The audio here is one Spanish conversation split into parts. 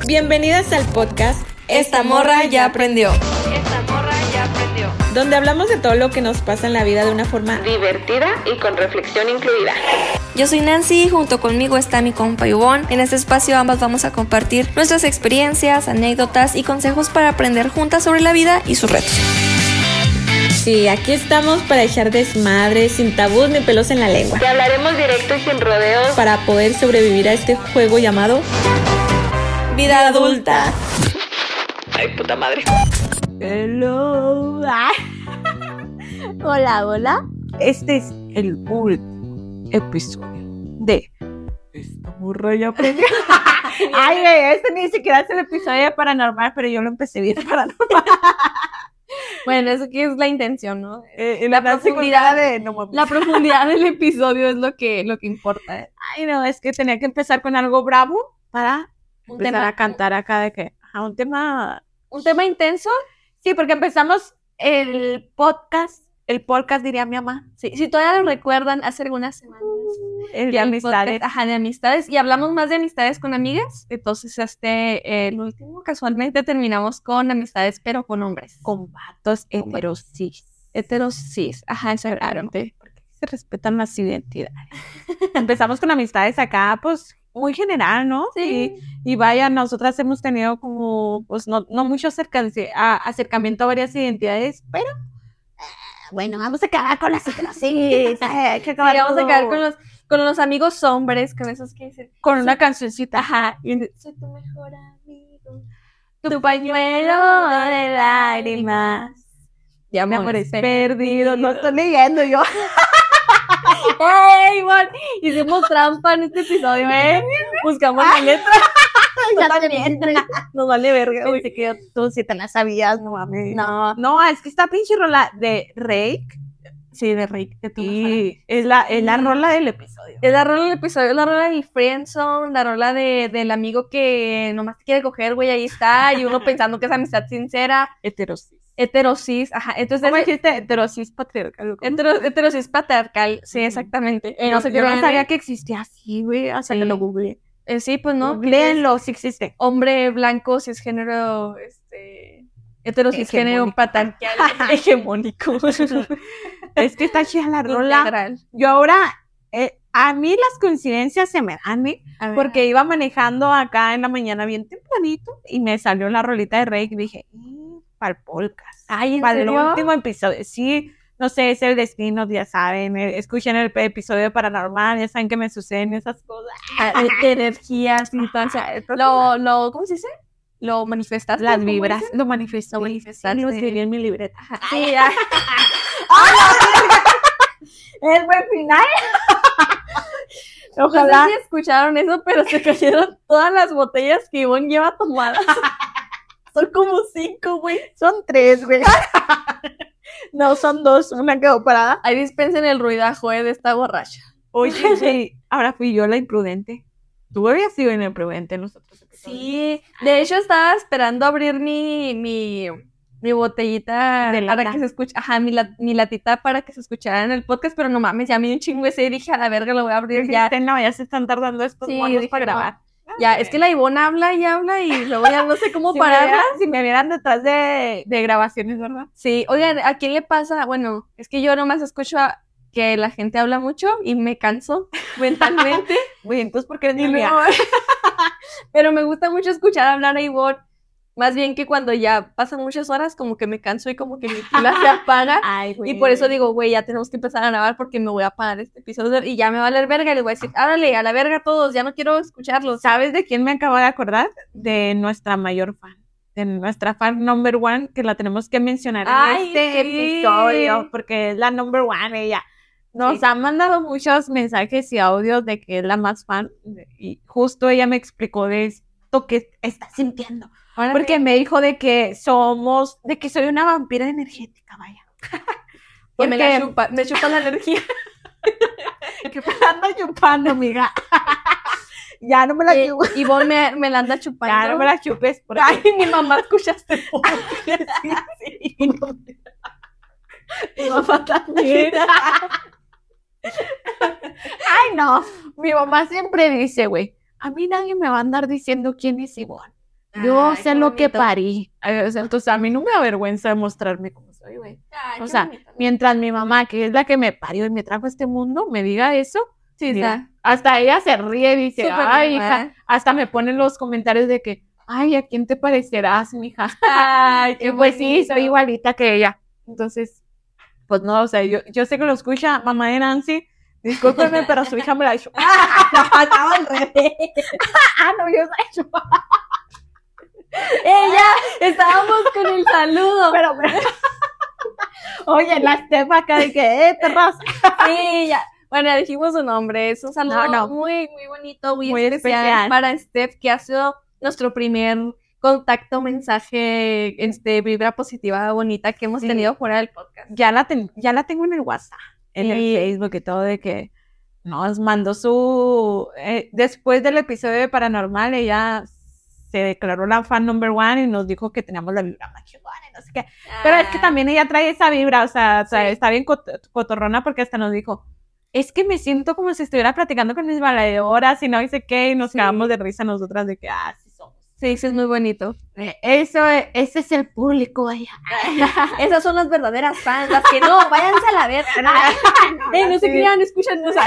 Bienvenidas al podcast Esta morra ya aprendió. Esta morra ya aprendió. donde hablamos de todo lo que nos pasa en la vida de una forma Divertida y con reflexión incluida. Yo soy Nancy, junto conmigo está mi compa Ivonne. En este espacio ambas vamos a compartir nuestras experiencias, anécdotas y consejos para aprender juntas sobre la vida y sus retos. Sí, aquí estamos para echar desmadre, sin tabús ni pelos en la lengua, Te hablaremos directo y sin rodeos. para poder sobrevivir a este juego llamado Vida adulta. Ay, puta madre. Hello. hola, hola. Este es el último episodio de Esta morra ya aprendió. Ay, güey, este ni siquiera es el episodio de paranormal, pero yo lo empecé bien paranormal. Bueno, eso que es la intención, ¿no? Eh, La la profundidad- de no. La profundidad del episodio es lo que, lo que importa. ¿eh? Ay, no, es que tenía que empezar con algo bravo para Un empezar tema- a cantar acá de que, ajá, un tema Un tema intenso. Sí, porque empezamos el podcast, el podcast diría mi mamá, Sí, si todavía lo recuerdan, hace algunas semanas. el de amistades. podcast, Ajá, de amistades. Y hablamos más de amistades con amigas. Entonces, este, eh, el último, casualmente terminamos con amistades, pero con hombres. con vatos heterosis. Heterosis. Ajá, exactamente. Porque se respetan las identidades. Empezamos con amistades acá, pues muy general, ¿no? Sí. Y, y vaya, nosotras hemos tenido como, pues no, no mucho acercamiento a, acercamiento a varias identidades, pero eh, bueno, vamos a acabar con las eh, hay que Sí, acabar vamos a quedar con los, con los amigos hombres, con esos que dicen, con una cancioncita. ajá, Y- soy tu mejor amigo, tu pañuelo de lágrimas. Ya, amor amores, es perdido, no estoy leyendo yo. ¡Ey, man! Hicimos trampa en este episodio, ¿eh? Buscamos la letra. Nos vale verga, güey. Pensé que tú sí te la sabías, no mames. No, No, es que esta pinche rola de Rake. sí, de Rick, de Y es la, es la rola del episodio. Es la rola del episodio, es la rola del friendzone, la rola de, del amigo que nomás te quiere coger, güey, ahí está, y uno pensando que es amistad sincera, Heterosis. Heterosis, ajá, entonces ¿Cómo dijiste? Heterosis patriarcal. hetero- heterosis patriarcal, sí, exactamente. Eh, no sé qué yo no sabía que existía así, güey, hasta Sí. que lo googleé. Eh, sí, pues no, Googleenlo, sí existe. hombre blanco, cisgénero, este, heterosisgénero Hegemónico. patriarcal, hegemónico. Es que está chida la rola. Integral. Yo ahora, eh, a mí las coincidencias se me dan, ¿eh? Porque iba manejando acá en la mañana bien tempranito y me salió la rolita de Rake y dije, para el podcast. Ay, ¿en para el último episodio. Sí, no sé, es el destino, ya saben. eh, Escuchen el episodio de Paranormal, ya saben que me suceden esas cosas. Ah, de energías sea, lo, lo, ¿cómo se dice? Lo manifestaste. Las ¿cómo vibras, lo manifesté. Lo manifestaste. Lo escribí en mi libreta. Sí, ya. Es buen final. Ojalá. Ojalá. No sé si escucharon eso, pero se cayeron todas las botellas que Ivonne lleva tomadas. Son como cinco, güey. Son tres, güey. no, son dos. Una quedó parada. Ahí dispensen el ruidajo eh, de esta borracha. Oye, sí, ahora fui yo la imprudente. Tú habías sido la imprudente en los otros episodios. Sí, de hecho estaba esperando abrir mi, mi, mi botellita De para que se escuche, ajá, mi, la- mi latita para que se escuchara en el podcast, pero no mames, ya me dio un chingo ese y dije, a la verga, lo voy a abrir ya. Dijiste, no, ya se están tardando estos Sí, monos dije, para no. Grabar. Ya, es que la Ivonne habla y habla y luego ya no sé cómo Si me, pararla. vieran, si me vieran detrás de, de grabaciones, ¿verdad? Sí, oigan, ¿a quién le pasa? Bueno, es que yo nomás escucho a- que la gente habla mucho y me canso mentalmente. Güey, entonces, ¿por qué eres mi Pero me gusta mucho escuchar hablar a Ivonne. Más bien que cuando ya pasan muchas horas, como que me canso y como que mi pila se apaga. Ay. Y por eso digo, güey, ya tenemos que empezar a grabar porque me voy a apagar este episodio y ya me va a valer verga. Y les voy a decir, árale, a la verga todos, ya no quiero escucharlos. ¿Sabes de quién me acabo de acordar? De nuestra mayor fan. De nuestra fan number one, que la tenemos que mencionar en Ay, este sí. episodio, porque es la number one ella. Nos Sí. ha mandado muchos mensajes y audios de que es la más fan. Y justo ella me explicó de esto que está sintiendo. Porque me dijo de que somos, de que soy una vampira energética, vaya. Que me, la Porque- chupa, me chupa la energía. que me la anda chupando, amiga. ya no me la Eh, chupo. Ivonne me, me la anda chupando. Ya no me la chupes. Porque... Ay, mi mamá, escuchaste sí, no. Mi mamá también. Ay, no. Mi mamá siempre dice, güey, a mí nadie me va a andar diciendo quién es Ivonne. Yo Ay, sé qué lo que parí. Entonces a mí no me avergüenza mostrarme como soy, güey. Ay, O qué sea, bonito. mientras mi mamá, que es la que me parió y me trajo a este mundo, me diga eso, Sí, mira, hasta ella se ríe y dice, súper ay, bien, hija, ¿verdad? hasta me ponen los comentarios de que, ay, ¿a quién te parecerás, mija? Ay, Y pues sí, soy igualita que ella. Entonces, pues no, o sea, yo, yo sé que lo escucha mamá de Nancy, discúlpeme, pero su hija me la ha hecho. No, estaba al revés. ah, no, yo soy yo. Ella, estábamos con el saludo. Pero, pero- Oye, la estepa acá de que, eh, terraza. Sí, ya. Bueno, ya dijimos su nombre. Es un saludo No, no. muy, muy bonito, muy, Muy especial, especial. para Steph, que ha sido nuestro primer contacto, mensaje, este, vibra positiva, bonita que hemos Sí. tenido fuera del podcast. Ya la, ten- ya la tengo en el WhatsApp, en el. Facebook y todo, de que nos mandó su. eh, después del episodio de Paranormal, ella se declaró la fan number one y nos dijo que teníamos la vibra más chingona y no sé qué. Pero es que también ella trae esa vibra, o sea, Sí. está bien cot- cotorrona porque hasta nos dijo, es que me siento como si estuviera platicando con mis baladoras y no sé qué, y nos Sí. cagamos de risa nosotras de que, ah, sí somos. Sí, sí, es muy bonito. Eh, Eso, es- ese es el público, ella. Esas son las verdaderas fans, las que no, váyanse a la verga. Eh, no se sí. crean, escuchan, o sea,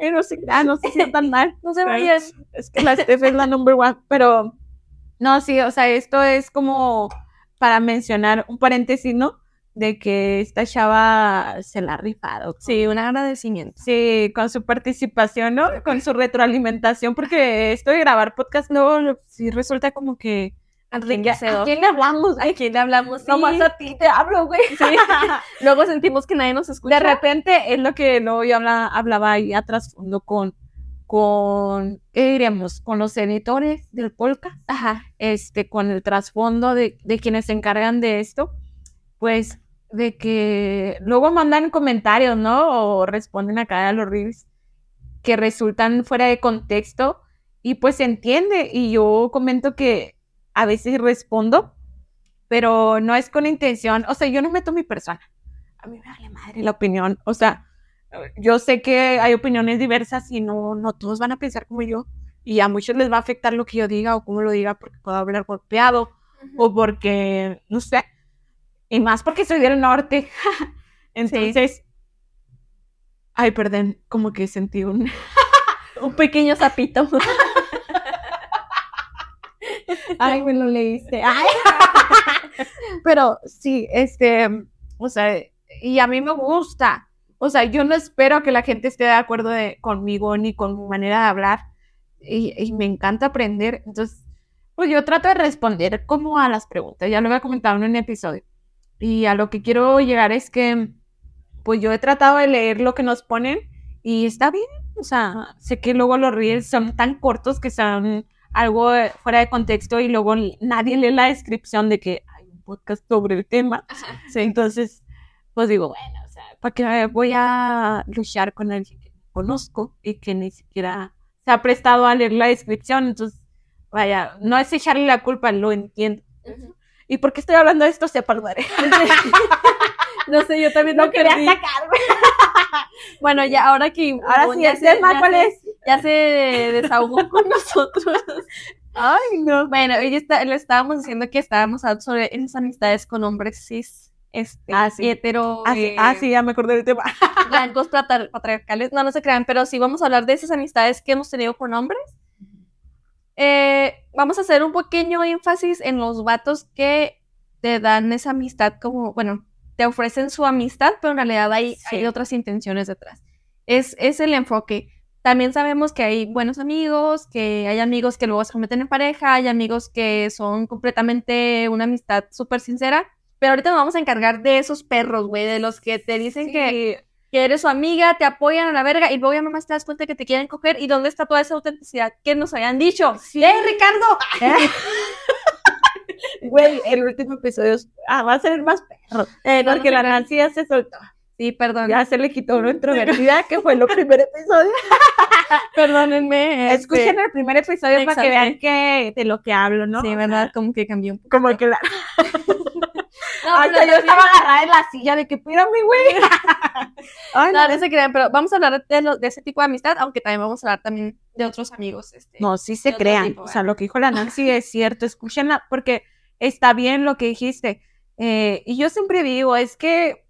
Eh, no sé, ah, no se sientan mal. no se vayan. Es que la Steph es la number one, pero no, sí, o sea, esto es como para mencionar un paréntesis, ¿no? De que esta chava se la ha rifado. Sí, un agradecimiento. Sí, con su participación, ¿no? Con su retroalimentación, porque esto de grabar podcast luego sí resulta como que... ¿A quién, ya- Enriquecedor. ¿A quién le hablamos? ¿A quién le hablamos? Nomás Sí. a ti te hablo, güey. Sí. Luego sentimos que nadie nos escucha. De repente es lo que luego yo habla- hablaba ahí a trasfondo con, con, ¿qué diríamos? Con los editores del podcast, Ajá. este, con el trasfondo de, de quienes se encargan de esto, pues de que luego mandan comentarios, ¿no? O responden acá a los reels que resultan fuera de contexto y pues se entiende y yo comento que a veces respondo, pero no es con intención, o sea, yo no meto mi persona. A mí me vale madre la opinión, o sea, yo sé que hay opiniones diversas y no, no todos van a pensar como yo y a muchos les va a afectar lo que yo diga o cómo lo diga porque puedo hablar golpeado o porque, no sé, y más porque soy del norte. Entonces, ay, perdón, como que sentí un... Un pequeño sapito. Ay, me lo leíste. Ay. Pero sí, este, o sea, y a mí me gusta. O sea, yo no espero que la gente esté de acuerdo de- conmigo ni con mi manera de hablar. Y, y me encanta aprender. Entonces, pues yo trato de responder como a las preguntas. Ya lo había comentado en un episodio. Y a lo que quiero llegar es que, pues yo he tratado de leer lo que nos ponen y está bien. O sea, sé que luego los reels son tan cortos que son algo eh, fuera de contexto y luego nadie lee la descripción de que hay un podcast sobre el tema. Sí, entonces, pues digo, bueno, o sea, ¿para qué voy a luchar con alguien que no conozco y que ni siquiera se ha prestado a leer la descripción? Entonces, vaya, no es echarle la culpa, lo entiendo. ¿Y por qué estoy hablando de esto? Sepa madre. No sé, yo también No quería perdí. sacarme. Bueno, ya ahora que Ahora sí, el tema, ¿cuál es? Ya se desahogó con nosotros. Ay, no. Bueno, ella está, le estábamos diciendo que estábamos hablando sobre esas amistades con hombres cis, este, Ah, sí. hetero, Ah, sí, ah, sí, ya me acordé del tema. blancos, patri- patriarcales. No, no se crean, pero sí vamos a hablar de esas amistades que hemos tenido con hombres. Eh, vamos a hacer un pequeño énfasis en los vatos que te dan esa amistad como, bueno, te ofrecen su amistad, pero en realidad hay, Sí. hay otras intenciones detrás. Es, es el enfoque. También sabemos que hay buenos amigos, que hay amigos que luego se convierten en pareja, hay amigos que son completamente una amistad súper sincera, pero ahorita nos vamos a encargar de esos perros, güey, de los que te dicen que, que eres su amiga, te apoyan a la verga y luego ya nomás te das cuenta que te quieren coger y dónde está toda esa autenticidad que nos habían dicho. Sí. ¡Eh, Ricardo! Güey, el último episodio es- ah, va a ser más perro. Eh, no, no porque la. Nancy ya se soltó. Sí, perdón. Ya se le quitó lo introvertida, que fue el primer episodio. Perdónenme. este, Escuchen el primer episodio para que vean que, de lo que hablo, ¿no? Sí, ¿verdad? Como que cambió un poco. Como que la... No, yo también- estaba agarrada en la silla de que pírame, güey. Ay, No, no se crean, pero vamos a hablar de, lo- de ese tipo de amistad, aunque también vamos a hablar también de otros amigos. Este. No, sí se crean. tipo, o sea, lo que dijo la Nancy es cierto. Escúchenla porque está bien lo que dijiste. Eh, y yo siempre digo, es que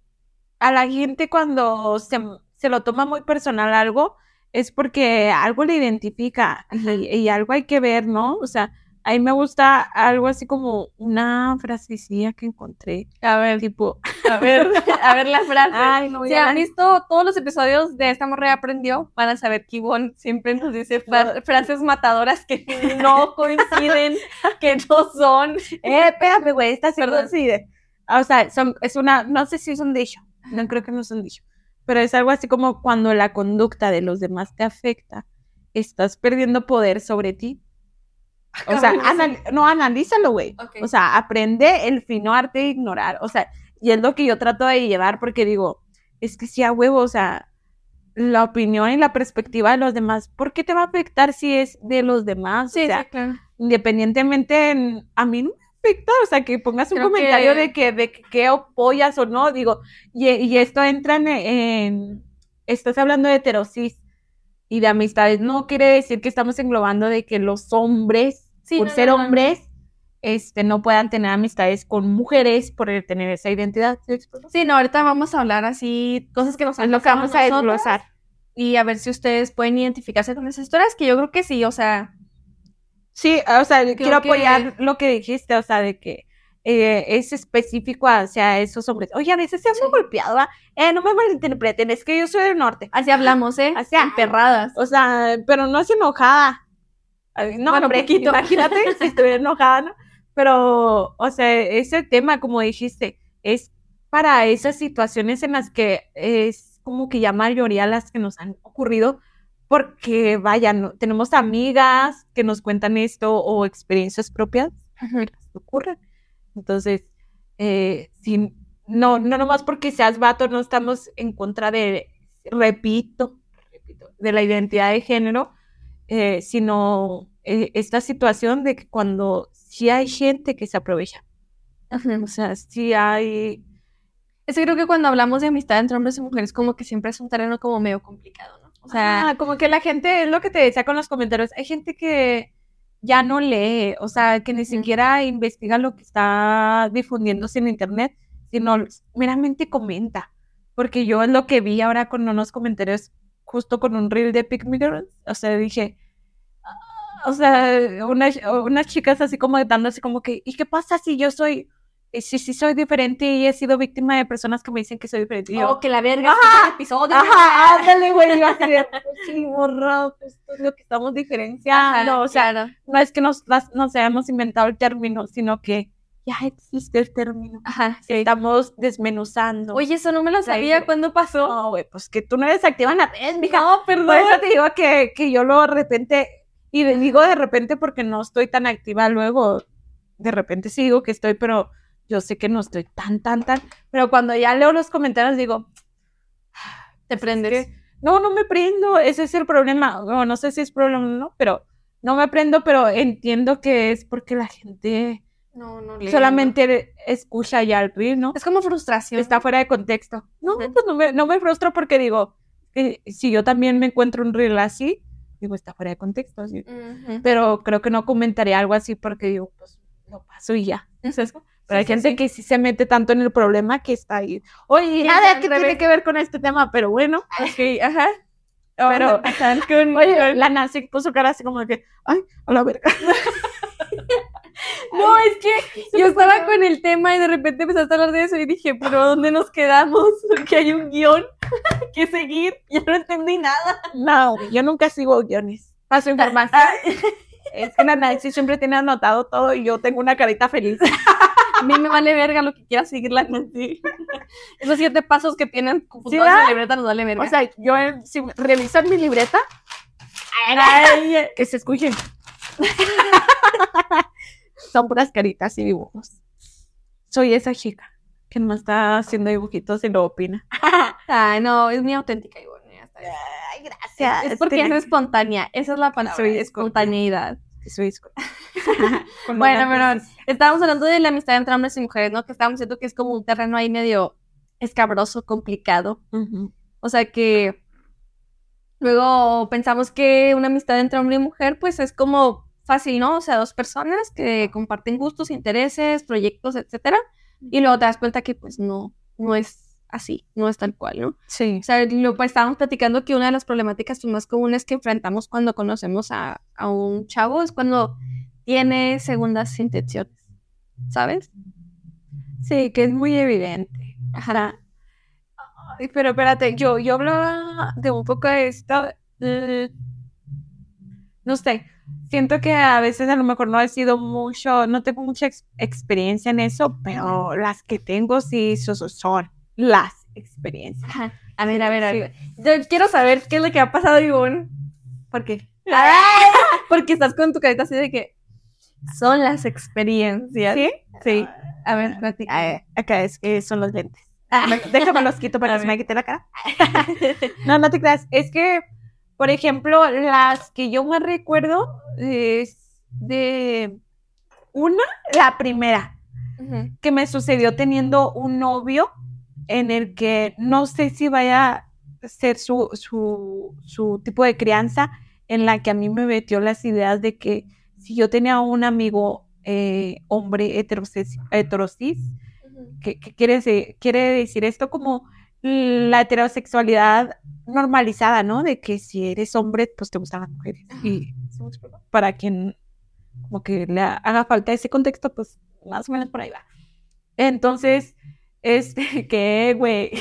a la gente cuando se, se lo toma muy personal algo, es porque algo le identifica y, y algo hay que ver, ¿no? O sea, a mí me gusta algo así como una frasecilla que encontré. A ver, Tipo, a ver, a ver la frase. ay, no, Si han visto todos los episodios de Esta Morra Ya Aprendió, van a saber que Ivonne siempre nos dice fra- frases matadoras que no coinciden, que no son. Eh, espérame, güey, esta sí Perdón. coincide. O sea, son, es una, no sé si es un dicho, no creo que no es un dicho, pero es algo así como cuando la conducta de los demás te afecta, estás perdiendo poder sobre ti. O sea, anal- no, analízalo, güey. O sea, aprende el fino arte de ignorar. O sea, y es lo que yo trato de llevar porque digo, es que sí a huevo, o sea, la opinión y la perspectiva de los demás, ¿por qué te va a afectar si es de los demás? Sí, o sea, sí, claro. independientemente, en- a mí no o sea, que pongas un Creo comentario que- de que de que, que apoyas o no, digo, y, y esto entra en, en- estás hablando de heterosis y de amistades, no quiere decir que estamos englobando de que los hombres, Sí, por no, ser no, no, no. hombres, este, no puedan tener amistades con mujeres por tener esa identidad. ¿sí no, ahorita vamos a hablar así, cosas que nos han lo que vamos a desglosar. Y a ver si ustedes pueden identificarse con esas historias, que yo creo que sí, o sea, Sí, o sea, quiero que- apoyar lo que dijiste, o sea, de que eh, es específico hacia esos hombres. Oye, a veces se han golpeado, ¿va? Eh, no me malinterpreten, es que yo soy del norte. así hablamos, ¿eh? Así, ah, Emperradas. O sea, pero no es enojada. No, Bueno, hombre, poquito. imagínate si estuviera enojada, ¿no? Pero, o sea, ese tema, como dijiste, es para esas situaciones en las que es como que ya mayoría las que nos han ocurrido, porque vaya, no- tenemos amigas que nos cuentan esto o experiencias propias que ocurren. Entonces, eh, si, no, no nomás porque seas vato, no estamos en contra de, repito, repito, de la identidad de género, eh, sino eh, esta situación de que cuando sí hay gente que se aprovecha, o sea, sí hay... Es que creo que cuando hablamos de amistad entre hombres y mujeres, como que siempre es un terreno como medio complicado. O sea, Ah, como que la gente, es lo que te decía con los comentarios, hay gente que ya no lee, o sea, que ni siquiera investiga lo que está difundiéndose en internet, sino meramente comenta. Porque yo es lo que vi ahora con unos comentarios, justo con un reel de Pick Me Girls, o sea, dije, ah, o sea, unas, unas chicas así como dando así como que, ¿y qué pasa si yo soy, si, si soy diferente y he sido víctima de personas que me dicen que soy diferente? Yo, oh, que la verga, Ajá, un episodio. Ajá, ándale, güey. Yo así de, pues sí, morra, pues esto es lo que estamos diferenciando. Ajá, o sea, claro. no es que nos, las- nos hayamos inventado el término, sino que ya existe el término. Ajá, sí. Estamos desmenuzando. Oye, eso no me lo sabía. hice. ¿Cuándo pasó? no, güey, pues que tú no eres activa en la red, mija. No, perdón. Por eso te digo que, que yo lo de repente, y digo de repente porque no estoy tan activa luego, de repente sí digo que estoy, pero yo sé que no estoy tan, tan, tan, pero cuando ya leo los comentarios digo, Te prendes. no, no me prendo, ese es el problema. No, no sé si es problema o no, pero no me prendo, pero entiendo que es porque la gente No, no lee, solamente escucha ya el reel, ¿no? Es como frustración. Está fuera de contexto. No, pues no me, no me frustro porque digo, eh, si yo también me encuentro un reel así, digo, está fuera de contexto. Pero creo que no comentaría algo así porque digo, pues lo paso y ya. Pero hay gente que sí se mete tanto en el problema que está ahí. Oye, nada que tiene que ver con este tema, pero bueno. Ok, ajá. Pero- con- Oye, la Nancy puso cara así como de que, ay, a la verga. No, es que yo estaba con el tema y de repente empezaste a hablar de eso y dije, pero ¿dónde nos quedamos? Porque hay un guion que seguir. Ya no entendí nada. No, yo nunca sigo guiones. Paso información. Es que la Nancy siempre tiene anotado todo y yo tengo una carita feliz. A mí me vale verga lo que quiera seguir la Nancy. Esos siete pasos que tienen puntuados en ¿verdad? la libreta nos vale verga. O sea, yo eh, si revisan mi libreta, Ay, que se escuchen. Son puras caritas y dibujos. Soy esa chica que no está haciendo dibujitos y lo opina. ay, no, es muy auténtica, Ivonne. Ay, gracias. Es porque es espontánea. Esa es la palabra. Soy espontaneidad. Bueno, pero estábamos hablando de la amistad entre hombres y mujeres, ¿no? Que estábamos diciendo que es como un terreno ahí medio escabroso, complicado. O sea que luego pensamos que una amistad entre hombre y mujer, pues es como fácil, ¿no? O sea, dos personas que comparten gustos, intereses, proyectos, etcétera. Y luego te das cuenta que pues no, no es así, no es tal cual, ¿no? Sí. O sea, lo, pues, estábamos platicando que una de las problemáticas pues, más comunes que enfrentamos cuando conocemos a, a un chavo es cuando tiene segundas intenciones, ¿sabes? Sí, que es muy evidente. Ajá. Ay, pero espérate, yo, yo hablaba de un poco de esto. eh, no sé, siento que a veces a lo mejor no he sido mucho, no tengo mucha ex- experiencia en eso, pero las que tengo sí so- so- son las experiencias. Ajá. A ver, a ver, a ver. Yo quiero saber qué es lo que ha pasado, Ivonne. ¿Por qué? Porque estás con tu carita así de que son las experiencias. ¿Sí? Sí. A ver, platica. Ah, acá es que son los lentes. Me- Déjame los quito para A que se me ver. quite la cara. No, no te creas. Es que, por ejemplo, las que yo más recuerdo es de una, la primera, que me sucedió teniendo un novio en el que no sé si vaya a ser su, su, su tipo de crianza, en la que a mí me metió las ideas de que si yo tenía un amigo eh, hombre heterosis, heterosis ¿Qué, qué quiere, decir, quiere decir esto? Como la heterosexualidad normalizada, ¿no? De que si eres hombre, pues te gustan las mujeres. Y para quien como que le haga falta ese contexto, pues más o menos por ahí va. Entonces, este, que, güey.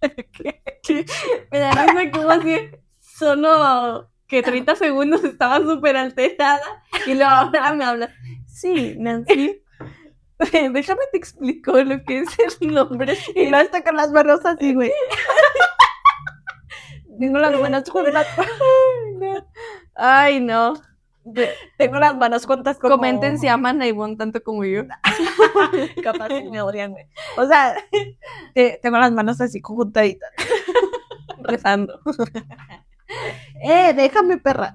¿Qué? ¿Qué? Me da risa como así, solo que 30 segundos estaba súper alterada y luego ahora me habla. Sí, Nancy. Déjame te explico lo que es el nombre. Y lo está con las manos así, güey. Tengo las manos juntas. Ay, no. Tengo las manos juntas como... Comenten si aman a Ivonne tanto como yo. Capaz sí me odian, güey. O sea, te- tengo las manos así juntaditas. Rezando. Eh, déjame, perra.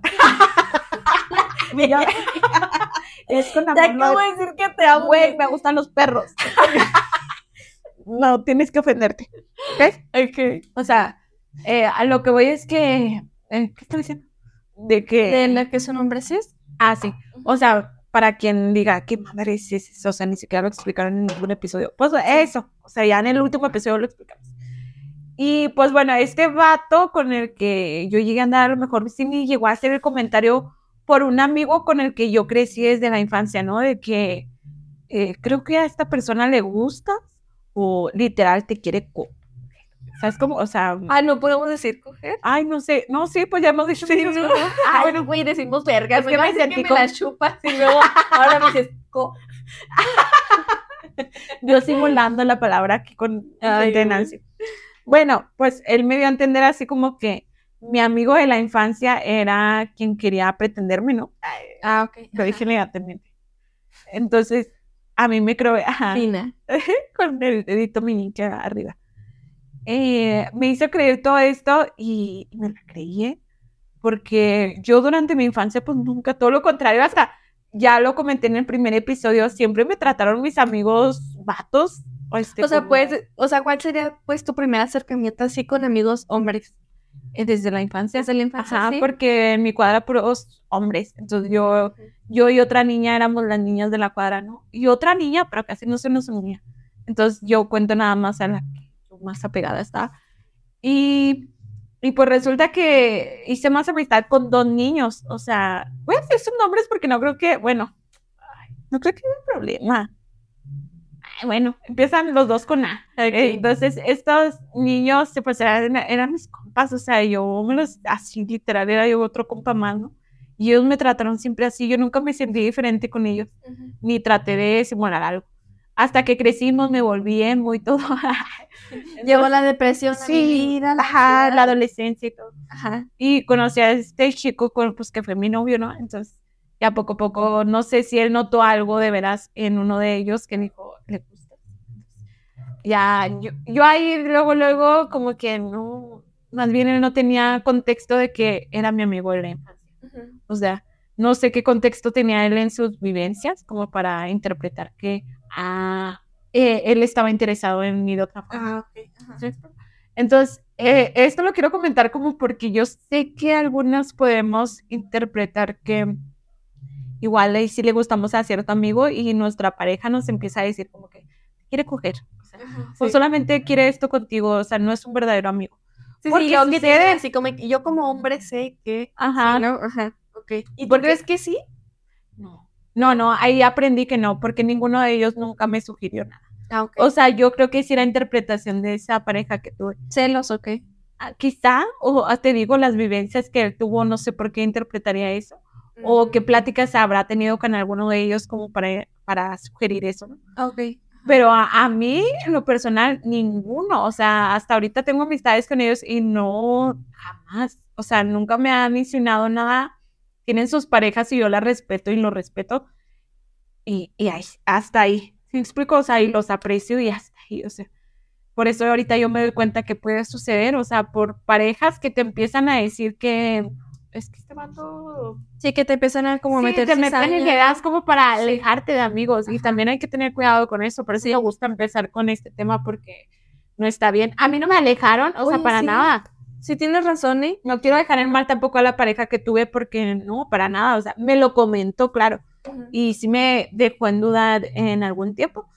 Yo- es con amor. No- acabo de decir que te amo, Güey, me gustan los perros. no, tienes que ofenderte. ¿Ok? Ok. O sea, eh, a lo que voy es que. eh, ¿Qué estoy diciendo? De que. ¿De la que su nombre sí es? Ah, sí. O sea, para quien diga, ¿qué madre es eso? O sea, ni siquiera lo explicaron en ningún episodio. Pues eso. O sea, ya en el último episodio lo explicamos. Y pues bueno, este vato con el que yo llegué a andar, a lo mejor sí me llegó a hacer el comentario por un amigo con el que yo crecí desde la infancia, ¿no? De que eh, creo que a esta persona le gustas o literal te quiere co ¿Sabes cómo? O sea, Ah, no podemos decir coger. ay, no sé, no, sí, pues ya hemos dicho Sí, no. Ah, bueno, güey, decimos verga. Es que me sentí me como- la chupas y luego ahora me dices co. Yo simulando la palabra aquí con Ay, de. Nancy. Bueno, pues él me dio a entender así como que mi amigo de la infancia era quien quería pretenderme, ¿no? Ah, ok. Lo dije elegantemente. Entonces, a mí me creo, ajá, Fina. con el dedito meñique arriba. Eh, me hizo creer todo esto y, y me la creí, porque yo durante mi infancia, pues nunca, todo lo contrario, hasta ya lo comenté en el primer episodio, siempre me trataron mis amigos vatos. o Este, O sea, como- pues, o sea, ¿cuál sería pues tu primer acercamiento así con amigos hombres? eh, desde la infancia. Desde la infancia, Ajá, ¿sí? porque en mi cuadra puros hombres. Entonces yo, yo y otra niña éramos las niñas de la cuadra, ¿no? Y otra niña, pero casi no se nos unía. Entonces yo cuento nada más a la más apegada estaba. Y, y pues resulta que hice más amistad con dos niños. O sea, voy a decir sus nombres porque no creo que, bueno, no creo que haya problema. Ay, bueno, empiezan los dos con A. Eh, Entonces, estos niños pues, eran, eran mis compas, o sea, yo me los, así literal, era yo otro compa más, ¿no? Y ellos me trataron siempre así, yo nunca me sentí diferente con ellos, ni traté de simular algo. Hasta que crecimos, me volví emo y todo. Llegó la depresión, Sí, vida, la ajá, la adolescencia y todo. Ajá. Y conocí a este chico, con, pues que fue mi novio, ¿no? Entonces, ya poco a poco, no sé si él notó algo de veras en uno de ellos que dijo, le gusta. Ya, yo, yo ahí luego, luego, como que no, más bien él no tenía contexto de que era mi amigo de la infancia. O sea, no sé qué contexto tenía él en sus vivencias, como para interpretar que ah, eh, él estaba interesado en mí de otra forma. Ah, ok. Ajá. ¿sí? Entonces, eh, esto lo quiero comentar como porque yo sé que algunas podemos interpretar que igual ahí sí le gustamos a cierto amigo y nuestra pareja nos empieza a decir como que quiere coger. O, sea, o solamente quiere esto contigo, o sea, no es un verdadero amigo. Sí, Porque sí, yo, que sucede- tiene así como que yo como hombre sé que... Ajá. Sí, ¿no? Ajá, ok. ¿Y tú Porque- crees que sí? No. No, no, ahí aprendí que no, porque ninguno de ellos nunca me sugirió nada. Ah. O sea, yo creo que sí era interpretación de esa pareja que tuve. celos, ok. Ah, Quizá, o ah, te digo, las vivencias que él tuvo, no sé por qué interpretaría eso. O qué pláticas habrá tenido con alguno de ellos como para, para sugerir eso, ¿no? Ah, Ok. Pero a, a mí, en lo personal, ninguno. O sea, hasta ahorita tengo amistades con ellos y no, jamás. O sea, nunca me han mencionado nada. Tienen sus parejas y yo las respeto y lo respeto. Y, y ahí- hasta ahí. ¿Sí me explico? O sea, y los aprecio y hasta ahí. O sea, por eso ahorita yo me doy cuenta que puede suceder. O sea, por parejas que te empiezan a decir que es que este vato Sí, que te empiezan a como Sí, meter te meten en ideas como para alejarte de amigos y también hay que tener cuidado con eso, por eso me gusta empezar con este tema porque no está bien. A mí no me alejaron, o sea, Oye, para sí. nada. Sí, tienes razón, ¿eh? No quiero dejar en mal tampoco a la pareja que tuve porque no, para nada, o sea, me lo comentó, claro, y sí me dejó en duda en algún tiempo,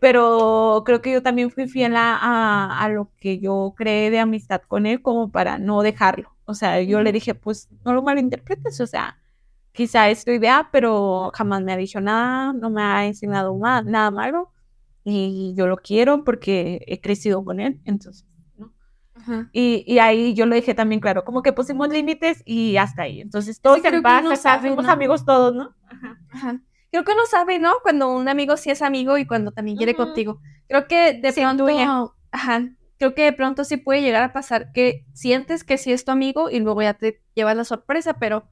pero creo que yo también fui fiel a, a- a lo que yo creé de amistad con él como para no dejarlo. O sea, yo le dije, pues no lo malinterpretes, o sea, quizá es tu idea, pero jamás me ha dicho nada, no me ha enseñado ma- nada malo y yo lo quiero porque he crecido con él, entonces. Ajá. Y, y ahí yo lo dije también claro, como que pusimos límites y hasta ahí. Entonces todos creo en paz, ¿no? amigos todos, ¿no? Ajá. Creo que uno sabe, ¿no? Cuando un amigo sí es amigo y cuando también quiere contigo. Creo que de pronto, ajá, creo que de pronto sí puede llegar a pasar que sientes que sí es tu amigo y luego ya te llevas la sorpresa, pero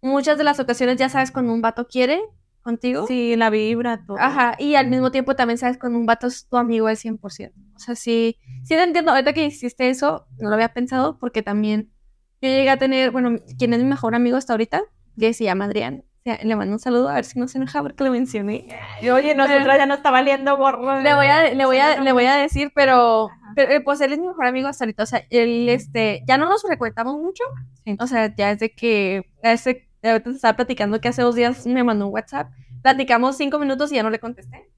muchas de las ocasiones ya sabes cuando un vato quiere contigo. Sí, la vibra, todo. Ajá, y al mismo tiempo también sabes cuando un vato es tu amigo al 100%. O sea, sí, sí te entiendo. Ahorita que hiciste eso, no lo había pensado porque también yo llegué a tener, bueno, quien es mi mejor amigo hasta ahorita, que se llama Adrián. O sea, le mando un saludo, a ver si no se enoja porque lo mencioné. Y, oye, nosotros ya no está valiendo gorro. Le voy a, le voy a, le voy a decir, pero, pero, eh, pues él es mi mejor amigo hasta ahorita. O sea, él, este, ya no nos frecuentamos mucho. Sí. O sea, ya es de que, ese, ahorita te estaba platicando que hace dos días me mandó un WhatsApp. Platicamos cinco minutos y ya no le contesté.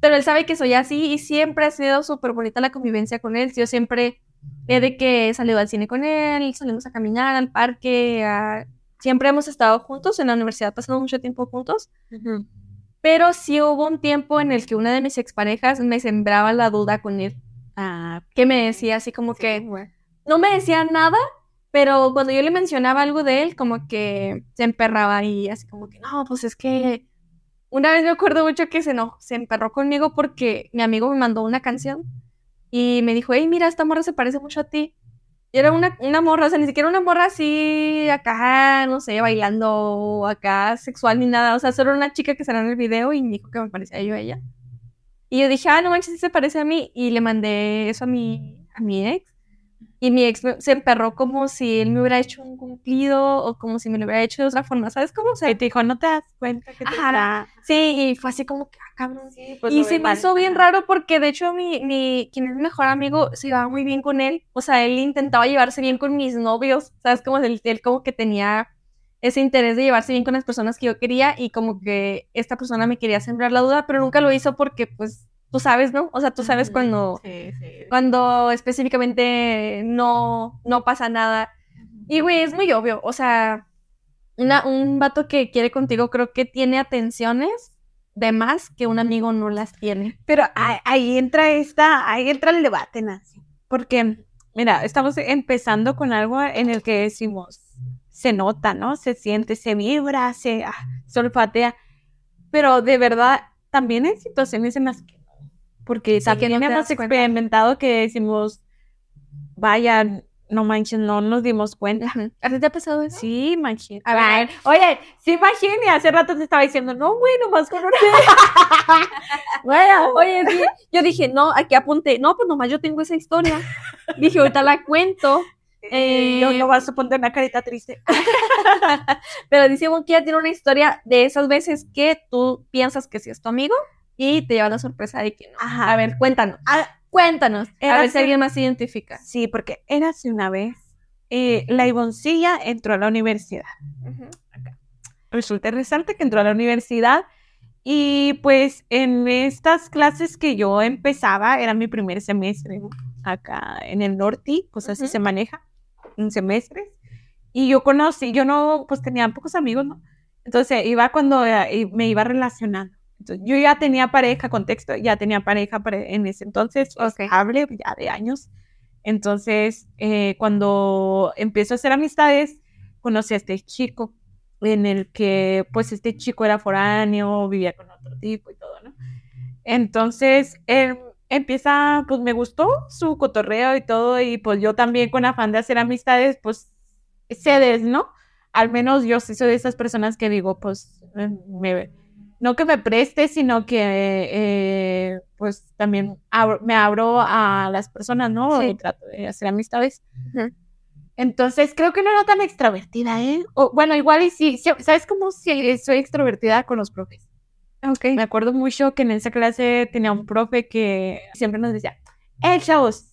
Pero él sabe que soy así y siempre ha sido súper bonita la convivencia con él. Yo siempre he de que salido al cine con él, salimos a caminar al parque, a- siempre hemos estado juntos en la universidad, pasando mucho tiempo juntos. Ujú. Pero sí hubo un tiempo en el que una de mis exparejas me sembraba la duda con él, Ah, que me decía así como que no me decía nada, pero cuando yo le mencionaba algo de él, como que se emperraba y así como que no, pues es que una vez me acuerdo mucho que se no, se emperró conmigo porque mi amigo me mandó una canción y me dijo, hey, mira, esta morra se parece mucho a ti. Y era una, una morra, o sea, ni siquiera una morra así, acá, no sé, bailando, acá, sexual ni nada. O sea, solo una chica que salió en el video y me dijo que me parecía yo a ella. Y yo dije, ah, no manches, sí se parece a mí. Y le mandé eso a mi, a mi ex. Y mi ex se emperró como si él me hubiera hecho un cumplido o como si me lo hubiera hecho de otra forma. ¿Sabes cómo? O sea, y te dijo, no te das cuenta que te Ajá. sí, y fue así como que, ah, cabrón. Sí, pues, Y se me mal. hizo bien raro porque de hecho mi, mi, quien es mi mejor amigo se llevaba muy bien con él. O sea, él intentaba llevarse bien con mis novios. ¿Sabes? Como él, él como que tenía ese interés de llevarse bien con las personas que yo quería y como que esta persona me quería sembrar la duda, pero nunca lo hizo porque pues tú sabes, ¿no? O sea, tú sabes cuando, Sí, sí. cuando específicamente no, no pasa nada. Y güey, es muy obvio. O sea, una, un vato que quiere contigo creo que tiene atenciones de más que un amigo no las tiene. Pero ahí, ahí entra esta, ahí entra el debate, Nancy. Porque, mira, estamos empezando con algo en el que decimos, se nota, ¿no? Se siente, se vibra, se, ah, se olfatea. Pero de verdad, también hay situaciones en las que. Porque Sí, también no hemos das cuenta. experimentado que decimos, vaya, no manches, no nos dimos cuenta. ¿A ti te ha pasado eso? Sí, manches. A ver. Oye, sí, imagínate, hace rato te estaba diciendo, no, güey, nomás con una. bueno, Oye, sí, yo dije, no, aquí apunté, no, pues nomás yo tengo esa historia. Dije, ahorita la cuento. Eh, yo no vas a poner una carita triste. Pero dice que ella tiene una historia de esas veces que tú piensas que sí es tu amigo y te lleva la sorpresa de que no. Ajá. A ver, cuéntanos. Ah, Cuéntanos. A ver si alguien más se identifica. sí, porque era hace una vez. eh, la Ivoncilla entró a la universidad. Resulta y resalta que entró a la universidad y pues en estas clases que yo empezaba, era mi primer semestre acá en el norte, pues así Ujú. se maneja, en semestres. Y yo conocí, yo no, pues tenía pocos amigos, ¿no? Entonces iba cuando eh, me iba relacionando. Entonces, yo ya tenía pareja, contexto, ya tenía pareja en ese entonces, Ok. estable, ya de años. Entonces, eh, cuando empiezo a hacer amistades, conocí a este chico, en el que, pues, este chico era foráneo, vivía con otro tipo y todo, ¿no? Entonces, él empieza, pues, me gustó su cotorreo y todo, y pues yo también con afán de hacer amistades, pues, cedes, ¿no? Al menos yo sí soy de esas personas que digo, pues, eh, me, no que me preste, sino que, eh, pues, también abro- me abro a las personas, ¿no? Sí. Y trato de hacer amistades. Entonces, creo que no era tan extrovertida, ¿eh? O, bueno, igual y sí, ¿sabes cómo sí soy extrovertida con los profes? Ok. Me acuerdo mucho que en esa clase tenía un profe que siempre nos decía, eh, chavos,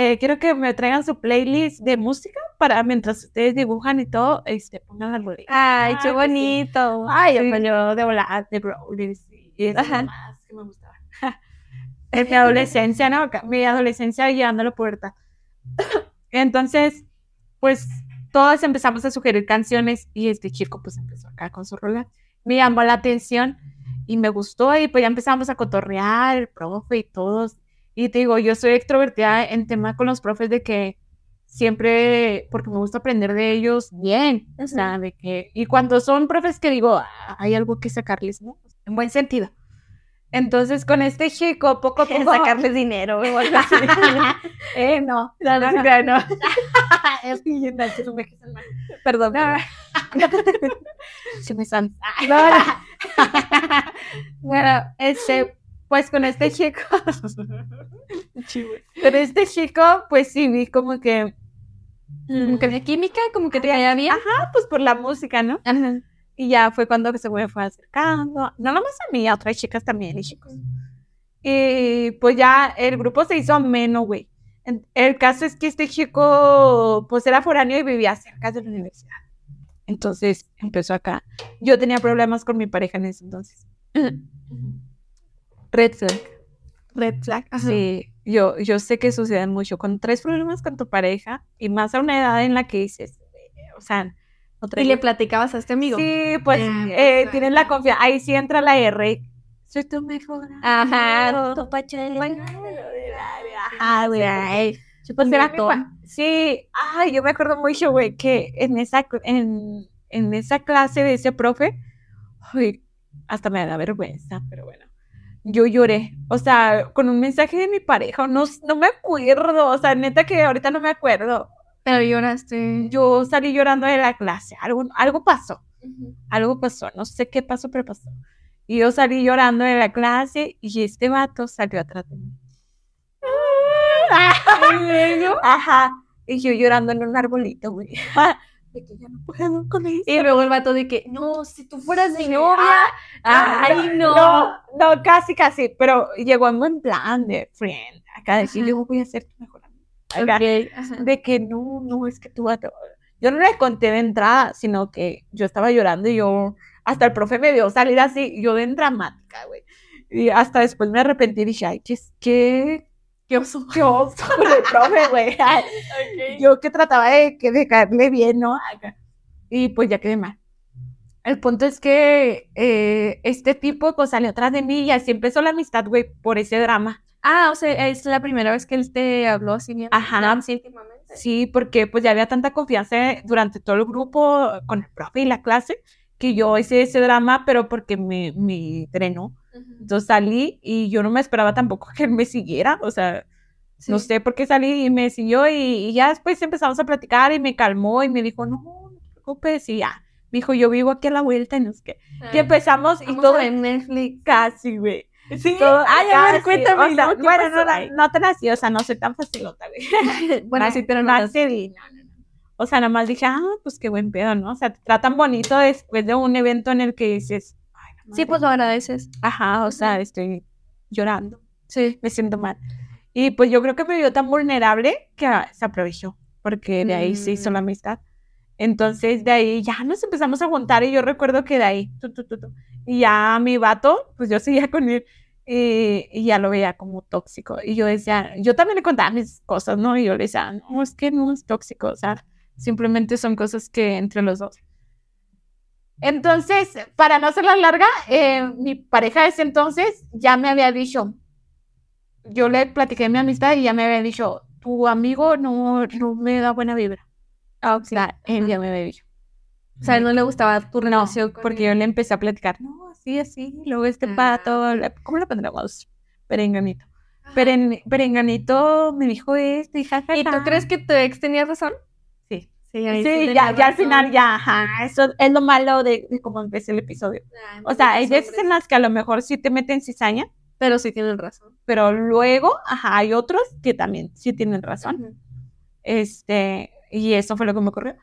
eh, quiero que me traigan su playlist de música para mientras ustedes dibujan y todo, este, pongan la rolita. Ay, qué Ay, que sí. bonito. Ay, Sí. yo, de volar, de Brawlers y y Ajá. mamadas que me gustaban. en mi adolescencia, ¿no? Acá, Mi adolescencia llegando a la puerta. Entonces, pues todos empezamos a sugerir canciones y este chico pues empezó acá con su rola. Me llamó la atención y me gustó y pues ya empezamos a cotorrear, el profe y todos. Y te digo, yo soy extrovertida en tema con los profes de que siempre, porque me gusta aprender de ellos bien, o sea, de que, y cuando son profes que digo, "Ah, hay algo que sacarles, ¿no? En buen sentido. Entonces, con este chico, poco a poco... Sacarles dinero algo así. eh, no, No, no no, no. es que me. Perdón. No, se me san. No, no. Bueno, este, pues con este chico, con este chico, pues sí vi como que, Como que había química, como que te caía bien. ah, pues por la música, ¿no? Ajá. Y ya fue cuando se me fue acercando, no nomás a mí, a otras chicas también y chicos. Y pues ya el grupo se hizo ameno, güey. El caso es que este chico, pues era foráneo y vivía cerca de la universidad. Entonces empezó acá. Yo tenía problemas con mi pareja en ese entonces. Red flag. Red flag. Ajá. Sí, yo, yo sé que suceden mucho. Cuando traes problemas con tu pareja y más a una edad en la que dices, eh, o sea, no Y le platicabas a este amigo. Sí, pues Ah, eh, pues, tienes la confianza. Ahí sí entra la R. Soy tu mejor. Ajá. Tu la- Ajá, güey. Ay, Pues era era todo. Sí, ay, yo me acuerdo mucho, güey, que en esa, en, en esa clase de ese profe, ay, hasta me da vergüenza, pero bueno. Yo lloré, o sea, con un mensaje de mi pareja, no, no me acuerdo, o sea, neta que ahorita no me acuerdo. Pero lloraste. Yo salí llorando de la clase, algo, algo pasó. algo pasó, no sé qué pasó, pero pasó. Y yo salí llorando de la clase y este vato salió atrás de mí. Ajá. Y yo llorando en un arbolito, güey. De que ya no puedo con. Y luego el vato de que, no, si tú fueras mi novia. Ah, Ay, no. No, no, casi, casi. Pero llegó en buen plan de friend. Acá de decir, Ajá. yo voy a ser tu mejor ajá. de que no, no, es que tú vas a- Yo no le conté de entrada, sino que yo estaba llorando y yo, hasta el profe me vio salir así, yo de dramática, güey. Y hasta después me arrepentí y dije, ay, qué, qué, qué oso, qué oso con el profe, güey. Ay, Yo que trataba de, que de caerle bien, ¿no? Acá. Y pues ya quedé mal. El punto es que eh, este tipo pues salió atrás de mí y así empezó la amistad, güey, por ese drama. Ah, o sea, es la primera vez que él te habló así bien. Ajá. tan íntimamente. Sí, porque pues ya había tanta confianza durante todo el grupo con el profe y la clase que yo hice ese drama, pero porque me, me drenó. Entonces salí y yo no me esperaba tampoco que él me siguiera, o sea, no Sí. sé por qué salí y me siguió y, y ya después empezamos a platicar y me calmó y me dijo, no, no te preocupes y ya. Me dijo, yo vivo aquí a la vuelta y no sé qué. Y empezamos y todo ver Netflix. casi, güey. Sí. Todo, Ay, a ver, cuéntame. o sea, ¿no? ¿Qué bueno, no, no, no tan así, o sea, no soy tan facilota, güey. bueno, Más- sí, pero no. cedi, no, no, no. O sea, nada más dije, ah, pues qué buen pedo, ¿no? O sea, te tratan bonito después de un evento en el que dices, Sí, pues lo agradeces. Ajá, o sea, estoy llorando, Sí. me siento mal. Y pues yo creo que me vio tan vulnerable que se aprovechó, porque de ahí se hizo Mm. la amistad. Entonces de ahí ya nos empezamos a juntar y yo recuerdo que de ahí, tu, tu, tu, y ya mi vato, pues yo seguía con él y, y ya lo veía como tóxico. Y yo decía, yo también le contaba mis cosas, ¿no? Y yo le decía, no, es que no es tóxico, o sea, simplemente son cosas que entre los dos. Entonces, para no hacerla larga, eh, mi pareja de ese entonces ya me había dicho, yo le platiqué mi amistad y ya me había dicho, tu amigo no, no me da buena vibra. Ah, O sea, él ya me había dicho. O sea, no le gustaba tu No, relación con porque él. yo le empecé a platicar, no, así, así, luego este Ah. pato, ¿cómo le pondremos? Perenganito. Peren- perenganito me dijo esto y jajaja. ¿Y tú crees que tu ex tenía razón? Sí. Sí, ahí Sí, tenía ya, ya al final ya, ajá, eso es lo malo de, de cómo empecé el episodio. O sea, hay veces en las que a lo mejor sí te meten cizaña, Pero sí tienen razón. pero luego, ajá, hay otros que también sí tienen razón. Este, y eso fue lo que me ocurrió.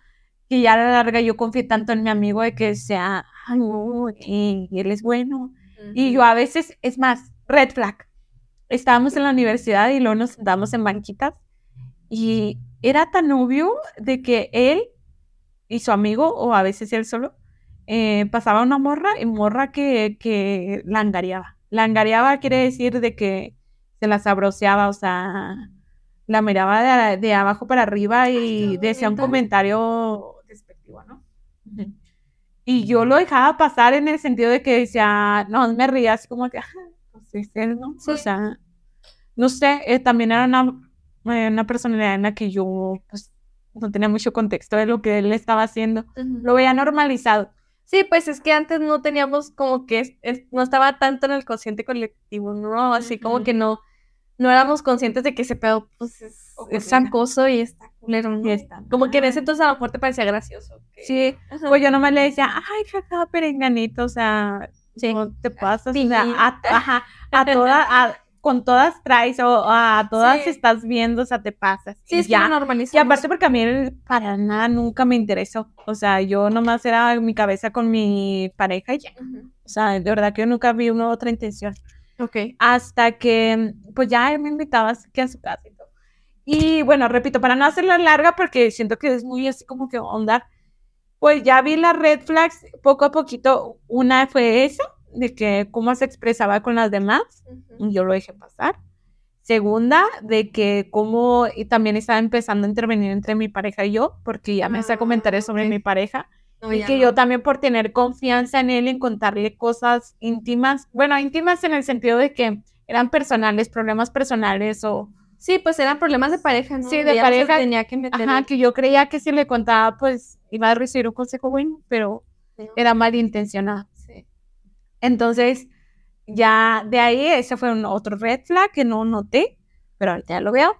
Que ya a la larga yo confié tanto en mi amigo de que sea, ay, no, y él es bueno. Y yo a veces, es más, red flag. Estábamos en la universidad y luego nos sentamos en banquitas y era tan obvio de que él y su amigo, o a veces él solo, eh, pasaba una morra y morra que, que la angareaba. La angareaba quiere decir de que se la sabroseaba, o sea, la miraba de, de abajo para arriba y decía un comentario despectivo, ¿no? Y yo lo dejaba pasar en el sentido de que decía, no, me ría así como que, "Ah, pues ¿no? Sí. O sea, no sé, eh, también era una, una personalidad en la que yo, pues, no tenía mucho contexto de lo que él estaba haciendo. Lo veía normalizado. Sí, pues es que antes no teníamos como que, es- es- no estaba tanto en el consciente colectivo, ¿no? Así como que no, no éramos conscientes de que ese pedo, pues, es, es y está culero, ¿no? Y está Como que en ese entonces a lo mejor te parecía gracioso. Sí, pues yo nomás le decía, ay, jaja, perenganito, o sea, Sí. no te pasas, o Sí. sea, a, ajá, a todas, a- con todas traes, o a todas Sí. estás viendo, o sea, te pasas. Sí, es que ya. lo Y aparte porque a mí para nada nunca me interesó. O sea, yo nomás era mi cabeza con mi pareja y ya. Ujú. O sea, de verdad que yo nunca vi una otra intención. Ok. Hasta que, pues ya él me invitaba así que a su casa y todo. Y bueno, repito, para no hacerla larga, porque siento que es muy así como que onda, pues ya vi las red flags poco a poquito. Una fue esa, de que cómo se expresaba con las demás y yo lo dejé pasar. Segunda, de que cómo y también estaba empezando a intervenir entre mi pareja y yo, porque ya me hacía Ah, comentarios sobre mi pareja. No, y que no. yo también por tener confianza en él, en contarle cosas íntimas, bueno, íntimas en el sentido de que eran personales, problemas personales o, Sí, pues eran problemas de pareja, ¿no? Sí, de Ella pareja. tenía que meter. ajá, que yo creía que si le contaba, pues iba a recibir un consejo bueno, pero en- era malintencionado. Entonces, ya de ahí, ese fue un otro red flag que no noté, pero ahorita ya lo veo.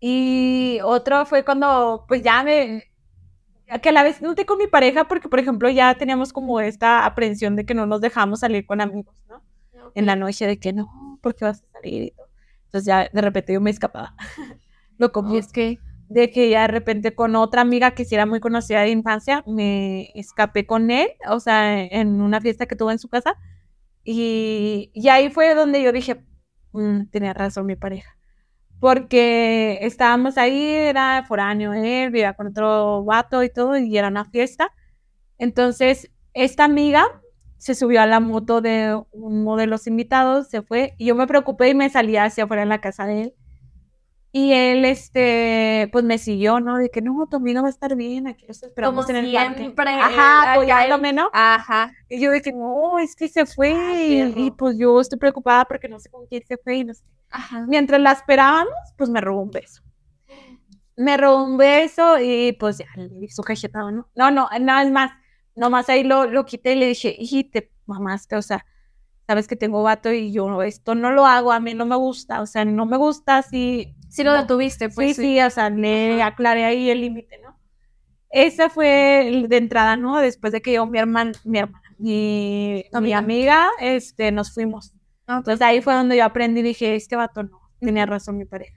Y otro fue cuando, pues ya me, que a la vez noté con mi pareja, porque por ejemplo ya teníamos como esta aprehensión de que no nos dejamos salir con amigos, ¿no? En la noche de que no, porque vas a salir y todo. Entonces ya de repente yo me escapaba. lo como Y es que de que ya de repente con otra amiga que sí era muy conocida de infancia, me escapé con él, o sea, en una fiesta que tuve en su casa. Y, y ahí fue donde yo dije, "Mm, tenía razón mi pareja. Porque estábamos ahí, era foráneo él, vivía con otro vato y todo, y era una fiesta. Entonces, esta amiga se subió a la moto de uno de los invitados, se fue, y yo me preocupé y me salí hacia afuera en la casa de él. Y él, este, pues me siguió, ¿no? De que no, tu amiga va a estar bien, aquí los esperamos Como en el parque. siempre, Ajá, acá apoyándome, ¿no? Ajá. Y yo de que no, es que se fue. Ay, y, pues yo estoy preocupada porque no sé con quién se fue y no sé. Ajá. Mientras la esperábamos, pues me robó un beso. Me robó un beso y pues ya le di su cachetada, ¿no? No, no, nada más. Nomás ahí lo, lo quité y le dije, y te mamaste, o sea, sabes que tengo vato y yo esto no lo hago, a mí no me gusta, o sea, no me gusta así. Sí lo No. detuviste, pues. sí, sí, o sea, le aclaré ahí el límite, ¿no? Esa fue de entrada, ¿no? Después de que yo, mi hermana, mi hermana, mi, Tu mi amiga. amiga, este, nos fuimos. Ah. Entonces ahí fue donde yo aprendí y dije, este vato no, tenía razón mi pareja.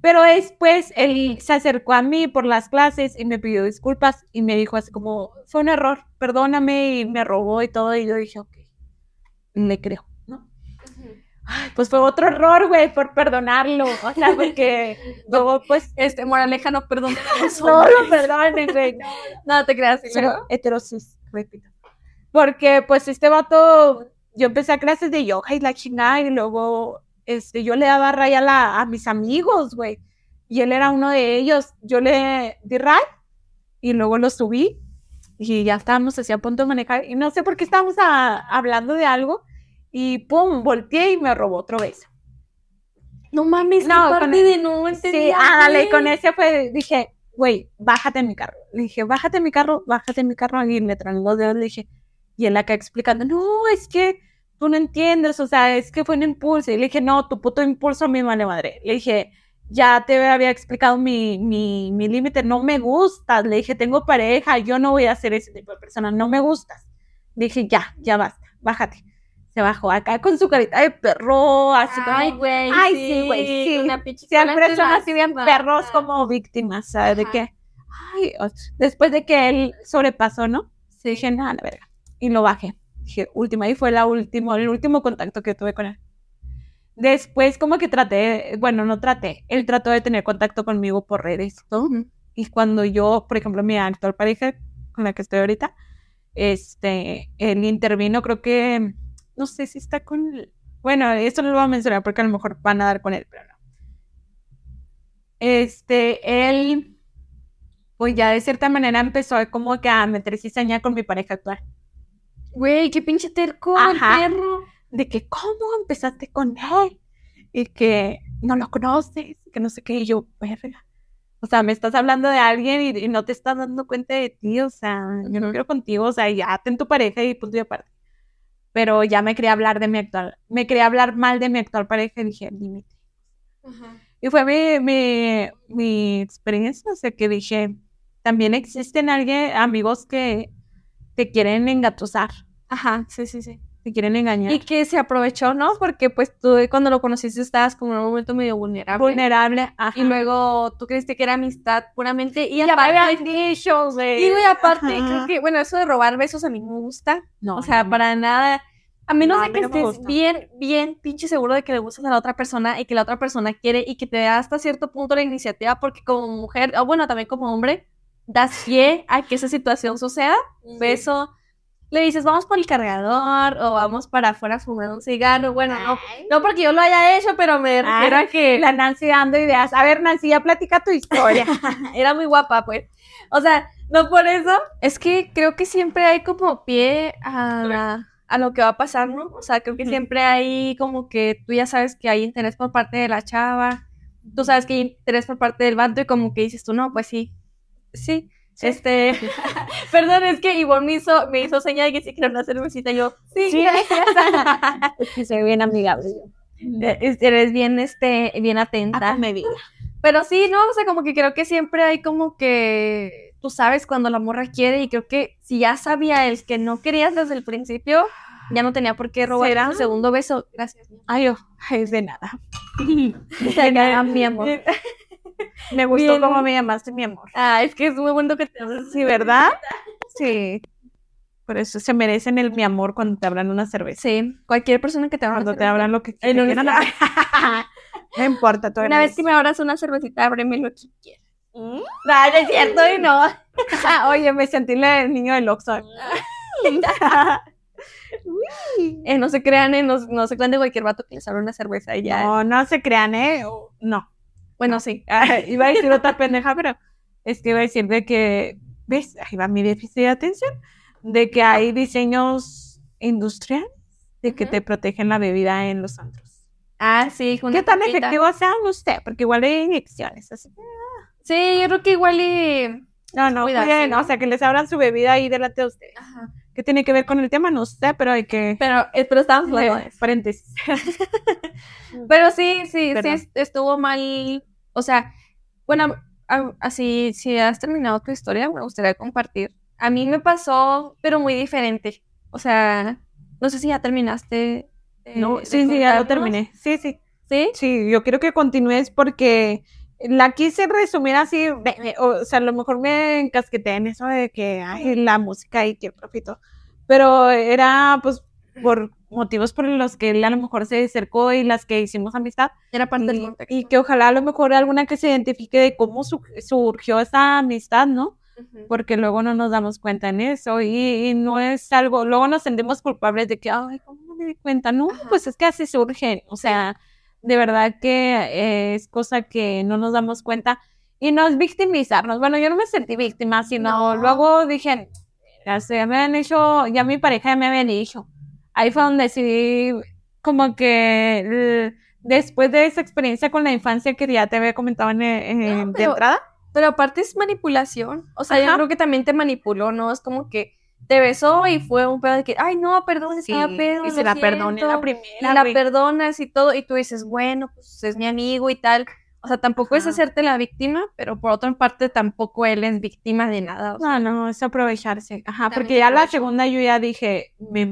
Pero después él se acercó a mí por las clases y me pidió disculpas y me dijo así como, fue un error, perdóname y me robó y todo. Y yo dije, ok, le creo, ¿no? Ay, pues fue otro error, güey, por perdonarlo. O sea, porque luego, pues, Este, moraleja, no perdón. no lo perdonen, güey. no. No te creas. Pero heterosis, repito. Porque, pues, este vato, yo empecé a clases de yoga y la chingada, y luego, este, yo le daba ray a, la, a mis amigos, güey. Y él era uno de ellos. Yo le di ray y luego lo subí y ya estábamos así a punto de manejar. Y no sé por qué estábamos a- hablando de algo y pum, volteé y me robó otro beso. No mames, No, no, con parte el- de no Sí, entendía, ándale, con ese fue, dije, güey, bájate en mi carro. Le dije, bájate en mi carro, bájate en mi carro. Y le traen los dedos, le dije, y él acá explicando, no, es que tú no entiendes, o sea, es que fue un impulso. Y le dije, no, tu puto impulso a mi vale madre. Le dije, ya te había explicado mi, mi, mi límite, no me gustas. Le dije, tengo pareja, yo no voy a ser ese tipo de persona, no me gustas. Le dije, ya, ya basta, bájate. Se bajó acá con su carita de perro, así como, Ay, güey. Ay, sí, güey, sí. Una siempre son así bien perros como víctimas, ¿sabes? De que, ay, después de que él sobrepasó, ¿no? Sí. Dije, nada, la verga. Y lo bajé. Dije, última, y fue la última, el último contacto que tuve con él. Después, como que traté, bueno, no traté, él trató de tener contacto conmigo por redes. Y cuando yo, por ejemplo, mi actual pareja con la que estoy ahorita, este, él intervino, creo que, no sé si está con, bueno, esto no lo voy a mencionar porque a lo mejor van a dar con él, pero no. Este, él, pues ya de cierta manera empezó a como que a meter cizaña con mi pareja actual. Güey, qué pinche terco, Ajá. el perro. De que, ¿cómo empezaste con él? Y que no lo conoces, que no sé qué, y yo, verga. O sea, me estás hablando de alguien y, y no te estás dando cuenta de ti, o sea, yo no quiero contigo, o sea, ya ten tu pareja y punto y aparte. Pero ya me quería hablar de mi actual, me quería hablar mal de mi actual pareja y dije, límite. Y fue mi, mi, mi experiencia, o sea, que dije, también existen alguien, amigos que te quieren engatusar, Ajá, sí, sí, sí. Te quieren engañar. Y que se aprovechó, ¿no? Porque pues tú cuando lo conociste estabas como en un momento medio vulnerable. vulnerable, ajá. Y luego tú creíste que era amistad puramente. Y me aparte, dicho, güey. y güey, aparte, Ajá. creo que, bueno, eso de robar besos a mí no me gusta. No, O sea, no. para nada. A menos No, a de mí que no estés bien, bien pinche seguro de que le gustas a la otra persona y que la otra persona quiere y que te da hasta cierto punto la iniciativa, porque como mujer, o bueno, también como hombre, das pie a que esa situación suceda. Un beso, le dices, vamos por el cargador o vamos para afuera a fumar un cigarro. Bueno, no, no porque yo lo haya hecho, pero me refiero a que La Nancy dando ideas. A ver, Nancy, ya platica tu historia. era muy guapa, pues. O sea, no por eso. Es que creo que siempre hay como pie a, la- a lo que va a pasar, ¿no? O sea, creo que siempre hay como que tú ya sabes que hay interés por parte de la chava, tú sabes que hay interés por parte del vato y como que dices tú, no, pues sí, sí. Este, perdón, es que Ivonne me hizo, me hizo señal de que sí quiero una cervecita. y Yo, sí, Sí. gracias. soy bien amigable. Eh, Eres bien, este, bien atenta. Medida. Pero sí, no, o sea, como que creo que siempre hay como que tú sabes cuando la morra quiere y creo que si ya sabía el que no querías desde el principio, ya no tenía por qué robar ¿Será? el segundo beso. Gracias. Ay, oh, ay, es de nada. De nada, mi amor. Me gustó Bien. cómo me llamaste, mi amor. Ah, es que es muy bueno que te Sí, ¿verdad? Sí. Por eso se merecen el mi amor cuando te hablan una cerveza. Sí, cualquier persona que te abra Cuando una te hablan lo que quieran. No importa, tú Una vez que me abras una cervecita, ábreme lo que quieras. No, no es cierto y no. Oye, me sentí el niño del Oxxo. Eh, no se crean, eh, no, no se crean de cualquier vato que les abra una cerveza y ya. No, no se crean, ¿eh? No. Bueno, sí. Ah, iba a decir otra pendeja, pero es que iba a decir de que, ¿ves? Ahí va mi déficit de atención. De que hay diseños industriales de que te protegen la bebida en los antros. Ah, sí. ¿Qué tan tapita. efectivos sean usted? Porque igual hay inyecciones. Así. que- Sí, yo creo que igual y... No, no, cuiden, ¿no? o sea, que les abran su bebida ahí delante de ustedes. ¿Qué tiene que ver con el tema? No sé, pero hay que... Pero, eh, pero de eso. Paréntesis. Pero sí, sí, sí, Perdón. estuvo mal. O sea, bueno, así, si has terminado tu historia, me gustaría compartir. A mí me pasó, pero muy diferente. O sea, no sé si ya terminaste. No, sí, sí, ya lo terminé. Sí, sí. ¿Sí? Sí, yo quiero que continúes porque la quise resumir así, o sea, a lo mejor me encasqueté en eso de que, ay, la música y qué profito, pero era, pues, por motivos por los que él a lo mejor se acercó y las que hicimos amistad, Era parte del y, contexto. y que ojalá a lo mejor alguna que se identifique de cómo su- surgió esa amistad, ¿no? Ujú. porque luego no nos damos cuenta en eso y, y no es algo, luego nos sentimos culpables de que, ay, ¿cómo me di cuenta? No, Ajá. pues es que así surgen, o sea, de verdad que eh, es cosa que no nos damos cuenta y no es victimizarnos. Bueno, yo no me sentí víctima, sino No. luego dije, ya me han hecho, ya mi pareja ya me había dicho. Ahí fue donde decidí como que después de esa experiencia con la infancia que ya te había comentado en, en- de pero- entrada, Pero aparte es manipulación. O sea, yo Ajá. creo que también te manipuló, ¿no? Es como que te besó y fue un pedo de que, ay, no, perdón, Sí, estaba pedo. y se la perdoné siento". la Y primera. la güey. perdonas y todo, y tú dices, bueno, pues es mi amigo y tal. O sea, tampoco es hacerte la víctima, pero por otra parte tampoco él es víctima de nada. o sea, No, no, es aprovecharse. Ajá, También porque ya la segunda yo ya dije, me,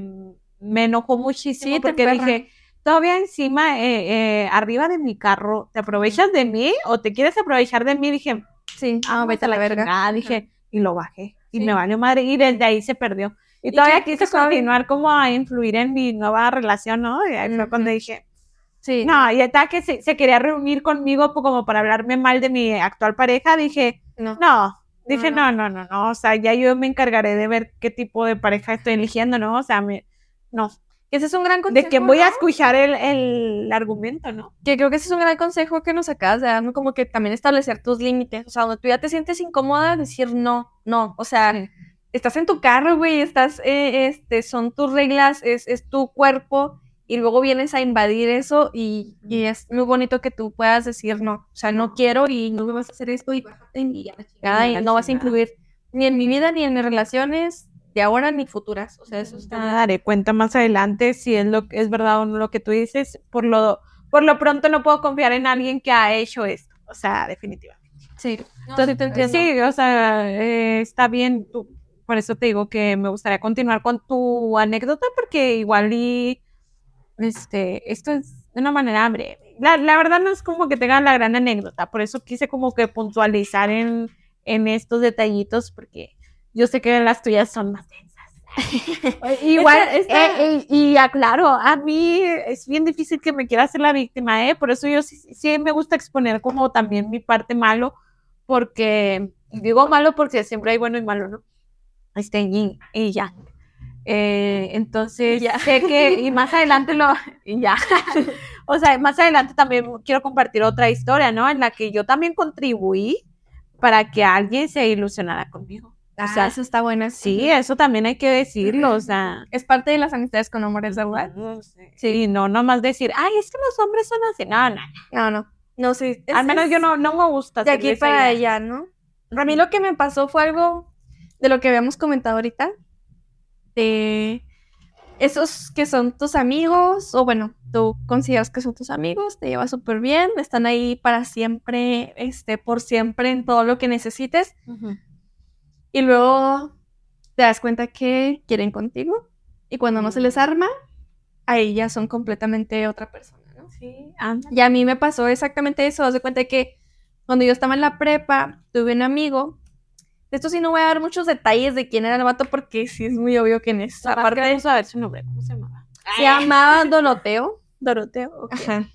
me enojó muchísimo porque dije, todavía encima, eh, eh, arriba de mi carro, ¿te aprovechas de mí o te quieres aprovechar de mí? Dije, sí, ah, vete a la verga. chingada, dije, y lo bajé. Y Sí. me valió madre. Y desde ahí se perdió. Y, ¿Y todavía qué- quise qué continuar como a influir en mi nueva relación, ¿no? Y ahí fue cuando dije, Sí. no, y hasta que se, se quería reunir conmigo como para hablarme mal de mi actual pareja, dije, no. no, dije, No, no, no, no, no, o sea, ya yo me encargaré de ver qué tipo de pareja estoy eligiendo, ¿no? O sea, me, no, ese es un gran consejo. de que voy a ¿no? escuchar el, el argumento, ¿no? Que creo que ese es un gran consejo que nos acabas de dar, ¿no? Como que también establecer tus límites. O sea, donde tú ya te sientes incómoda, decir no, no. O sea, Sí. estás en tu carro, güey, estás, eh, este, son tus reglas, es, es tu cuerpo, y luego vienes a invadir eso, y, y es muy bonito que tú puedas decir no. O sea, no quiero y no me vas a hacer esto, y y a chingada, y a no vas a incluir ni en mi vida, ni en mis relaciones de ahora, ni futuras. O sea, eso Me está... daré cuenta más adelante si es lo es verdad o no lo que tú dices. Por lo, por lo pronto no puedo confiar en alguien que ha hecho esto. O sea, definitivamente. Sí, entonces te entiendo. Sí, o sea, eh, está bien. tú- por eso te digo que me gustaría continuar con tu anécdota porque igual y este, esto es de una manera breve. La, la verdad no es como que tenga la gran anécdota, por eso quise como que puntualizar en, en estos detallitos porque yo sé que las tuyas son más densas. Igual, Esta- esta- eh, eh, y aclaro, a mí es bien difícil que me quiera hacer la víctima, ¿eh? Por eso yo sí, sí me gusta exponer como también mi parte malo, porque, digo malo porque siempre hay bueno y malo, ¿no? Este, y, y ya. Eh, entonces, Ya. sé que, y más adelante lo, y ya. o sea, más adelante también quiero compartir otra historia, ¿no? En la que yo también contribuí para que alguien se ilusionara conmigo. O Ah, sea, eso está bueno. sí, eso también hay que decirlo, o sea. Es parte de las amistades con hombres, ¿verdad? Sí, no nomás decir, ay, es que los hombres son así. No, no, No, no. No, sí. es- Al menos es yo no, no me gusta. De aquí para allá, ¿no? A mí lo que me pasó fue algo de lo que habíamos comentado ahorita. De esos que son tus amigos, o bueno, tú consideras que son tus amigos, te llevas súper bien, están ahí para siempre, este, por siempre en todo lo que necesites. Ujú. Y luego te das cuenta que quieren contigo. Y cuando no se les arma, ahí ya son completamente otra persona, ¿no? Sí, anda. Y a mí me pasó exactamente eso. Haz de cuenta que cuando yo estaba en la prepa, tuve un amigo. De esto sí no voy a dar muchos detalles de quién era el vato porque sí es muy obvio quién es. Aparte, vamos a ver su nombre, ¿cómo se llamaba? se llamaba Doroteo. Doroteo. ok. Ajá.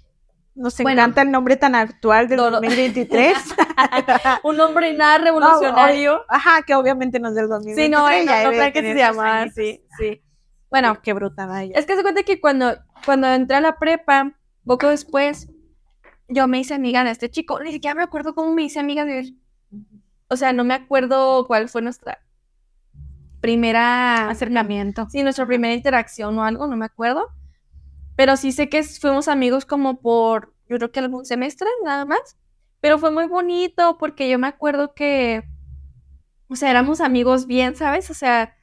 Nos Bueno. encanta el nombre tan actual del Doro- 2023. Un hombre nada revolucionario. Ajá, que obviamente no es del 2023. sí, no, no, ya no, crean que se añitos. así. Sí. Bueno, qué bruta vaya. Es que se cuenta que cuando, cuando entré a la prepa, poco después, yo me hice amiga de este chico. Ni siquiera me acuerdo cómo me hice amiga de él. O sea, no me acuerdo cuál fue nuestra primera... Acercamiento. Sí, nuestra primera interacción o algo, no me acuerdo. Pero sí sé que fuimos amigos como por, yo creo que algún semestre, nada más. Pero fue muy bonito porque yo me acuerdo que, o sea, éramos amigos bien, ¿sabes? O sea,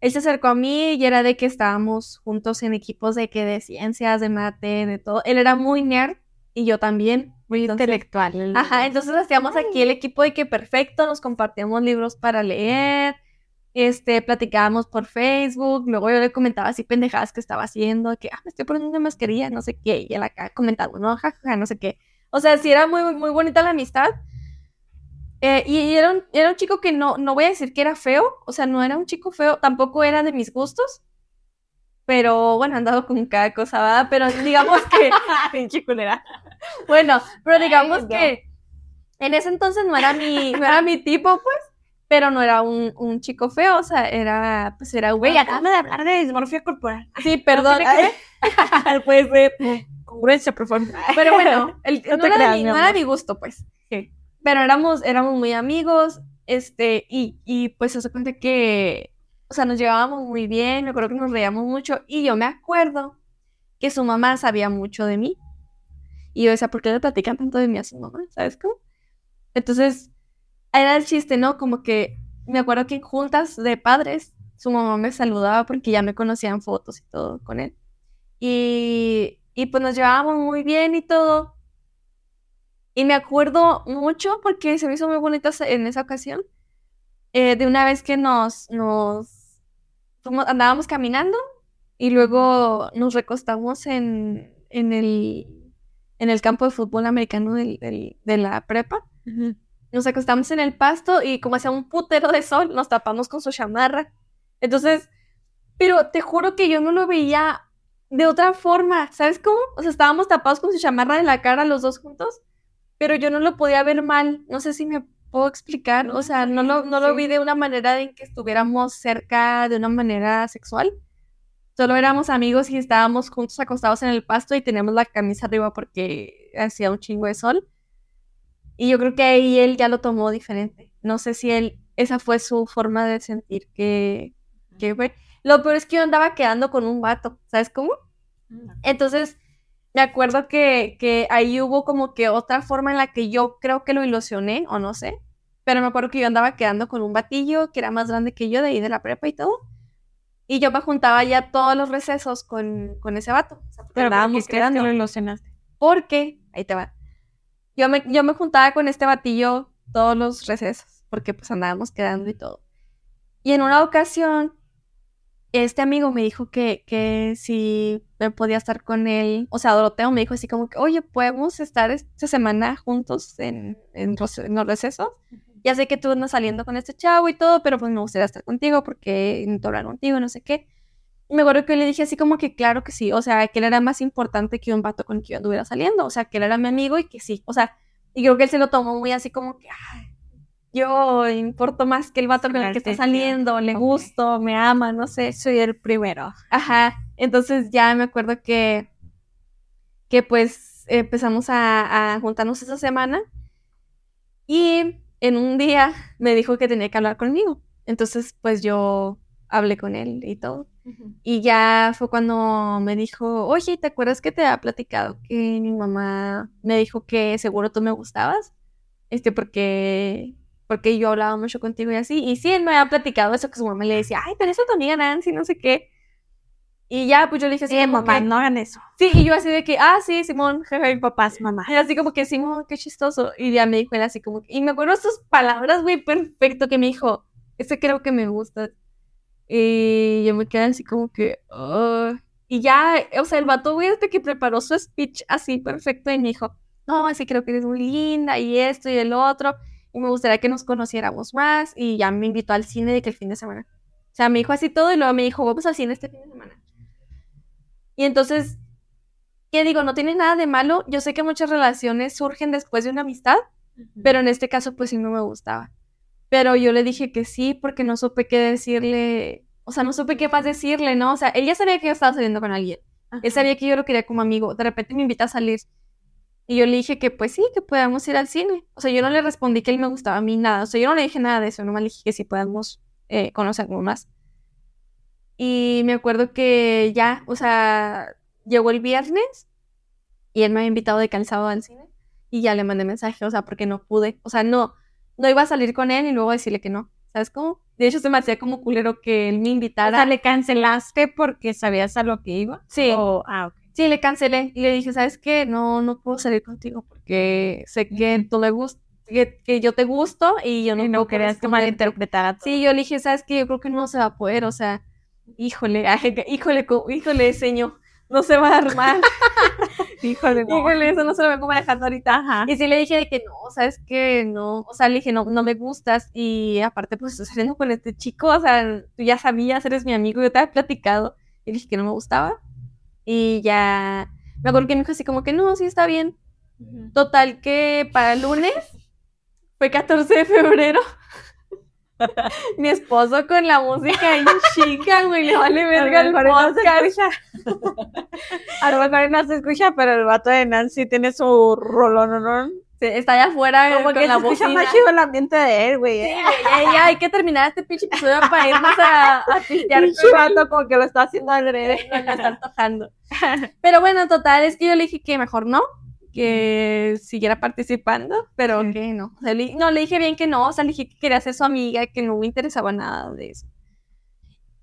él se acercó a mí y era de que estábamos juntos en equipos de que de ciencias, de mate, de todo. Él era muy nerd y yo también. Muy Entonces- intelectual. el- Ajá, entonces hacíamos aquí el equipo de que perfecto, nos compartíamos libros para leer, este, platicábamos por Facebook, luego yo le comentaba así pendejadas que estaba haciendo, que ah, me estoy poniendo una mascarilla, no sé qué, y él acá comentando, no, jajaja, no sé qué. O sea, sí era muy, muy bonita la amistad. Eh, y y era un, era un chico que no, no voy a decir que era feo, o sea, no era un chico feo, tampoco era de mis gustos, pero bueno, han dado con cada cosa, ¿verdad? Pero digamos que, Pinche culera. bueno, pero digamos no. que en ese entonces no era mi, no era mi tipo, pues, pero no era un, un chico feo, o sea, era, pues era Güey, acabamos de hablar de dismorfia corporal. Sí, perdón. Puede ser. Congruencia, por favor. pero bueno, el, No no, era creas, mi, no era mi gusto, pues. Sí. Pero éramos, éramos muy amigos, este, y, y pues se hace cuenta que, o sea, nos llevábamos muy bien, me acuerdo que nos reíamos mucho, y yo me acuerdo que su mamá sabía mucho de mí. Y yo decía, ¿por qué le platican tanto de mí a su mamá? ¿Sabes cómo? Entonces, era el chiste, ¿no? Como que me acuerdo que en juntas de padres, su mamá me saludaba porque ya me conocían fotos y todo con él. Y, y pues nos llevábamos muy bien y todo. Y me acuerdo mucho porque se me hizo muy bonito en esa ocasión. eh, de una vez que nos, nos andábamos caminando y luego nos recostamos en, en el, en el campo de fútbol americano del- del- de la prepa. Nos acostamos en el pasto y como hacía un putero de sol, nos tapamos con su chamarra. Entonces, pero te juro que yo no lo veía de otra forma, ¿sabes cómo? O sea, estábamos tapados con su chamarra de la cara los dos juntos, pero yo no lo podía ver mal. No sé si me puedo explicar. O sea, no lo, no lo vi de una manera en que estuviéramos cerca de una manera sexual. Solo éramos amigos y estábamos juntos acostados en el pasto y teníamos la camisa arriba porque hacía un chingo de sol. Y yo creo que ahí él ya lo tomó diferente. No sé si él, esa fue su forma de sentir que, que fue. Lo peor es que yo andaba quedando con un vato, ¿sabes cómo? Entonces, me acuerdo que, que ahí hubo como que otra forma en la que yo creo que lo ilusioné, o no sé. Pero me acuerdo que yo andaba quedando con un batillo que era más grande que yo de ahí de la prepa y todo. Y yo me juntaba ya todos los recesos con, con ese vato. O sea, Pero andábamos ¿por qué crees quedando. que lo ilusionaste? Porque, ahí te va. Yo me, yo me juntaba con este batillo todos los recesos, porque pues andábamos quedando y todo. Y en una ocasión, este amigo me dijo que, que si me podía estar con él, o sea, Doroteo me dijo así como que, oye, podemos estar esta semana juntos en, en, en los recesos. Ya sé que tú andas saliendo con este chavo y todo, pero pues me gustaría estar contigo porque necesito hablar contigo, no sé qué. Me acuerdo que le dije así como que claro que sí, o sea, que él era más importante que un vato con el que yo anduviera saliendo, o sea, que él era mi amigo y que sí, o sea, y creo que él se lo tomó muy así como que, "Ay, yo importo más que el vato con el que está saliendo, le ok. gusto, me ama, no sé. Soy el primero. Ajá, entonces ya me acuerdo que, que pues empezamos a, a juntarnos esa semana y en un día me dijo que tenía que hablar conmigo. Entonces pues yo hablé con él y todo. Y ya fue cuando me dijo, oye, ¿te acuerdas que te había platicado que mi mamá me dijo que seguro tú me gustabas? Este, porque, porque yo hablaba mucho contigo y así. Y sí, él me había platicado eso que su mamá le decía, ay, pero esa es tu amiga Nancy, no sé qué. Y ya, pues yo le dije así Sí, como mamá, que- no hagan eso. Sí, y yo así de que, ah, sí, Simón, jeje, Mi papá es mamá. y así como que, Simón, qué chistoso. Y ya me dijo él así como que, y me acuerdo sus palabras, güey, perfecto, que me dijo, ese creo que me gusta. Y yo me quedé así como que, y ya, o sea, el vato, güey, este que preparó su speech así perfecto y me dijo, no, así creo que eres muy linda y esto y el otro. Y me gustaría que nos conociéramos más. Y ya me invitó al cine de que el fin de semana. O sea, me dijo así todo y luego me dijo, vamos al cine este fin de semana. Y entonces, ¿qué digo? No tiene nada de malo. Yo sé que muchas relaciones surgen después de una amistad, pero en este caso pues sí no me gustaba. Pero yo le dije que sí porque no supe qué decirle, o sea, no supe qué más decirle, ¿no? O sea, él ya sabía que yo estaba saliendo con alguien. Él sabía que yo lo quería como amigo. De repente me invita a salir. Y yo le dije que pues sí, que podamos ir al cine. O sea, yo no le respondí que él me gustaba a mí nada. O sea, yo no le dije nada de eso. Nomás le dije que sí podamos eh, conocernos más. Y me acuerdo que ya, o sea, llegó el viernes y él me había invitado de cansado al cine. Y ya le mandé mensaje, o sea, porque no pude. O sea, no, no iba a salir con él y luego decirle que no. ¿Sabes cómo? De hecho, se me hacía como culero que él me O invitara. sea, ¿le cancelaste porque sabías a lo que iba? Sí. O- ah. Sí, le cancelé y le dije, ¿sabes qué? No, no puedo salir contigo porque sé que tú le gust que, que yo te gusto y yo no, Y no querías que corresponderte". malinterpretara. Sí, yo le dije, ¿sabes qué? Yo creo que no se va a poder, o sea, híjole, ay, híjole, híjole, señor, no se va a armar. Híjole, no. Híjole, eso no se lo vengo manejando ahorita. Ajá. Y sí le dije de que no, sabes que no, o sea, le dije, no, no me gustas. Y aparte, pues saliendo con este chico, o sea, tú ya sabías, eres mi amigo, yo te había platicado. Y le dije que no me gustaba. Y ya, me acuerdo que me dijo así como que no, sí está bien. Total que para el lunes, fue 14 de febrero. Mi esposo con la música en chica, güey, le vale verga no se podcast. escucha. A lo mejor no se escucha, pero el vato de Nancy tiene su rolón. Está allá afuera Como con que la se escucha más chido el ambiente de él, güey. Sí, güey, ya, ya, hay que terminar este pinche episodio para irnos a, a pistear. Vato como que lo está haciendo adrede. No, me está antojando. Pero bueno, total, es que yo le dije que mejor no, que siguiera participando, pero Sí. que no. O sea, le- no, le dije bien que no, o sea, le dije que quería ser su amiga, que no me interesaba nada de eso.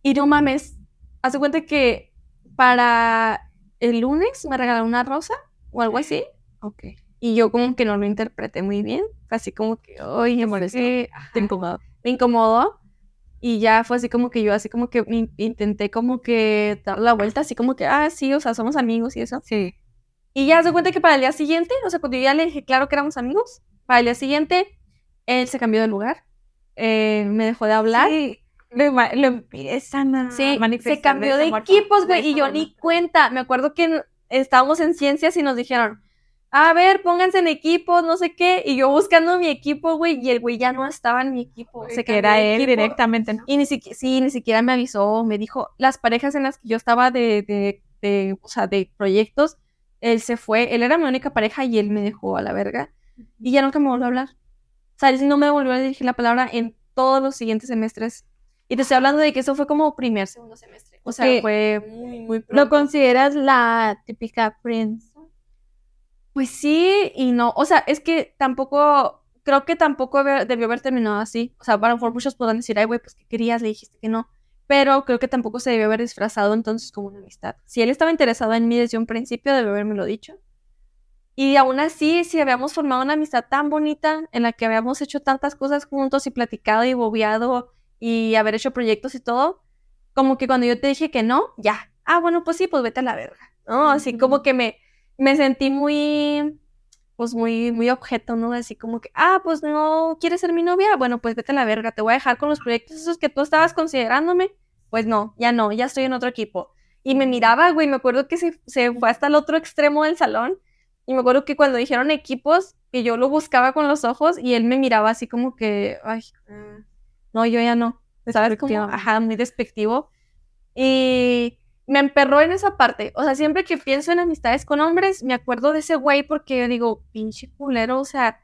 Y no mames, hace cuenta que para el lunes me regaló una rosa o algo así. Ok. Y yo como que no lo interpreté muy bien. Así como que, oye, molestó? que- Te incomodó. me incomodó. Y ya fue así como que yo, así como que me intenté como que dar la vuelta, así como que, ah, sí, o sea, somos amigos y eso. Sí. Y ya se cuenta que para el día siguiente, o sea, cuando yo ya le dije claro que éramos amigos, para el día siguiente, él se cambió de lugar, eh, me dejó de hablar. Sí. Le empiezan a Sí, manifestar se cambió de desamor equipos, güey, y yo ni cuenta. Me acuerdo que estábamos en ciencias y nos dijeron, a ver, pónganse en equipos, no sé qué, y yo buscando mi equipo, güey, y el güey ya no estaba en mi equipo. Se que era de él equipo. directamente, ¿no? Y ni siquiera, sí, ni siquiera me avisó, me dijo, las parejas en las que yo estaba de, de, de, o sea, de proyectos, él se fue, él era mi única pareja y él me dejó a la verga. Y ya nunca me volvió a hablar. O sea, él no me volvió a dirigir la palabra en todos los siguientes semestres. Y te estoy hablando de que eso fue como primer, segundo semestre. O sea, fue muy, muy ¿Lo pronto. consideras la típica friends? Pues sí y no. O sea, es que tampoco, creo que tampoco debió haber terminado así. O sea, a lo mejor muchos podrán decir, ay, güey, pues ¿qué querías? Le dijiste que no. Pero creo que tampoco se debió haber disfrazado entonces como una amistad. Si él estaba interesado en mí desde un principio, debió haberme dicho. Y aún así, si habíamos formado una amistad tan bonita en la que habíamos hecho tantas cosas juntos y platicado y bobeado y haber hecho proyectos y todo, como que cuando yo te dije que no, ya. Ah, bueno, pues sí, pues vete a la verga. ¿no? Así como que me, me sentí muy, pues muy, muy objeto, ¿no? Así como que, ah, pues no quieres ser mi novia, bueno, pues vete a la verga, te voy a dejar con los proyectos esos que tú estabas considerándome. Pues no, ya no, ya estoy en otro equipo. Y me miraba, güey, me acuerdo que se, se fue hasta el otro extremo del salón. Y me acuerdo que cuando dijeron equipos, que yo lo buscaba con los ojos y él me miraba así como que, ay, mm, no, yo ya no. ¿Sabes? Como, ajá, muy despectivo. Y me emperró en esa parte. O sea, siempre que pienso en amistades con hombres, me acuerdo de ese güey porque yo digo, pinche culero, o sea,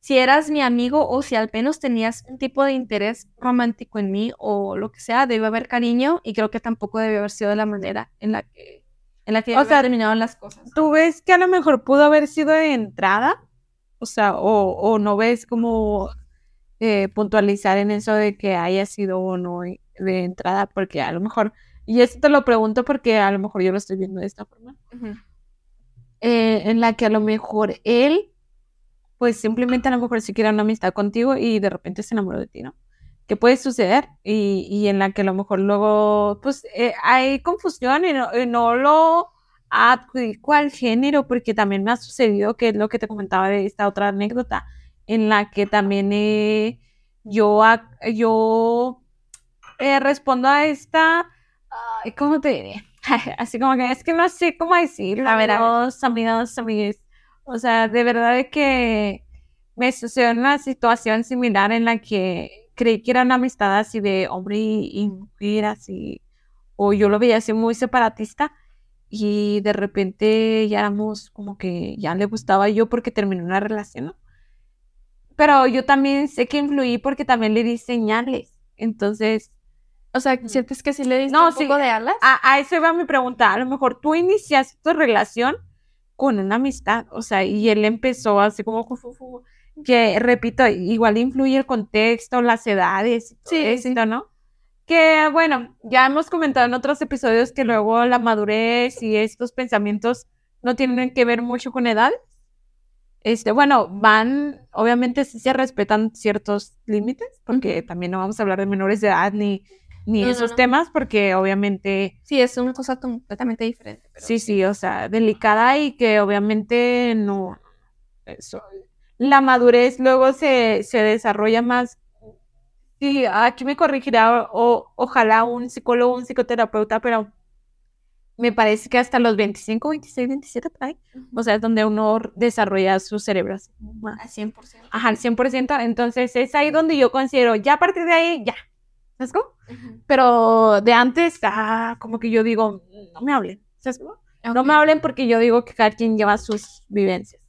si eras mi amigo o si al menos tenías un tipo de interés romántico en mí o lo que sea, debe haber cariño y creo que tampoco debe haber sido de la manera en la que, en la que O o sea, terminaron las cosas. ¿Tú ves que a lo mejor pudo haber sido de entrada? O sea, o, o no ves como eh, puntualizar en eso de que haya sido o no de entrada, porque a lo mejor, y esto te lo pregunto porque a lo mejor yo lo estoy viendo de esta forma, eh, en la que a lo mejor él, pues simplemente a lo mejor sí quiere una amistad contigo y de repente se enamoró de ti, ¿no? Que puede suceder y, y en la que a lo mejor luego, pues eh, hay confusión y no, y no lo adjudico al género porque también me ha sucedido que es lo que te comentaba de esta otra anécdota en la que también eh, yo, yo eh, respondo a esta, ay, ¿cómo te diré? Así como que es que no sé cómo decirlo. A ver, amigos, amigues. O sea, de verdad de que me sucedió una situación similar en la que creí que era una amistad así de hombre y, y mujer, así, o yo lo veía así muy separatista y de repente ya éramos como que ya le gustaba yo porque terminó una relación, ¿no? Pero yo también sé que influí porque también le di señales. Entonces, O sea, ¿sientes que sí le diste No, un sí. poco de alas? a, a eso va mi pregunta. A lo mejor tú iniciaste tu relación con una amistad, o sea, y él empezó así como que repito, igual influye el contexto, las edades, Sí, esto, sí. ¿no? Que bueno, ya hemos comentado en otros episodios que luego la madurez y estos pensamientos no tienen que ver mucho con edad. Este, bueno, van, obviamente sí se respetan ciertos límites, porque también no vamos a hablar de menores de edad ni, ni No, esos no. temas porque obviamente Sí, es una cosa completamente diferente. pero Sí, sí, o sea, delicada y que obviamente no. Eso. La madurez luego se, se desarrolla más. Sí, aquí me corregirá o, ojalá un psicólogo, un psicoterapeuta, pero me parece que hasta los 25, 26, 27 por ahí. O sea, es donde uno desarrolla su cerebro. así. Al 100%. Ajá, al 100%. Entonces es ahí donde yo considero, ya a partir de ahí, ya. ¿Sabes cómo? Pero de antes, ah, como que yo digo, no me hablen. ¿Sabes cómo? No me hablen porque yo digo que cada quien lleva sus vivencias.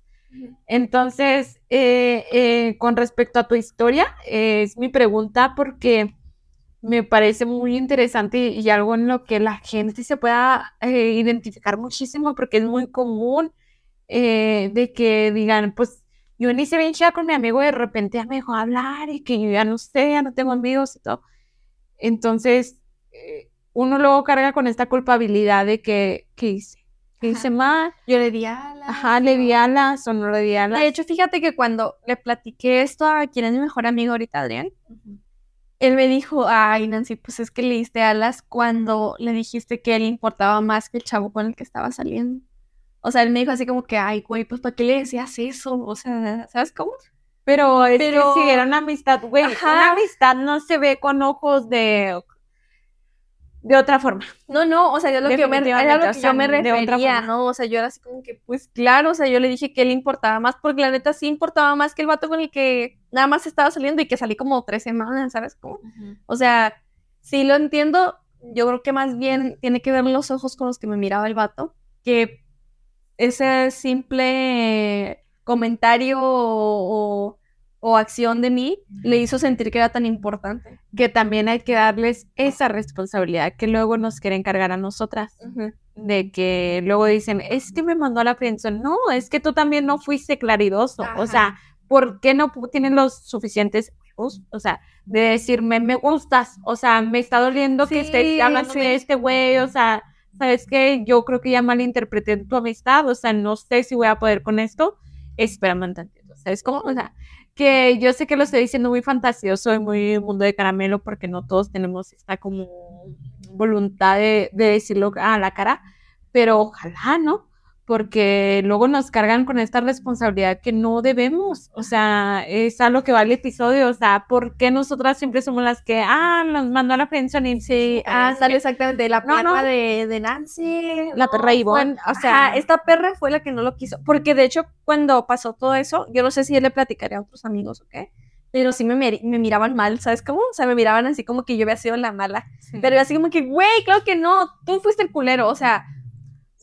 Entonces, eh, eh, con respecto a tu historia, eh, es mi pregunta porque me parece muy interesante y, y algo en lo que la gente se pueda eh, identificar muchísimo porque es muy común eh, de que digan, pues yo inicié bien chida con mi amigo y de repente ya me dejó hablar y que yo ya no sé, ya no tengo amigos y todo. Entonces, eh, uno luego carga con esta culpabilidad de que, ¿qué hice? ¿Qué hice mal? Yo le di alas. Ajá, le di alas o no le di alas. De hecho, fíjate que cuando le platiqué esto a quien es mi mejor amigo ahorita, Adrián, él me dijo, ay, Nancy, pues es que le diste alas cuando le dijiste que él importaba más que el chavo con el que estaba saliendo. O sea, él me dijo así como que, ay, güey, pues ¿para qué le decías eso? O sea, ¿sabes cómo? Pero es Pero- que si era una amistad, güey, una amistad no se ve con ojos de de otra forma. No, no, o sea, yo lo que yo me, era lo o que sea, yo me refería. ¿no? O sea, yo era así como que, pues claro, o sea, yo le dije que él importaba más, porque la neta sí importaba más que el vato con el que nada más estaba saliendo y que salí como tres semanas, ¿sabes? Como, o sea, sí lo entiendo, yo creo que más bien tiene que ver los ojos con los que me miraba el vato, que ese simple comentario o, o- o acción de mí le hizo sentir que era tan importante. Que también hay que darles esa responsabilidad que luego nos quieren cargar a nosotras. De que luego dicen, es que me mandó a la friendzone. No, es que tú también no fuiste claridoso. O Ajá. sea, ¿por qué no tienes los suficientes huevos? O sea, de decirme, me gustas. O sea, me está doliendo que Sí, estés hablando sí. de este güey. O sea, ¿sabes qué? Yo creo que ya malinterpreté tu amistad. O sea, no sé si voy a poder con esto. Tantito. ¿Sabes cómo? O sea, que yo sé que lo estoy diciendo muy fantasioso y muy mundo de caramelo porque no todos tenemos esta como voluntad de, de decirlo a la cara, pero ojalá, ¿no? Porque luego nos cargan con esta responsabilidad que no debemos, o sea, es a lo que va el episodio, o sea, ¿por qué nosotras siempre somos las que, ah, nos mandó a la friendzone y Sí, ah, ándale, exactamente, la perra no. de, de Nancy. La no, perra Ivonne, o sea- ajá, esta perra fue la que no lo quiso, porque de hecho cuando pasó todo eso, yo no sé si él le platicaría a otros amigos o qué, pero sí me, mir- me miraban mal, ¿sabes cómo? O sea, me miraban así como que yo había sido la mala, pero así como que, güey, claro que no, tú fuiste el culero, o sea,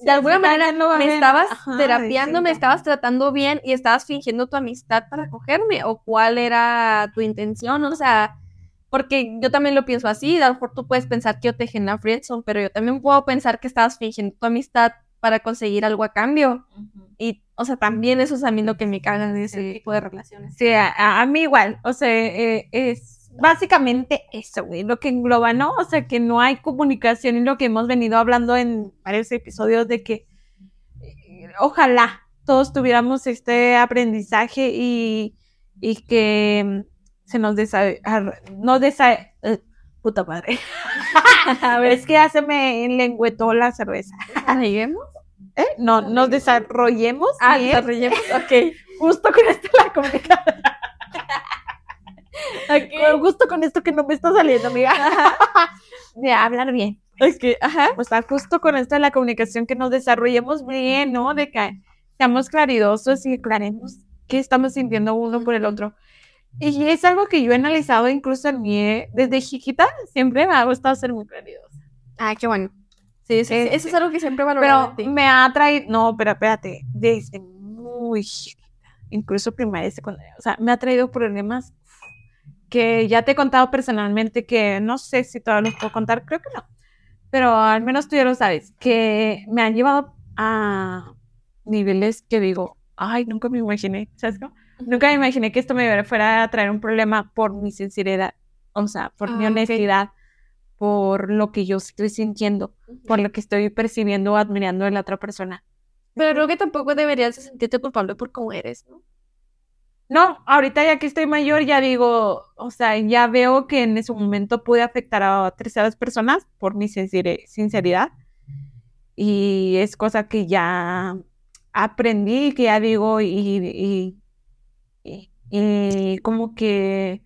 de alguna manera me estabas terapiando, me estabas tratando bien y estabas fingiendo tu amistad para cogerme, o cuál era tu intención, o sea, porque yo también lo pienso así, a lo mejor tú puedes pensar que yo te dejé en la friendzone, pero yo también puedo pensar que estabas fingiendo tu amistad para conseguir algo a cambio, y, o sea, también eso es a mí lo que me caga de ese tipo de relaciones. Sí, a mí igual, o sea, eh, es básicamente eso, güey, lo que engloba, ¿no? O sea, que no hay comunicación y lo que hemos venido hablando en varios episodios de que eh, ojalá todos tuviéramos este aprendizaje y, y que mm, se nos desa... no desa... eh, puta madre. a ver, es que ya se me lengüetó la cerveza. ¿lleguemos? ¿eh? No, nos desarrollemos Ah, bien. desarrollemos, ok. justo con esto la comunicación. Con- Justo con esto que no me está saliendo, amiga. De hablar bien. Es que, ajá. O sea, justo con esto de la comunicación que nos desarrollemos bien, ¿no? De que seamos claridosos y aclaremos qué estamos sintiendo uno por el otro. Y es algo que yo he analizado incluso en ¿eh? desde chiquita, siempre me ha gustado ser muy claridosa. Ah, qué bueno. Sí, sí, sí, Este, eso es algo que siempre valoro Pero me ha traído, no, pero espérate, desde muy chiquita, incluso primaria y secundaria, o sea, me ha traído problemas que ya te he contado personalmente, que no sé si todavía los puedo contar, creo que no, pero al menos tú ya lo sabes, que me han llevado a niveles que digo, ay, nunca me imaginé, ¿sabes cómo? Nunca me imaginé que esto me fuera a traer un problema por mi sinceridad, o sea, por mi Ah, ok. honestidad, por lo que yo estoy sintiendo, por lo que estoy percibiendo o admirando de la otra persona. Pero creo que tampoco deberías de sentirte culpable por cómo eres, ¿no? No, ahorita ya que estoy mayor, ya digo, o sea, ya veo que en ese momento pude afectar a terceras personas por mi sinceridad. Y es cosa que ya aprendí, que ya digo, y, y, como que,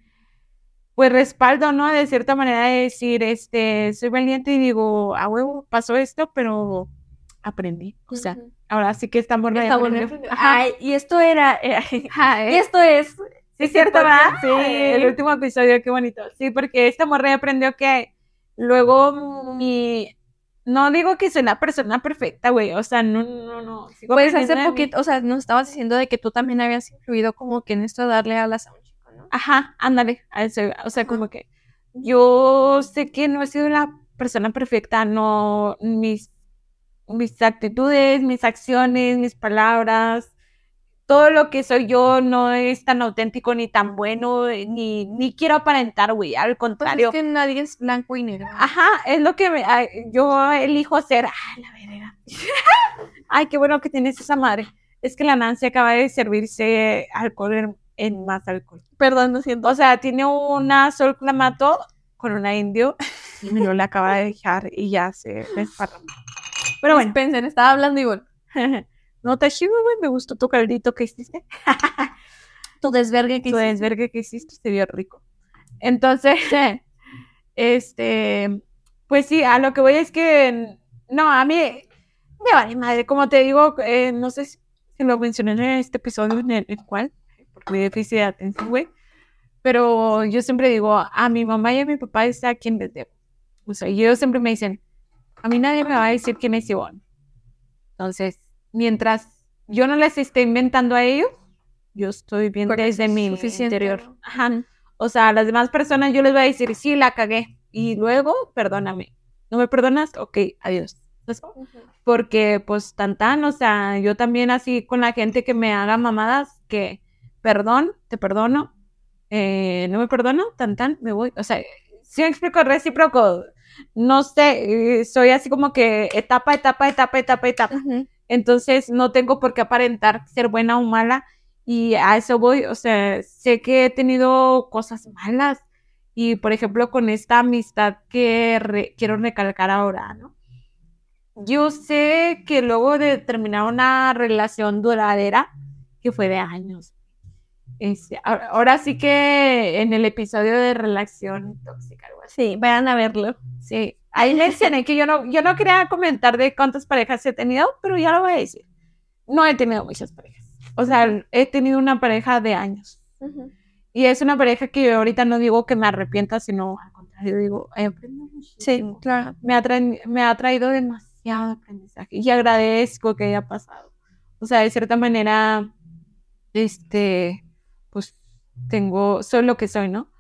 pues respaldo, ¿no? De cierta manera de decir, este, soy valiente y digo, a huevo, pasó esto, pero aprendí. O sea. Ahora sí que estamos. Ajá. Ay, y esto era. eh, Ajá, y ¿eh? esto es. Sí, es cierto, ¿verdad? Sí, el último episodio, qué bonito. Sí, porque esta morra aprendió que luego mi... No digo que soy la persona perfecta, güey, o sea, no, no, no. sigo Pues hace poquito, o sea, nos estabas diciendo de que tú también habías influido como que en esto de darle alas a un chico, ¿no? Ajá, ándale, a eso iba. O sea, como que yo sé que no he sido la persona perfecta, no, mis, mis actitudes, mis acciones, mis palabras, todo lo que soy yo no es tan auténtico ni tan bueno, eh, ni, ni quiero aparentar, güey, al Pues contrario. es que nadie es blanco y negro. Ajá, es lo que me- yo elijo ser. Ay, la verga. Ay, qué bueno que tienes esa madre. Es que la Nancy acaba de servirse alcohol en, en más alcohol. Perdón, lo siento. O sea, tiene una sol clamato con una indio y me lo le acaba de dejar y ya se desparramó. Pero bueno, Dispensen, estaba hablando y bueno. no te chido, güey, me gustó tu caldito que hiciste. Tu desvergue que Tu hiciste. desvergue que hiciste se vio rico. Entonces, este, pues sí, a lo que voy es que, no, a mí me vale madre, como te digo, eh, no sé si lo mencioné en este episodio en el, cual, por mi déficit de atención, güey, pero yo siempre digo, a mi mamá y a mi papá es a quien les debo. O sea, ellos siempre me dicen, a mí nadie me va a decir quién es Ivonne. Entonces, mientras yo no les esté inventando a ellos, yo estoy bien Porque desde es mi interior. Ajá. O sea, a las demás personas yo les voy a decir, sí, la cagué. Y luego, perdóname. ¿No me perdonas? Ok, adiós. ¿Sabes cómo? Porque, pues, tan tan, o sea, yo también así con la gente que me haga mamadas, que, perdón, te perdono, eh, no me perdono, tan tan, me voy. O sea, si me explico recíproco, no sé, eh, soy así como que etapa, etapa, etapa, etapa, etapa. Ujú. Entonces no tengo por qué aparentar ser buena o mala y a eso voy, o sea, sé que he tenido cosas malas y por ejemplo con esta amistad que re- quiero recalcar ahora, ¿no? Yo sé que luego de terminar una relación duradera, que fue de años, este, ahora sí que en el episodio de relación tóxica, algo así. Sí, vayan a verlo. Sí, ahí mencioné que yo no, yo no quería comentar de cuántas parejas he tenido, pero ya lo voy a decir. No he tenido muchas parejas. O sea, he tenido una pareja de años. Y es una pareja que yo ahorita no digo que me arrepienta, sino al contrario, digo, he aprendido Sí, muchísimo. claro. Me ha, me ha traído demasiado aprendizaje y agradezco que haya pasado. O sea, de cierta manera, este, tengo, soy lo que soy, ¿no?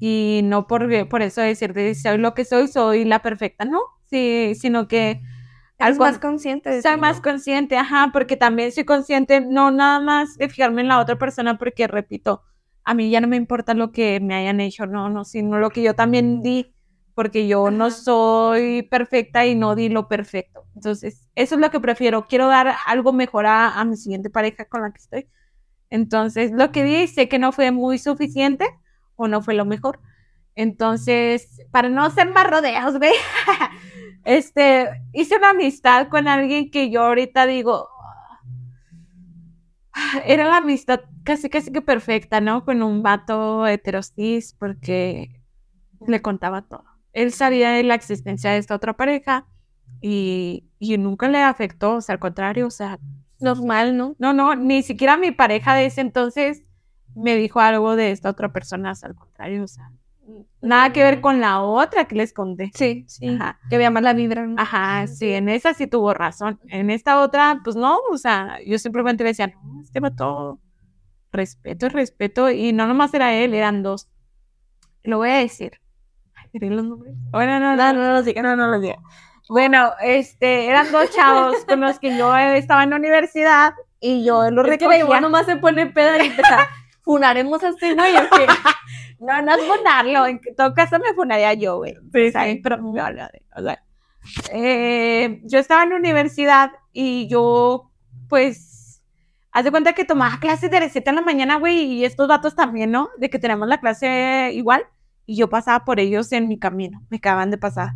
Y no por, por eso decir de soy lo que soy, soy la perfecta, ¿no? Sí, sino que algo más consciente de soy más ¿no? consciente, ajá, porque también soy consciente, no nada más de fijarme en la otra persona, porque repito, a mí ya no me importa lo que me hayan hecho, no, no, sino lo que yo también di, porque yo no Ajá. soy perfecta y no di lo perfecto. Entonces, eso es lo que prefiero. Quiero dar algo mejor a, a mi siguiente pareja con la que estoy. Entonces, lo que di, sé que no fue muy suficiente o no fue lo mejor. Entonces, para no hacer más rodeos, güey, este, hice una amistad con alguien que yo ahorita digo, era la amistad casi casi que perfecta, ¿no? Con un vato heterosis porque le contaba todo. Él sabía de la existencia de esta otra pareja y, y nunca le afectó, o sea, al contrario, o sea, Normal, ¿no? no, no, ni siquiera mi pareja de ese entonces me dijo algo de esta otra persona, al contrario, o sea, nada que ver con la otra que les conté. Sí, sí. Ajá. Que había mala vibra, ¿no? Ajá, sí, en esa sí tuvo razón. En esta otra, pues no, o sea, yo simplemente le decía, no, este vato, respeto, respeto, y no nomás era él, eran dos. Lo voy a decir. Ay, los nombres. Bueno, no, no, no, no los diga, no, no los diga. Bueno, este, eran dos chavos con los que yo estaba en la universidad y yo los Es que recogía. igual nomás se pone peda y empieza, funaremos a este güey, ¿o qué? No, no es funarlo, en todo caso me funaría yo, güey. Sí, O sea, pero me habla de- o sea, eh, yo estaba en la universidad y yo, pues, Haz de cuenta que tomaba clases de receta en la mañana, güey, y estos vatos también, ¿no? De que tenemos la clase igual, y yo pasaba por ellos en mi camino, me acaban de pasar.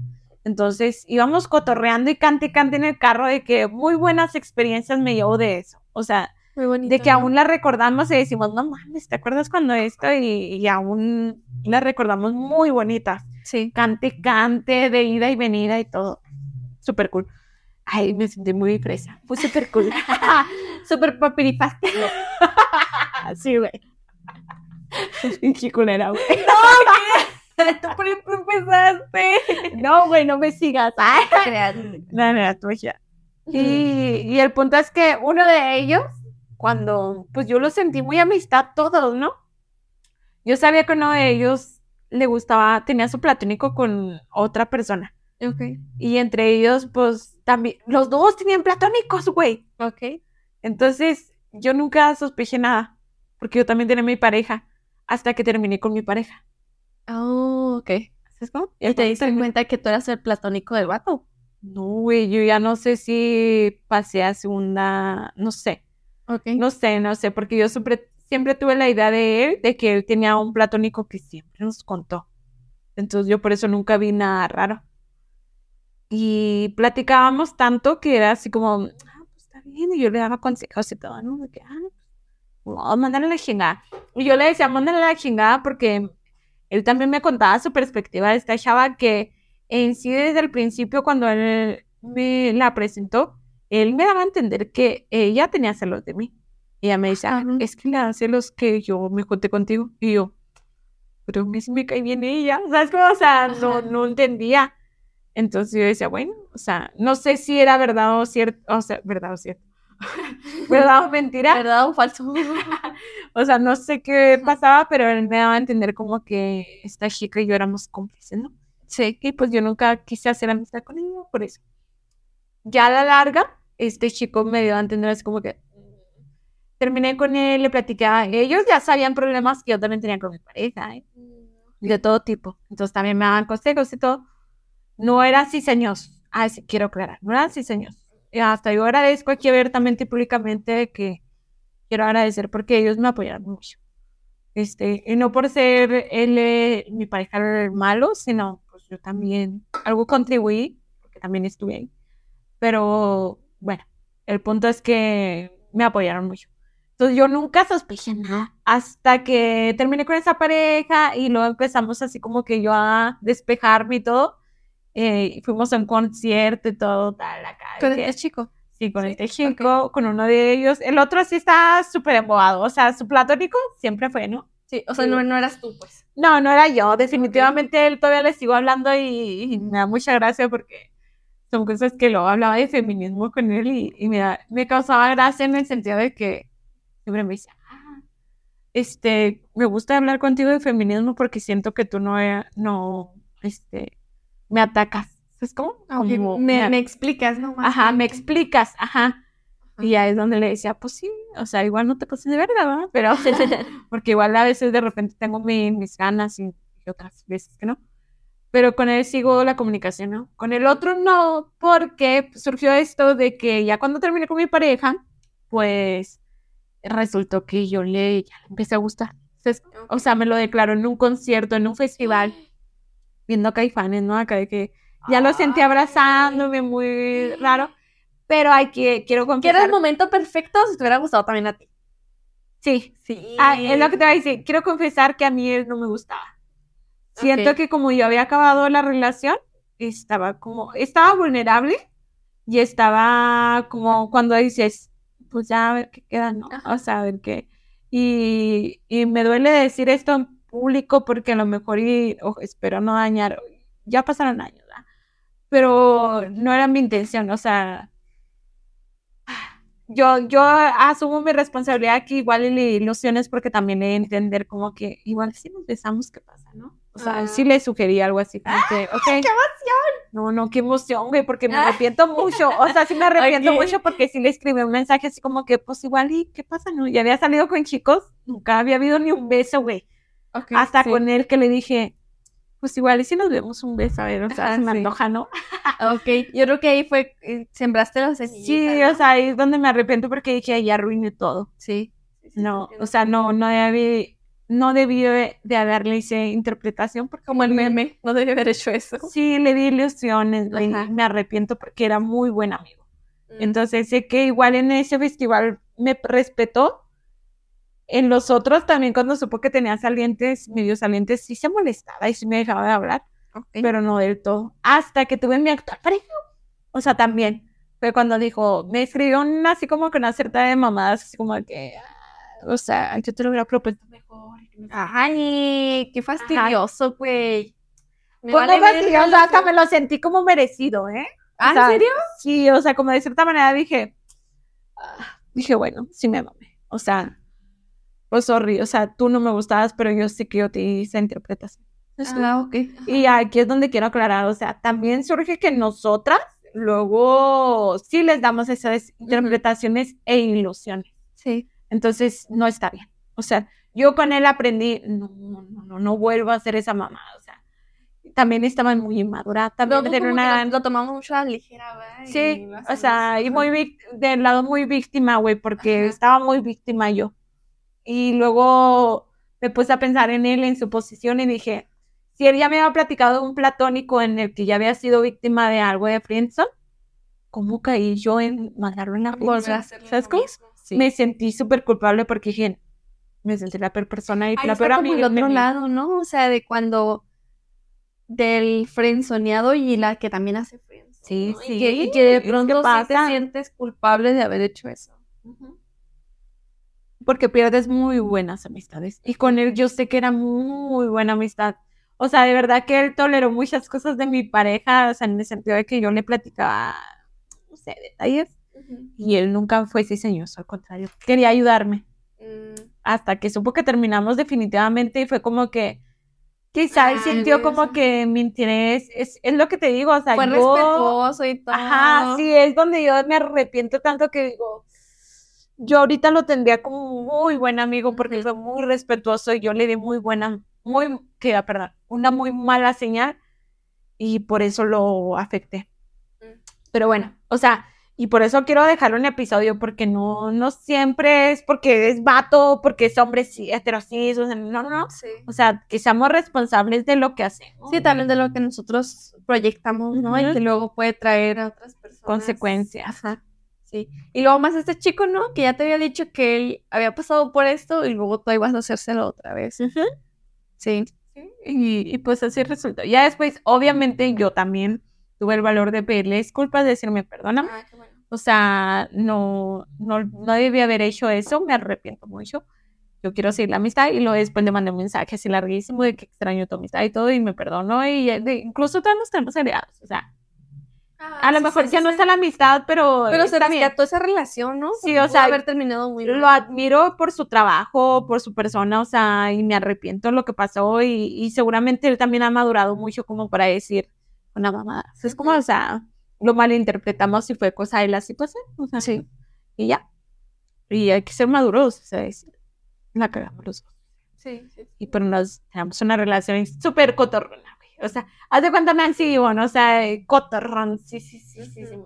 Entonces íbamos cotorreando y cante y cante en el carro de que muy buenas experiencias me llevo de eso. O sea, Muy bonito. de que ¿no? aún la recordamos y decimos, no mames, ¿te acuerdas cuando esto? Y, y aún la recordamos muy bonitas. Sí. Cante, cante, de ida y venida y todo. Súper cool. Ay, me sentí muy fresa. Fue súper cool. súper papiripaste. sí, güey. Pinche culera, güey. Tú por empezaste. No, güey, no me sigas. No, no, tú ya. Y, y el punto es que uno de ellos, cuando, pues yo lo sentí muy amistad todos, ¿no? Yo sabía que uno de ellos le gustaba, tenía su platónico con otra persona. Ok. Y entre ellos, pues también, los dos tenían platónicos, güey. Ok. Entonces, yo nunca sospeché nada, porque yo también tenía mi pareja, hasta que terminé con mi pareja. Oh, ok. ¿Sabes cómo? ¿Y te diste cuenta que tú eras el platónico del vato? No, güey, yo ya no sé si pasé a segunda, no sé. Ok. No sé, no sé, porque yo siempre, siempre tuve la idea de él, de que él tenía un platónico que siempre nos contó. Entonces yo por eso nunca vi nada raro. Y platicábamos tanto que era así como, ah, pues está bien, y yo le daba consejos y todo, ¿no? De que, ah, pues, no, la chingada. Y yo le decía, mándale la chingada porque él también me contaba su perspectiva de esta chava que en sí desde el principio cuando él me la presentó, él me daba a entender que ella tenía celos de mí. Y ella me dice, ah, es que le da celos que yo me junté contigo. Y yo, pero a mí sí me cae bien ella. ¿Sabes cómo? O sea, no, no entendía. Entonces yo decía, bueno, o sea, no sé si era verdad o cierto, o sea, verdad o cierto. verdad o mentira. ¿Verdad o falso? O sea, no sé qué pasaba, pero él me daba a entender como que esta chica y yo éramos cómplices, ¿no? sí. Y pues yo nunca quise hacer amistad con ella por eso. Ya a la larga, este chico me dio a entender así como que terminé con él, le platicaba. Ellos ya sabían problemas que yo también tenía con mi pareja, ¿eh? de todo tipo. Entonces también me daban consejos y todo. No eran ciseños. Ah, sí, quiero aclarar. No eran ciseños. Y hasta yo agradezco aquí abiertamente y públicamente que quiero agradecer porque ellos me apoyaron mucho. Este, y no por ser él, eh, mi pareja malo, sino pues yo también algo contribuí, porque también estuve ahí. Pero bueno, el punto es que me apoyaron mucho. Entonces yo nunca sospeché nada hasta que terminé con esa pareja y luego empezamos así como que yo a despejarme y todo. Eh, fuimos a un concierto y todo, tal, acá. Con el chico. Sí, con Sí, este chico, con uno de ellos. El otro sí está súper embobado. O sea, su platónico siempre fue, ¿no? Sí, o sea, no, no eras tú, pues. No, no era yo. Definitivamente él todavía le sigo hablando y, y me da mucha gracia porque son cosas que luego hablaba de feminismo con él y, y me, da- me causaba gracia en el sentido de que siempre me decía, "Ah, este, me gusta hablar contigo de feminismo porque siento que tú no, eh, no, este, me atacas. ¿Sabes cómo? Como me, me explicas, ¿no? Más Ajá, me explicas, ajá. Y ya es donde le decía, pues sí, o sea, igual no te pases de verga, ¿verdad? Pero, porque igual a veces de repente tengo mi- mis ganas y, y otras veces que no. Pero con él sigo la comunicación, ¿no? Con el otro no, porque surgió esto de que ya cuando terminé con mi pareja, pues resultó que yo le, ya le empecé a gustar. Entonces, o sea, me lo declaró en un concierto, en un festival, viendo Caifanes, ¿no? Acá de que ya lo sentí abrazándome, muy raro. Pero hay que, quiero Que era confesar. el momento perfecto si te hubiera gustado también a ti. Sí, Sí. ah, es lo que te voy a decir. Quiero confesar que a mí él no me gustaba. Siento Ok. que como yo había acabado la relación, estaba como, estaba vulnerable y estaba como cuando dices, pues ya a ver qué queda, ¿no? Ajá. O sea, a ver qué. Y, y me duele decir esto público porque a lo mejor, y, o espero no dañar, ya pasaron años, ¿verdad? Pero no era mi intención, o sea, yo, yo asumo mi responsabilidad aquí, igual y le ilusiones porque también he de entender como que igual si nos besamos, ¿qué pasa, no? O sea, Ah. sí le sugerí algo así como que, ok. ¡Qué emoción! No, no, qué emoción, güey, porque me Ah. arrepiento mucho. O sea, sí me arrepiento Ok. mucho porque sí le escribí un mensaje así como que, pues igual, ¿y qué pasa, no? Ya había salido con chicos, nunca había habido ni un beso, güey. Ok, Hasta sí. con él que le dije, pues igual y si nos vemos un beso, a ver, o sea, Ajá, se me sí. antoja, ¿no? Ok, yo creo que ahí fue, eh, sembraste los semillitas. Sí, o sea, ahí es donde me arrepiento porque dije, "Ay, ya arruiné todo. Sí. No, o sea, no, no debí, no debí de, haberle esa interpretación porque Como el meme, no debí haber hecho eso. sí le di ilusiones, me arrepiento porque era muy buen amigo. Mm. Entonces sé que igual en ese festival me respetó. En los otros también cuando supo que tenía salientes, medio salientes, sí se molestaba y sí me dejaba de hablar, pero no del todo. Hasta que tuve mi actual pareja. O sea, también fue cuando dijo, me escribió una, así como con una cierta de mamadas, así como que, ah, o sea, yo te lo hubiera propuesto mejor. y que Ay, qué fastidioso, güey. Pues vale fastidioso, hasta me lo sentí como merecido, ¿eh? ¿Ah, o sea, en serio? Sí, o sea, como de cierta manera dije, ah, dije, bueno, sí me mamé. O sea, pues sorry, o sea, tú no me gustabas, pero yo sí que yo te hice interpretación. Ah, ok. Y aquí es donde quiero aclarar, o sea, también surge que nosotras luego sí les damos esas interpretaciones e ilusiones. Sí. Entonces, no está bien. O sea, yo con él aprendí, no, no, no, no vuelvo a hacer esa mamá. O sea, también estaba muy inmadura. También una... lo, lo tomamos mucho a la ligera, ¿verdad? Y Sí, o sea, y muy del lado muy víctima, güey, porque Ajá. estaba muy víctima yo. Y luego me puse a pensar en él, en su posición, y dije, si él ya me había platicado de un platónico en el que ya había sido víctima de algo de friendzone, ¿cómo caí yo en mandarlo en la Volver a friendzone? hacerle ¿Sabes cómo? sí. Me sentí súper culpable porque dije, me sentí la peor persona y Ahí la peor como el amiga. otro lado, ¿no? O sea, de cuando del frenzoneado y la que también hace friendzone. Sí, ¿no? sí, Y que, y que de pronto sí te sientes culpable de haber hecho eso. Porque pierdes muy buenas amistades. Y con él yo sé que era muy buena amistad. O sea, de verdad que él toleró muchas cosas de mi pareja, o sea, en el sentido de que yo le platicaba, no sé, detalles. Y él nunca fue ciseñoso, al contrario, quería ayudarme. Mm, Hasta que supo que terminamos definitivamente y fue como que, quizá él sintió como que mi interés, es, es lo que te digo, o sea, Fue yo- respetuoso y todo. Ajá, sí, es donde yo me arrepiento tanto que digo, yo ahorita lo tendría como un muy buen amigo porque fue muy respetuoso y yo le di muy buena, muy, que, ah, perdón, una muy mala señal y por eso lo afecté. Mm. Pero bueno, o sea, y por eso quiero dejarlo en episodio porque no, no siempre es porque es vato, porque es hombre sí, heterosis, o sea, no, no, no. Sí. O sea, que seamos responsables de lo que hacemos. Sí, también de lo que nosotros proyectamos, ¿no? Y Ujú. que luego puede traer a otras personas. Consecuencias. Ajá. Sí. Y luego más este chico, ¿no? Que ya te había dicho que él había pasado por esto y luego tú ibas a hacérselo otra vez. Sí. Y, y pues así resultó. Ya después, obviamente, yo también tuve el valor de pedirle disculpas, decirme perdóname. Ah, qué bueno. O sea, no, no, no debí haber hecho eso, me arrepiento mucho. Yo quiero seguir la amistad y luego después le mandé un mensaje así larguísimo de que extraño tu amistad y todo y me perdonó y de- incluso todavía nos tenemos aliados. O sea, a lo mejor ya no está la amistad, pero, Pero se bien. rescató esa relación, ¿no? Sí, o pudo sea, haber terminado muy Lo mal. admiro por su trabajo, por su persona, o sea, y me arrepiento de lo que pasó y, y seguramente él también ha madurado mucho como para decir una mamada. Es como, o sea, lo malinterpretamos y fue cosa de la situación, o sea, Sí. y ya. Y hay que ser maduros, o sea, decir, la cagamos los dos. Sí, sí. Y pero nos tenemos una relación súper cotorrona. O sea, haz de cuenta Nancy Ivonne, o sea, eh, cotorrón, sí, sí, sí, sí, sí.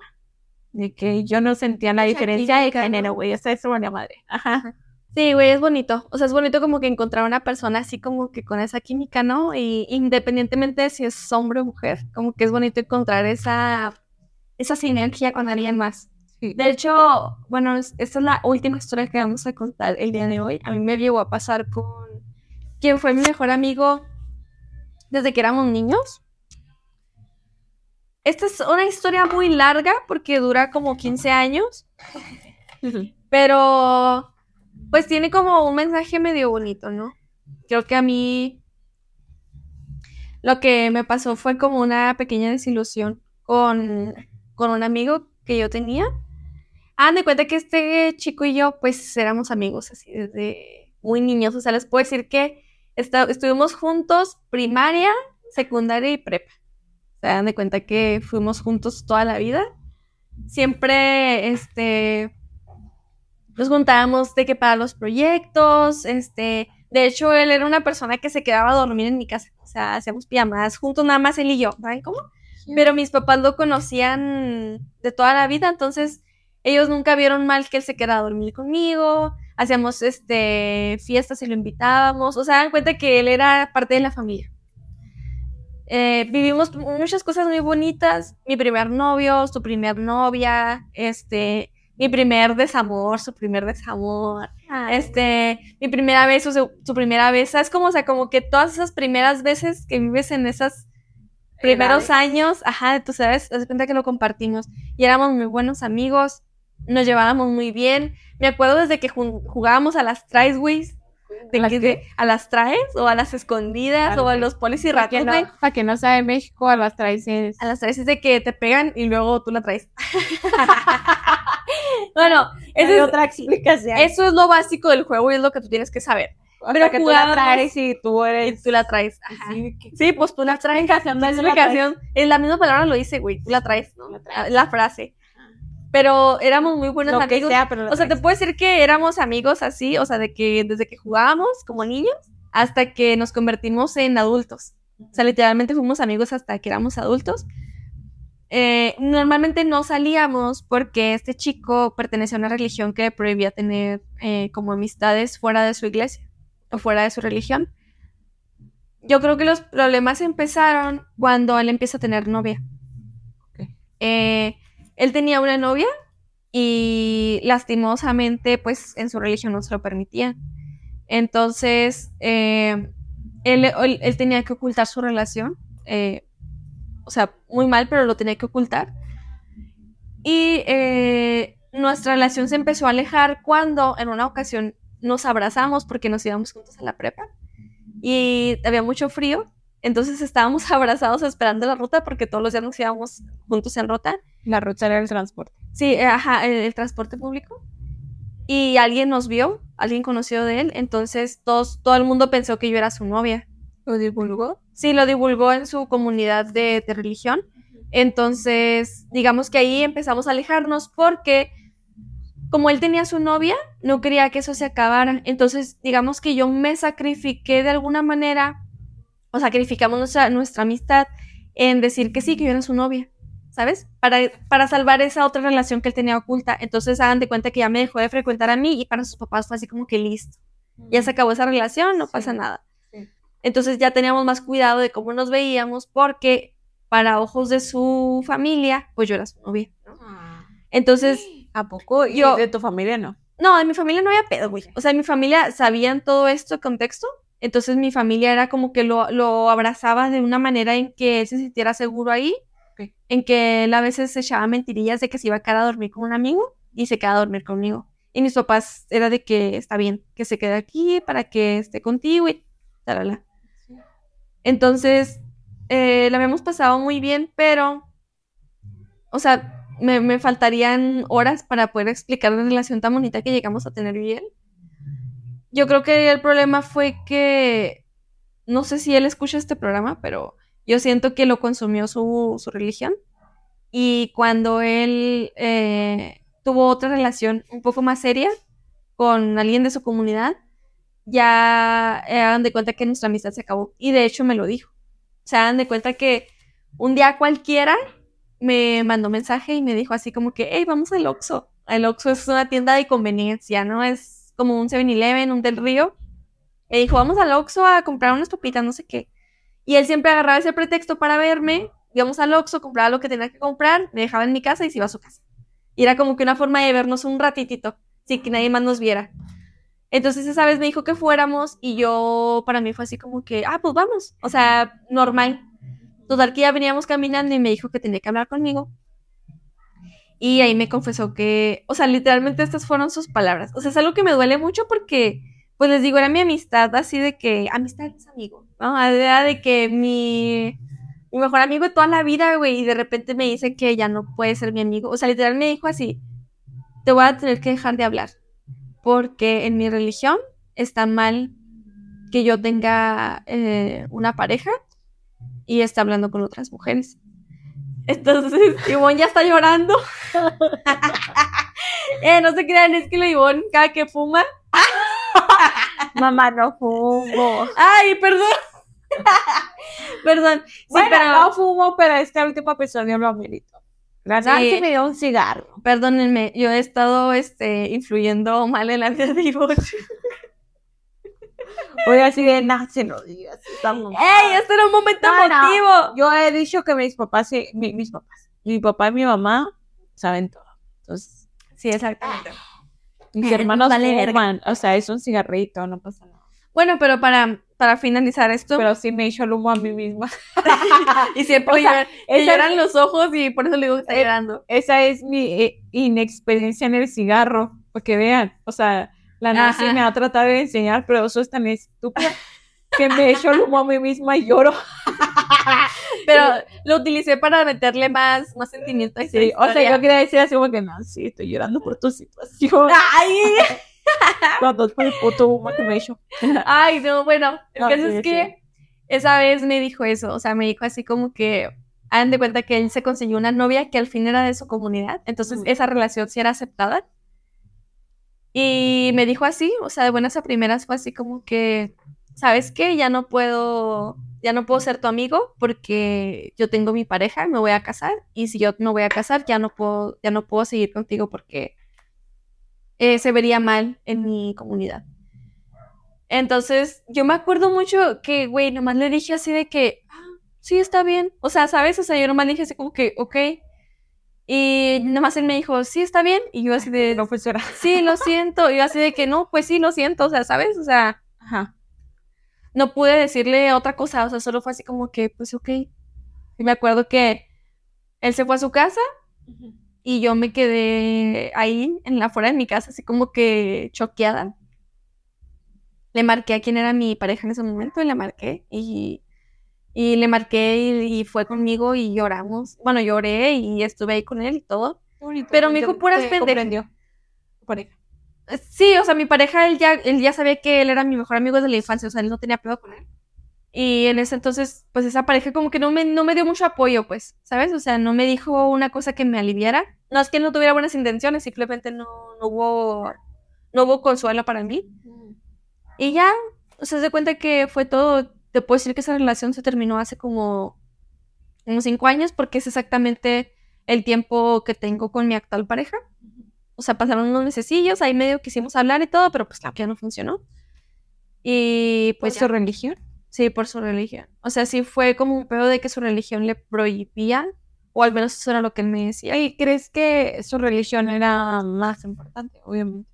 De que yo no sentía la diferencia de género, güey, o sea, eso madre. Ajá. Sí, güey, es bonito. O sea, es bonito como que encontrar una persona así como que con esa química, ¿no? Y independientemente de si es hombre o mujer, como que es bonito encontrar esa, esa sinergia con alguien más. Sí. De hecho, bueno, es- esta es la última historia que vamos a contar el día de hoy. A mí me llegó a pasar con quien fue mi mejor amigo desde que éramos niños. Esta es una historia muy larga porque dura como 15 años, pero pues tiene como un mensaje medio bonito, ¿no? Creo que a mí lo que me pasó fue como una pequeña desilusión con, con un amigo que yo tenía. Hagan de cuenta que este chico y yo, pues, éramos amigos así desde muy niños. O sea, les puedo decir que estuvimos juntos primaria, secundaria y prepa. Se dan de cuenta que fuimos juntos toda la vida. Siempre, este, nos juntábamos de que para los proyectos, este, De hecho, él era una persona que se quedaba a dormir en mi casa. O sea, hacíamos pijamadas juntos, nada más él y yo. ¿Saben cómo? Pero mis papás lo conocían de toda la vida, entonces ellos nunca vieron mal que él se quedara a dormir conmigo. Hacíamos este fiestas y lo invitábamos. O sea, dan cuenta que él era parte de la familia. Eh, vivimos muchas cosas muy bonitas. Mi primer novio, su primer novia, este, mi primer desamor, su primer desamor, este, mi primera vez, su, su primera vez. Es como, o sea, como que todas esas primeras veces que vives en esas primeros años, ajá, tú sabes, das cuenta que lo compartimos y éramos muy buenos amigos, nos llevábamos muy bien. Me acuerdo desde que jugábamos a las traes, güey. ¿De ¿Las qué? qué? A las traes o a las escondidas Ah, o a los polis y que, ratos, no, güey. para que no sabe México, a las traiciones. A las traes es de que te pegan y luego tú la traes. bueno, Hay es- otra explicación. eso es lo básico del juego y es lo que tú tienes que saber. Pero que tú la traes y tú Y eres... tú la traes. Sí, que- Sí, pues tú la traes. La eso traes. explicación. En la misma palabra lo dice, güey. Tú la traes, ¿no? La traes. La frase. Pero éramos muy buenos Lo que amigos. sea, pero O sea, te puedo decir que éramos amigos así, o sea, de que desde que jugábamos como niños hasta que nos convertimos en adultos. O sea, literalmente fuimos amigos hasta que éramos adultos. Eh, normalmente no salíamos porque este chico pertenecía a una religión que prohibía tener eh, como amistades fuera de su iglesia o fuera de su religión. Yo creo que los problemas empezaron cuando él empieza a tener novia. Ok. Eh, él tenía una novia y lastimosamente, pues en su religión no se lo permitían. Entonces, eh, él, él- tenía que ocultar su relación. eh, o sea, muy mal, pero lo tenía que ocultar. Y eh, nuestra relación se empezó a alejar cuando en una ocasión nos abrazamos porque nos íbamos juntos a la prepa. Y había mucho frío. Entonces estábamos abrazados esperando la ruta porque todos los días nos íbamos juntos en ruta. La ruta era el transporte. Sí, eh, ajá, el, el transporte público. Y alguien nos vio, alguien conocido de él, entonces todos, todo el mundo pensó que yo era su novia. ¿Lo divulgó? Sí, lo divulgó en su comunidad de, de religión. Entonces, digamos que ahí empezamos a alejarnos porque como él tenía su novia, no quería que eso se acabara. Entonces, digamos que yo me sacrifiqué de alguna manera, o sacrificamos nuestra, nuestra amistad en decir que sí, que yo era su novia, ¿sabes? Para, para salvar esa otra relación que él tenía oculta. Entonces, hagan de cuenta que ya me dejó de frecuentar a mí y para sus papás fue así como que listo. Ya se acabó esa relación, no Sí. pasa nada. Sí. Entonces ya teníamos más cuidado de cómo nos veíamos porque para ojos de su familia, pues yo era su novia. ¿no? Entonces, ¿A poco? Y Yo- de tu familia no. no, en mi familia no había pedo, güey. O sea, en mi familia sabían todo esto, contexto. Entonces mi familia era como que lo, lo abrazaba de una manera en que él se sintiera seguro ahí. En que él a veces se echaba mentirillas de que se iba a quedar a dormir con un amigo y se queda a dormir conmigo. Y mis papás era de que está bien, que se quede aquí para que esté contigo y talala. Entonces, eh, la habíamos pasado muy bien, pero, o sea, me, me faltarían horas para poder explicar la relación tan bonita que llegamos a tener yo y él. Yo creo que el problema fue que, no sé si él escucha este programa, pero yo siento que lo consumió su, su religión. Y cuando él eh, tuvo otra relación un poco más seria con alguien de su comunidad, ya eh, hagan de cuenta que nuestra amistad se acabó. Y de hecho me lo dijo. O sea, hagan de cuenta que un día cualquiera me mandó mensaje y me dijo así como que, hey, vamos al Oxxo. El Oxxo es una tienda de conveniencia, ¿no? Es como un 7-Eleven, un del río. Me dijo, vamos al Oxxo a comprar unas papitas, no sé qué. Y él siempre agarraba ese pretexto para verme. Íbamos al Oxxo, compraba lo que tenía que comprar, me dejaba en mi casa y se iba a su casa. Y era como que una forma de vernos un ratitito, sin que nadie más nos viera. Entonces esa vez me dijo que fuéramos y yo, para mí fue así como que, ah, pues vamos. O sea, normal. Total que ya veníamos caminando y me dijo que tenía que hablar conmigo. Y ahí me confesó que, o sea, literalmente estas fueron sus palabras. O sea, es algo que me duele mucho porque, pues les digo, era mi amistad así de que, amistad es amigo, ¿no? Era de que mi, mi mejor amigo de toda la vida, güey, y de repente me dice que ya no puede ser mi amigo. O sea, literal me dijo así, te voy a tener que dejar de hablar porque en mi religión está mal que yo tenga eh, una pareja y esté hablando con otras mujeres. Entonces, Ivonne ya está llorando. eh, no se crean, es que la Ivonne, cada que fuma, Mamá, no fumo. Ay, perdón. perdón. Sí, bueno, pero no fumo, pero este último episodio lo amerito. La Sí. Me dio un cigarro. perdónenme, yo he estado este, influyendo mal en la vida de Ivonne. Voy así de, Nancy, no digas. estamos- ¡Ey! Este era un momento No, no. emotivo. Yo he dicho que mis papás, sí- mi- mis papás, mi papá y mi mamá saben todo. Entonces, Sí, exactamente. mis hermanos vale fuman. O sea, es un cigarrito, no pasa nada. Bueno, pero para, para finalizar esto, Pero sí me echo el humo a mí misma. y siempre o sea, lloran, esa- los ojos y por eso le digo que está Eh, llorando. Esa es mi eh, inexperiencia en el cigarro, para que vean. O sea, la Nancy Ajá. me ha tratado de enseñar, pero eso es tan estúpido que me echo el humo a mí misma y lloro. Pero lo utilicé para meterle más, más sentimiento a esta Sí, o sea, yo quería decir así como que, Nancy, estoy llorando por tu situación. ¡Ay! El puto humo que me echo. Ay, no, bueno, el No, caso sí, es que esa vez me dijo eso, o sea, me dijo así como que hagan de cuenta que él se consiguió una novia que al fin era de su comunidad, entonces Ujú. esa relación sí era aceptada. Y me dijo así, o sea, de buenas a primeras fue así como que, ¿sabes qué? Ya no puedo, ya no puedo ser tu amigo porque yo tengo mi pareja, me voy a casar y si yo me voy a casar ya no puedo, ya no puedo seguir contigo porque eh, se vería mal en mi comunidad. Entonces, yo me acuerdo mucho que, güey, nomás le dije así de que, ah, sí, está bien. O sea, ¿sabes? O sea, yo nomás le dije así como que, ok. Y nomás él me dijo, sí, está bien. Y yo así de, No fuera. sí, lo siento. Y yo así de que, no, pues sí, lo siento. O sea, ¿sabes? O sea, Ajá. no pude decirle otra cosa. O sea, solo fue así como que, pues ok. Y me acuerdo que él se fue a su casa y yo me quedé ahí, en la afuera de mi casa, así como que choqueada. Le marqué a quién era mi pareja en ese momento y le marqué y, y le marqué y, y fue conmigo y lloramos. Bueno, lloré y estuve ahí con él y todo. Pero me dijo puras pendejas. Pareja. Sí, o sea, mi pareja, él ya, él ya sabía que él era mi mejor amigo desde la infancia, o sea, él no tenía pedo con él. Y en ese entonces, pues esa pareja como que no me, no me dio mucho apoyo, pues, ¿sabes? O sea, no me dijo una cosa que me aliviara. No es que no tuviera buenas intenciones, simplemente no, no hubo, no hubo consuelo para mí. Y ya, o sea, se cuenta que fue todo. Te puedo decir que esa relación se terminó hace como unos cinco años, porque es exactamente el tiempo que tengo con mi actual pareja. O sea, pasaron unos mesecillos, ahí medio quisimos hablar y todo, pero pues claro que ya no funcionó. Y Pues pues su religión. Sí, por su religión. O sea, sí fue como un pedo de que su religión le prohibía, o al menos eso era lo que él me decía. ¿Y crees que su religión era más importante? Obviamente.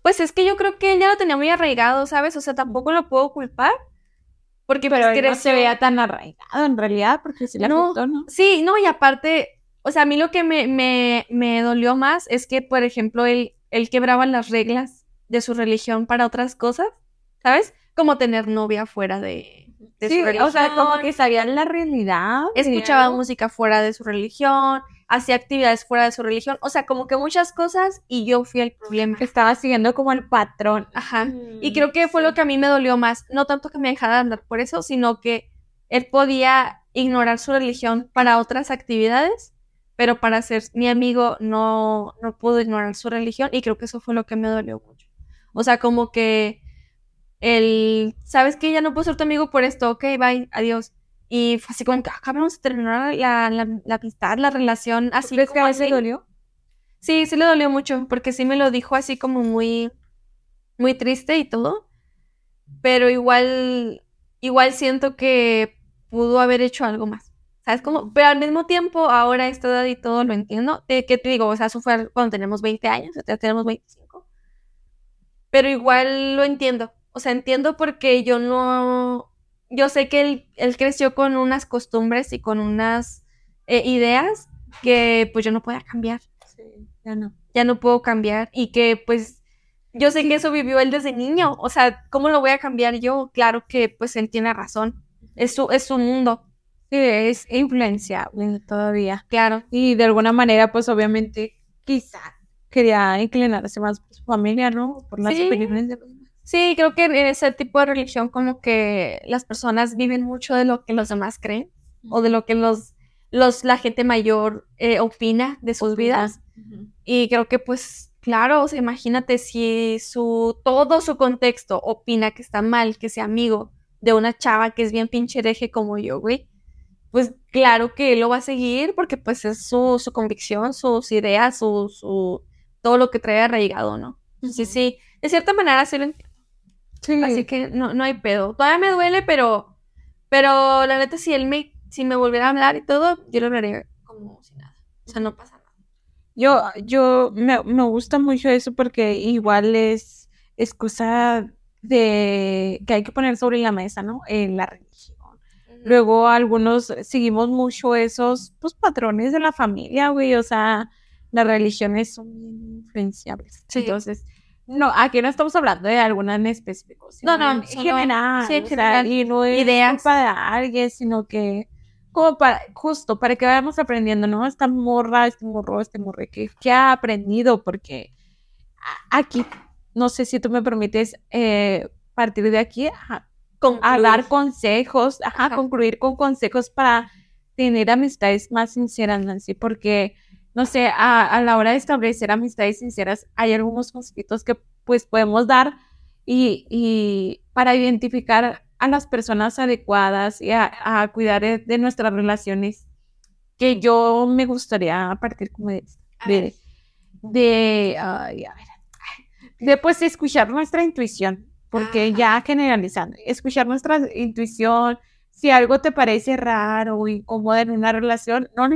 Pues es que yo creo que él ya lo tenía muy arraigado, ¿sabes? O sea, tampoco lo puedo culpar. Porque Pero pues, él no se veía tan arraigado en realidad, porque se le No. afectó, ¿no? Sí, no, y aparte, o sea, a mí lo que me, me, me dolió más es que, por ejemplo, él, él quebraba las reglas de su religión para otras cosas, ¿sabes? Como tener novia fuera de, de Sí, su religión. o sea, como que sabían la realidad. escuchaba música fuera de su religión, hacía actividades fuera de su religión, o sea, como que muchas cosas y yo fui el problema. estaba siguiendo como el patrón. Ajá. Y creo que fue lo que a mí me dolió más, no tanto que me dejara de andar por eso, sino que él podía ignorar su religión para otras actividades, pero para ser mi amigo no, no pudo ignorar su religión y creo que eso fue lo que me dolió mucho. O sea, como que el, ¿sabes qué? Ya no puedo ser tu amigo por esto, ok, bye, adiós. Y fue así como que, ah, cabrón, se terminó la, la, la amistad, la relación, así ¿Crees que como a él le dolió? Sí, sí le dolió mucho, porque sí me lo dijo así como muy, muy triste y todo. Pero igual, igual siento que pudo haber hecho algo más. ¿Sabes cómo? Pero al mismo tiempo, ahora a esta edad y todo lo entiendo. ¿Qué te digo? O sea, eso fue cuando tenemos 20 años, ya tenemos 25. Pero igual lo entiendo. O sea, entiendo porque yo no. Yo sé que él, él creció con unas costumbres y con unas eh, ideas que pues yo no podía cambiar Sí, ya no. ya no puedo cambiar y que pues yo sé que eso vivió él desde niño, o sea, ¿cómo lo voy a cambiar yo? Claro que pues él tiene razón, es su, es su mundo, Sí, es influenciable todavía. claro. Y de alguna manera, pues obviamente, quizá quería inclinarse más por su familia, ¿no? Por las Sí. opiniones de. Sí, creo que en ese tipo de religión como que las personas viven mucho de lo que los demás creen o de lo que los, los la gente mayor eh, opina de sus vidas y creo que pues Claro, o sea, imagínate si su todo su contexto opina que está mal que sea amigo de una chava que es bien pinche hereje como yo, güey. Pues claro que él lo va a seguir porque pues es su, su convicción, sus ideas, su, su todo lo que trae arraigado, ¿no? Sí, sí, de cierta manera sí lo entiendo. Sí. Así que no, no hay pedo. Todavía me duele, pero, pero la neta, si él me, si me volviera a hablar y todo, yo lo hablaría como si nada. O sea, no pasa nada. Yo, yo me, me gusta mucho eso porque igual es, es cosa de que hay que poner sobre la mesa, ¿no? En la religión. Luego algunos seguimos mucho esos pues, patrones de la familia, güey. O sea, las religiones son bien influenciables. Sí. Entonces, no, aquí no estamos hablando de alguna en específico. sino No, no, general. sí, general, y no es ideas. culpa de alguien, sino que como para, justo para que vayamos aprendiendo, ¿no? Esta morra, este morro, este morre, que, que ha aprendido, porque aquí, no sé si tú me permites eh, partir de aquí a, a dar consejos, ajá, Ajá. concluir con consejos para tener amistades más sinceras, Nancy, porque, no sé, a, a la hora de establecer amistades sinceras, hay algunos consejitos que pues podemos dar y, y para identificar a las personas adecuadas y a, a cuidar de, de nuestras relaciones, que yo me gustaría partir como de, de, de, ay, a ver, de pues escuchar nuestra intuición, porque Ajá. ya generalizando, escuchar nuestra intuición, si algo te parece raro o incómodo en una relación, no lo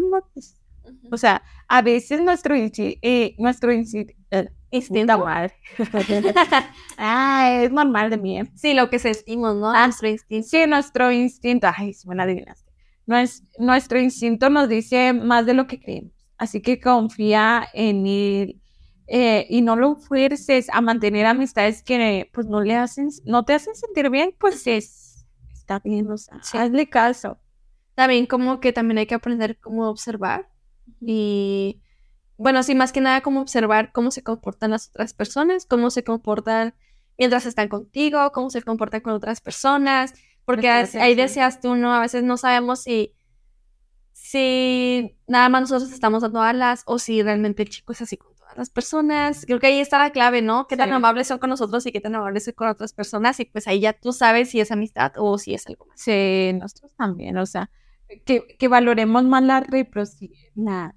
ignores. O sea, a veces nuestro, eh, nuestro eh, Instinto. madre. ah, es normal de mí. ¿eh? Sí, lo que sentimos, ¿no? Ah, Nuestro instinto. Sí, nuestro instinto, ay, sí me adivinaste. Nues- nuestro instinto nos dice más de lo que creemos. Así que confía en él eh, y no lo fuerces a mantener amistades que pues no le hacen, no te hacen sentir bien, pues es, está bien, o sea, Sí. hazle caso. También como que también hay que aprender cómo observar y bueno, sí, más que nada cómo observar cómo se comportan las otras personas, cómo se comportan mientras están contigo, cómo se comportan con otras personas, porque ahí decías tú, ¿no? A veces no sabemos si, si nada más nosotros estamos dando alas o si realmente el chico es así con todas las personas. Creo que ahí está la clave, ¿no? Qué tan Sí. amables son con nosotros y qué tan amables son con otras personas y pues ahí ya tú sabes si es amistad o si es algo más. Sí, nosotros también, o sea, que, que valoremos más la reciprocidad.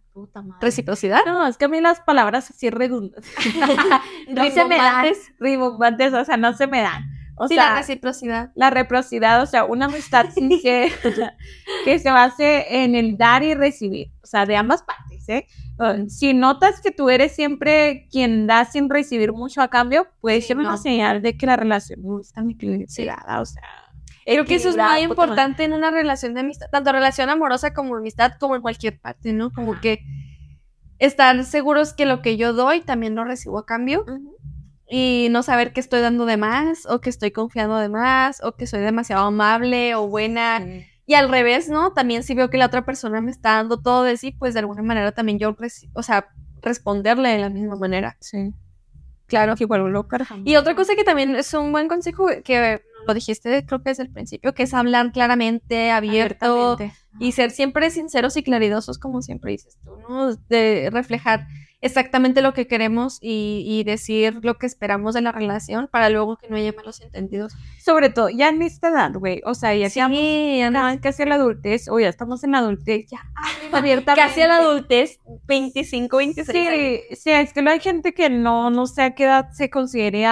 Reciprocidad. No, es que a mí las palabras así redundantes no se me dan, rimbombantes, o sea, no se me dan. O sí, sea, la reciprocidad. la reciprocidad, o sea, una amistad sincera que se base en el dar y recibir, o sea, de ambas partes, ¿eh? Uh, Si notas que tú eres siempre quien da sin recibir mucho a cambio, puede Sí, ser una no. señal de que la relación no está equilibrada, o sea. Creo que eso es muy importante en una relación de amistad, tanto relación amorosa como amistad, como en cualquier parte, ¿no? Como que estar seguros que lo que yo doy también lo recibo a cambio y no saber que estoy dando de más o que estoy confiando de más o que soy demasiado amable o buena. Y al revés, ¿no? También si veo que la otra persona me está dando todo de sí, pues de alguna manera también yo, o sea, responderle de la misma manera. Sí. Claro, que igual lo cargamos. Y otra cosa que también es un buen consejo que lo dijiste creo que desde el principio, que es hablar claramente, abierto y ser siempre sinceros y claridosos como siempre dices tú, ¿no? De reflejar exactamente lo que queremos y, y decir lo que esperamos de la relación para luego que no haya malos entendidos. Sobre todo, ya en esta edad, güey, o sea, ya Sí, estamos casi a la adultez, o ya estamos en la adultez, ya abiertamente. casi a la adultez, 25, 26 años. Sí, sí, es que no hay gente que no, no sé a qué edad se considere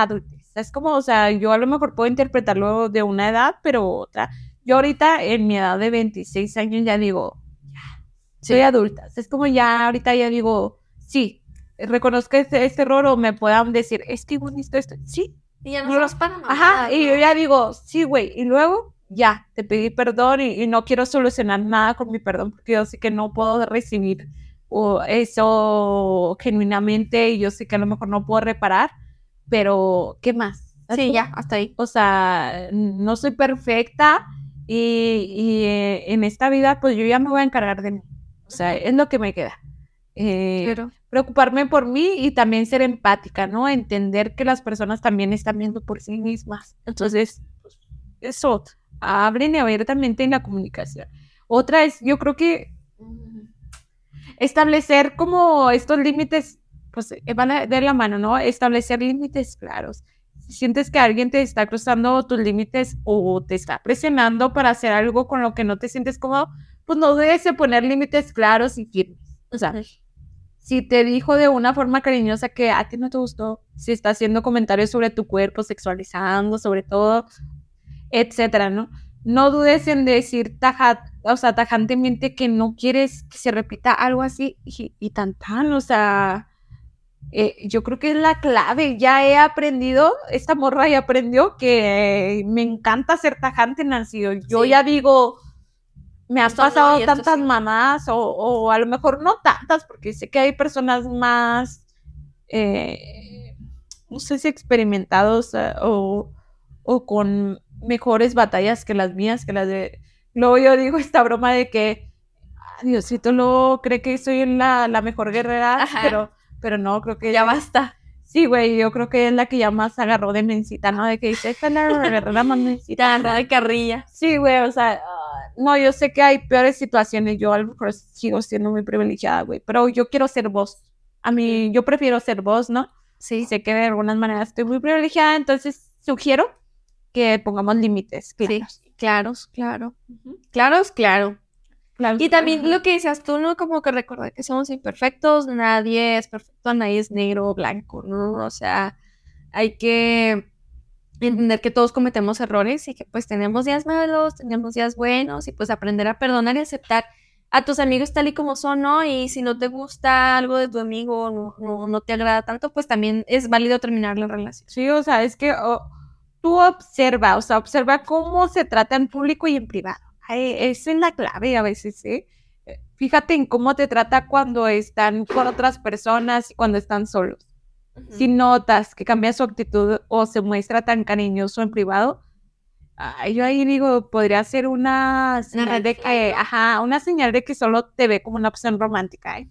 Es como, o sea, yo a lo mejor puedo interpretarlo de una edad, pero otra. Yo ahorita, en mi edad de 26 años, ya digo, ya, soy adulta. Es como ya, ahorita ya digo, sí, reconozco este, este error o me puedan decir, es que bonito esto. Sí, Y ya no No, somos para ajá, y yo ya digo, sí, güey, y luego ya, te pedí perdón y, y no quiero solucionar nada con mi perdón porque yo sé que no puedo recibir o eso genuinamente y yo sé que a lo mejor no puedo reparar, pero ¿qué más? Sí, ya, hasta ahí. O sea, no soy perfecta y, y, eh, en esta vida pues yo ya me voy a encargar de mí. O sea, es lo que me queda. Eh, Pero, preocuparme por mí y también ser empática, ¿no? Entender que las personas también están viendo por sí mismas. Entonces, eso, hablen abiertamente en la comunicación. Otra es, yo creo que establecer como estos límites pues eh, van a- de la mano, ¿no? Establecer límites claros. Si sientes que alguien te está cruzando tus límites o te está presionando para hacer algo con lo que no te sientes cómodo, pues no debes de poner límites claros y firmes. O sea, si te dijo de una forma cariñosa que a ti no te gustó, si está haciendo comentarios sobre tu cuerpo, sexualizando, sobre todo, etcétera, ¿no? No dudes en decir taja, o sea, tajantemente que no quieres que se repita algo así y, y tan tan, o sea, eh, yo creo que es la clave. Ya he aprendido, esta morra ya aprendió que me encanta ser tajante, Nancy. Yo Sí. ya digo, me Esto no pasado tantas sí. mamás, o, o a lo mejor no tantas, porque sé que hay personas más, eh, no sé si experimentados eh, o, o con mejores batallas que las mías, que las de... Luego yo digo esta broma de que "Ah, Diosito luego cree que soy la, la mejor guerrera, Ajá. pero, pero no, creo que Ya basta. Sí, güey, yo creo que es la que ya más agarró de mencita, ¿no? De que dice, esta es la guerrera más mencita. Ya, nada de carrilla. Sí, güey, o sea, ah, no, yo sé que hay peores situaciones, yo a lo mejor sigo siendo muy privilegiada, güey, pero yo quiero ser vos. A mí, yo prefiero ser vos, ¿no? Sí. Sé que de algunas maneras estoy muy privilegiada, entonces sugiero que pongamos límites. claros. Sí, claros, claro. Claros, claro. Y también lo que decías tú, ¿no? Como que recordar que somos imperfectos, nadie es perfecto, nadie es negro o blanco, ¿no? O sea, hay que entender que todos cometemos errores y que pues tenemos días malos, tenemos días buenos y pues aprender a perdonar y aceptar a tus amigos tal y como son, ¿no? Y si no te gusta algo de tu amigo, no, no, no te agrada tanto, pues también es válido terminar la relación. Sí, o sea, es que oh, tú observa, o sea, observa cómo se trata en público y en privado. Esa es la clave a veces, ¿eh? Fíjate en cómo te trata cuando están con otras personas y cuando están solos. Si notas que cambia su actitud o se muestra tan cariñoso en privado, yo ahí digo, podría ser una señal de que, ajá, una señal de que solo te ve como una opción romántica, ¿eh?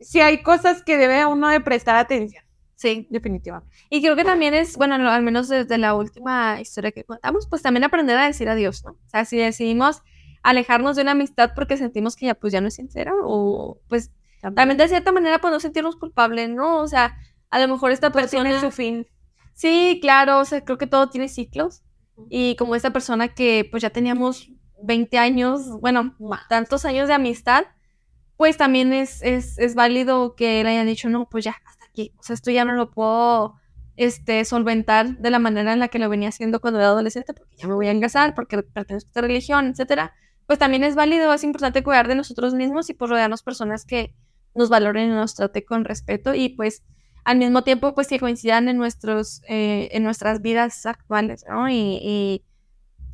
Sí hay cosas que debe uno de prestar atención, Sí. definitivamente. Y creo que también es, bueno, al menos desde la última historia que contamos, pues también aprender a decir adiós, ¿no? O sea, si decidimos alejarnos de una amistad porque sentimos que ya pues ya no es sincera o pues también de cierta manera pues no sentirnos culpables, ¿no? O sea, a lo mejor esta Pues tiene persona... su fin. Sí, claro, o sea, creo que todo tiene ciclos y como esta persona que pues ya teníamos 20 años, bueno, tantos años de amistad, pues también es, es, es válido que él haya dicho, no, pues ya, hasta aquí, o sea, esto ya no lo puedo este, solventar de la manera en la que lo venía haciendo cuando era adolescente, porque ya me voy a engasar, porque pertenezco a esta religión, etcétera. Pues también es válido, es importante cuidar de nosotros mismos y pues rodearnos personas que nos valoren y nos traten con respeto y pues al mismo tiempo pues que coincidan en nuestros eh, en nuestras vidas actuales ¿no? y, y,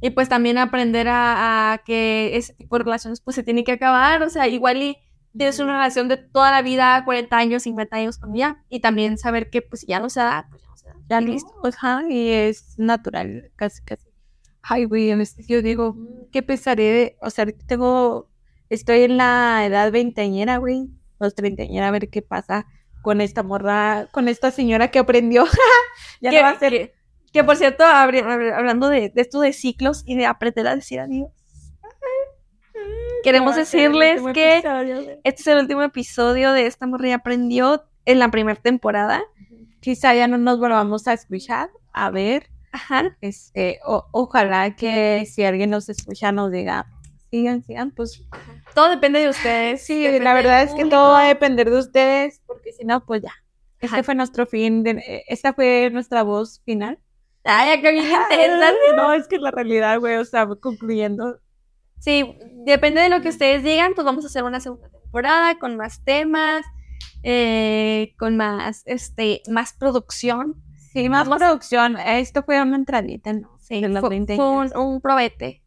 y, pues también aprender a, a, que ese tipo de relaciones pues se tiene que acabar o sea igual y tienes una relación de toda la vida 40 años 50 años con ella y también saber que pues ya no se da pues ya no se da Ya listo, ajá, y es natural, casi, casi. Ay, güey, en este- yo digo, qué pesaré, de- o sea, tengo, estoy en la edad veinteañera, güey, los treintañera, a ver qué pasa con esta morra, con esta señora que aprendió. ya no va a ser que, que, por cierto hablando de, de esto de ciclos y de aprender a decir adiós queremos decirles que episodio, este es el último episodio de esta morrilla aprendió en la primera temporada quizá ya no nos volvamos a escuchar, a ver, Ajá. este, o- ojalá que si alguien nos escucha nos diga, sigan, sigan, pues Todo depende de ustedes. Sí, depende la verdad es que todo va a depender de ustedes, porque si no, pues ya. Este fue nuestro fin, de, eh, esta fue nuestra voz final. Ay, acá bien. No, es que la realidad, güey, o sea, concluyendo. Sí, depende de lo que ustedes digan, pues vamos a hacer una segunda temporada con más temas, eh, con más, este, más producción. Sí, más Vamos- producción. Esto fue una entradita, ¿no? Sí, fue, 20 fue años. un, un probete,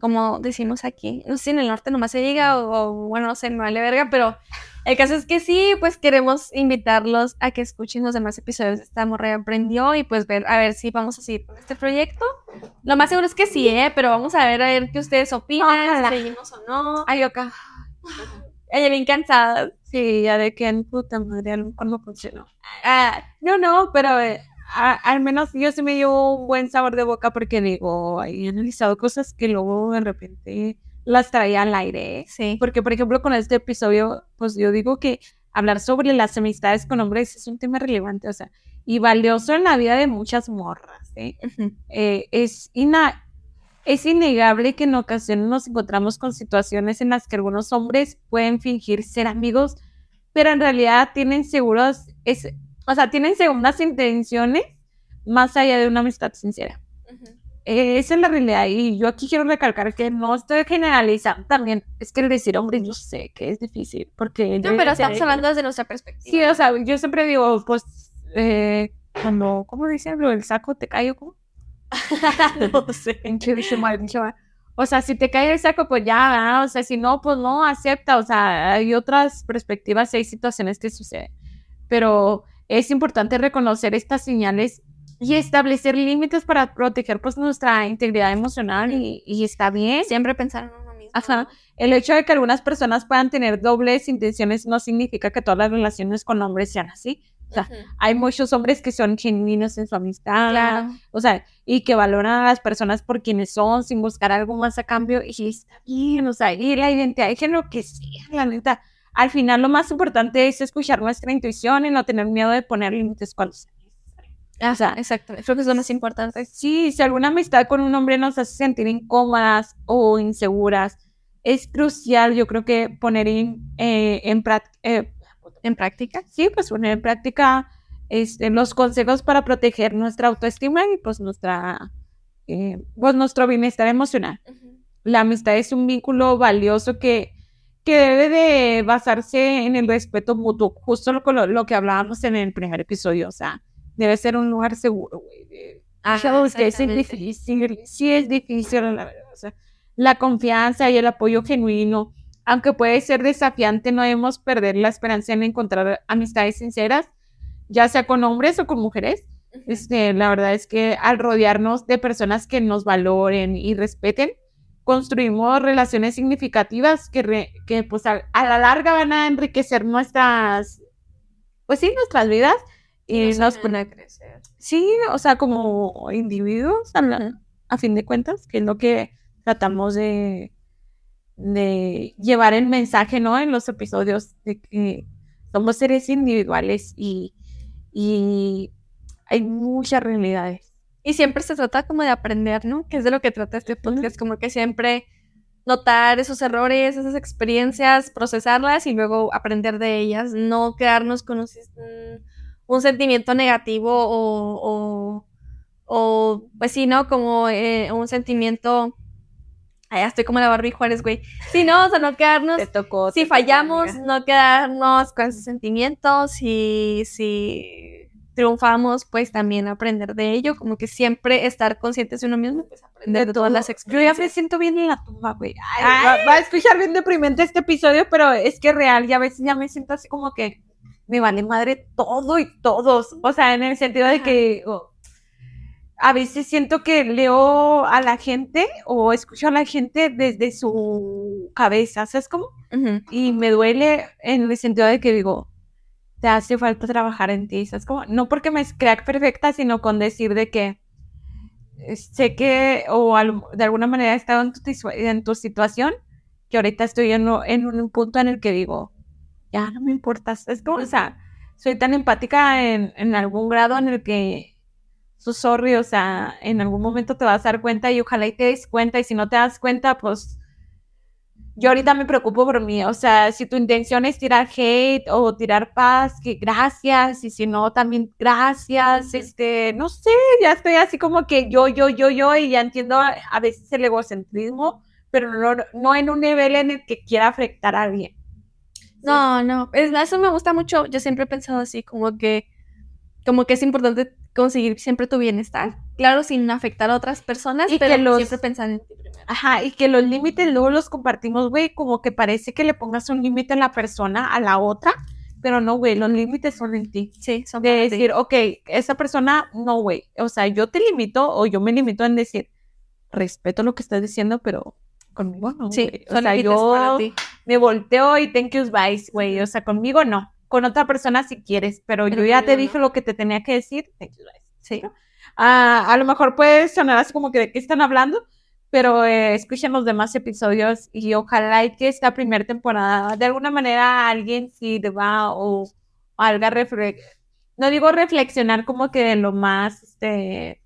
como decimos aquí. No sé si en el norte nomás se diga, o, o, bueno, no sé, no vale verga, pero el caso es que sí, pues queremos invitarlos a que escuchen los demás episodios de esta morra aprendió y pues ver, a ver si vamos a seguir con este proyecto. Lo más seguro es que sí, ¿eh? Pero vamos a ver, a ver qué ustedes opinan, Ojalá. si seguimos o no. Ay, acá. Ella bien cansada. Sí, ya de que en puta madre, a lo mejor no funcionó. Ah, no, no, pero eh, a- al menos yo sí me dio un buen sabor de boca porque digo, he analizado cosas que luego de repente las traía al aire. Sí. Porque, por ejemplo, con este episodio, pues yo digo que hablar sobre las amistades con hombres es un tema relevante, o sea, y valioso en la vida de muchas morras. ¿eh? Eh, es, ina- es innegable que en ocasiones nos encontramos con situaciones en las que algunos hombres pueden fingir ser amigos, pero en realidad tienen seguros, es, o sea, tienen segundas intenciones más allá de una amistad sincera. Eh, esa es la realidad y yo aquí quiero recalcar que no estoy generalizando también. Es que el decir hombre yo sé que es difícil porque... No, pero estamos hablando desde nuestra perspectiva. Sí, o sea, yo siempre digo, pues, eh, cuando, ¿cómo dicen? Del saco te cae o cómo? no sé. O sea, si te cae el saco, pues ya, ¿verdad? o sea, si no, pues no, acepta, o sea, hay otras perspectivas, hay situaciones que suceden, pero es importante reconocer estas señales y establecer límites para proteger, pues, nuestra integridad emocional y, y está bien. Siempre pensar en uno mismo. Ajá. El hecho de que algunas personas puedan tener dobles intenciones no significa que todas las relaciones con hombres sean así. O sea, Ujú. hay muchos hombres que son genuinos en su amistad, Claro. o sea, y que valoran a las personas por quienes son sin buscar algo más a cambio y está bien, o sea, y la identidad de género que sea, la neta. Al final lo más importante es escuchar nuestra intuición y no tener miedo de poner límites cuando sea necesario. O sea, exacto. Creo que es lo más importante. Sí, si alguna amistad con un hombre nos hace sentir incómodas o inseguras, es crucial, yo creo que poner en, eh, en práctica, En práctica. sí, pues poner en práctica este, los consejos para proteger nuestra autoestima y pues nuestra, eh, pues nuestro bienestar emocional. La amistad es un vínculo valioso que, que debe de basarse en el respeto mutuo, justo lo, lo, lo que hablábamos en el primer episodio, o sea, debe ser un lugar seguro, güey. es difícil, sí es difícil, la verdad. O sea, la confianza y el apoyo genuino, aunque puede ser desafiante, no debemos perder la esperanza en encontrar amistades sinceras, ya sea con hombres o con mujeres. Este, la verdad es que al rodearnos de personas que nos valoren y respeten, construimos relaciones significativas que, re- que pues a, a la larga van a enriquecer nuestras, pues sí, nuestras vidas y Nos nos, ayudan a crecer. Sí, o sea, como individuos, a, la- a fin de cuentas, que es lo que tratamos de, de llevar el mensaje, ¿no? En los episodios de que somos seres individuales y, y hay muchas realidades. Y siempre se trata como de aprender, ¿no? Que es de lo que trata este podcast, como que siempre notar esos errores, esas experiencias, procesarlas y luego aprender de ellas, no quedarnos con un, sis- un- sentimiento negativo o, o, o, pues sí, ¿no? Como eh, un sentimiento... Ay, estoy como la Barbie Juárez, güey. Sí, no, o sea, no quedarnos tocó. si fallamos, no quedarnos con esos sentimientos y si triunfamos, pues también aprender de ello, como que siempre estar conscientes de uno mismo, pues aprender de, todas las Yo ya me experiencias. siento bien en la tumba, güey. Va, va a escuchar bien deprimente este episodio, pero es que real, ya a veces ya me siento así como que me vale madre todo y todos. O sea, en el sentido de que oh, a veces siento que leo a la gente o escucho a la gente desde su cabeza, ¿sabes cómo? Y me duele en el sentido de que digo, te hace falta trabajar en ti, ¿sabes cómo? No porque me crea perfecta, sino con decir de que eh, sé que, o de alguna manera he estado en tu, en tu situación, que ahorita estoy en, en un punto en el que digo, ya no me importa, es como, o sea, soy tan empática en, en algún grado en el que, so sorry, o sea, en algún momento te vas a dar cuenta y ojalá y te des cuenta, y si no te das cuenta, pues yo ahorita me preocupo por mí, o sea, si tu intención es tirar hate o tirar paz, que gracias, y si no, también gracias, este, no sé, ya estoy así como que yo, yo, yo, yo, y ya entiendo a veces el egocentrismo, pero no, no en un nivel en el que quiera afectar a alguien. No, no, es- eso me gusta mucho, yo siempre he pensado así, como que, como que es importante conseguir siempre tu bienestar, claro, sin afectar a otras personas, Y que pero los- siempre pensar en ti primero. Ajá, y que los límites luego los compartimos, güey, como que parece que le pongas un límite en la persona a la otra, pero no, güey, los límites son en ti. Sí, son de para ti. decir, ok, esa persona, no, güey. O sea, yo te limito o yo me limito en decir, respeto lo que estás diciendo, pero conmigo no. Sí, güey. O sea, yo ti. me volteo y thank you, bye, güey. O sea, conmigo no. Con otra persona si quieres, pero, Pero yo ya te no. dije lo que te tenía que decir. Sí. Ah, a lo mejor puede sonar así como que de qué están hablando, pero eh, escuchen los demás episodios y ojalá y que esta primera temporada de alguna manera alguien sirva o, o haga refle- no digo reflexionar como que de lo más este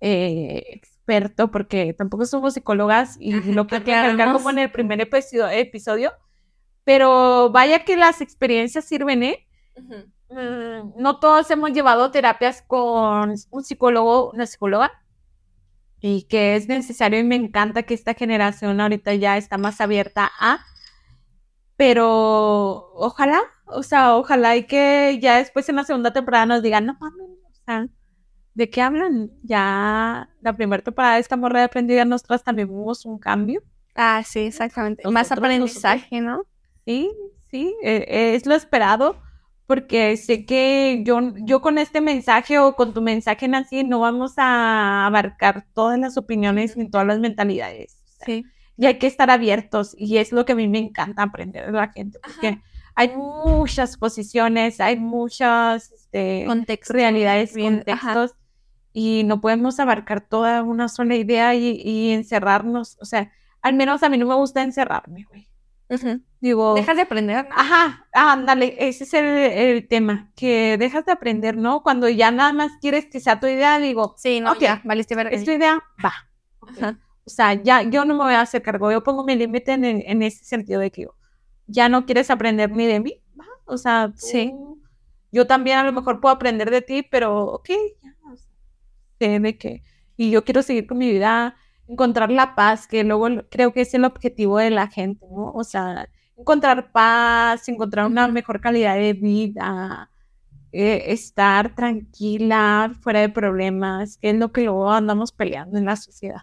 eh, experto porque tampoco somos psicólogas y lo que aclarar aclaramos. como en el primer episodio, episodio pero vaya que las experiencias sirven eh Mm, no todos hemos llevado terapias con un psicólogo, una psicóloga, y que es necesario y me encanta que esta generación ahorita ya está más abierta a, pero ojalá, o sea, ojalá y que ya después en la segunda temporada nos digan, no mames, o sea, ¿de qué hablan? Ya la primera temporada de esta morra de aprendida nosotras también vimos un cambio. Ah, sí, exactamente. Más Nosotros, aprendizaje, ¿no? Sí, sí, eh, es lo esperado, porque sé que yo, yo con este mensaje o con tu mensaje, Nancy, no vamos a abarcar todas las opiniones ni todas las mentalidades. O sea, Sí. Y hay que estar abiertos, y es lo que a mí me encanta aprender de la gente, porque hay muchas posiciones, hay muchas este, Contexto. realidades, bien, ajá. contextos, y no podemos abarcar toda una sola idea y, y encerrarnos. O sea, al menos a mí no me gusta encerrarme, güey. Digo, Dejas de aprender. Ajá, ándale, ese es el, el tema, que dejas de aprender, ¿no? Cuando ya nada más quieres que sea tu idea, digo, Sí, no, Ok. ya, valiste verga. es tu idea, va. Ajá. O sea, ya yo no me voy a hacer cargo, yo pongo mi límite en, en ese sentido de que ya no quieres aprender ni de mí, va. O sea, tú- Sí. yo también a lo mejor puedo aprender de ti, pero ok, ya, o sea, sé de que, y yo quiero seguir con mi vida, encontrar la paz, que luego creo que es el objetivo de la gente, ¿no? O sea, encontrar paz, encontrar una mejor calidad de vida, eh, estar tranquila, fuera de problemas, que es lo que luego andamos peleando en la sociedad.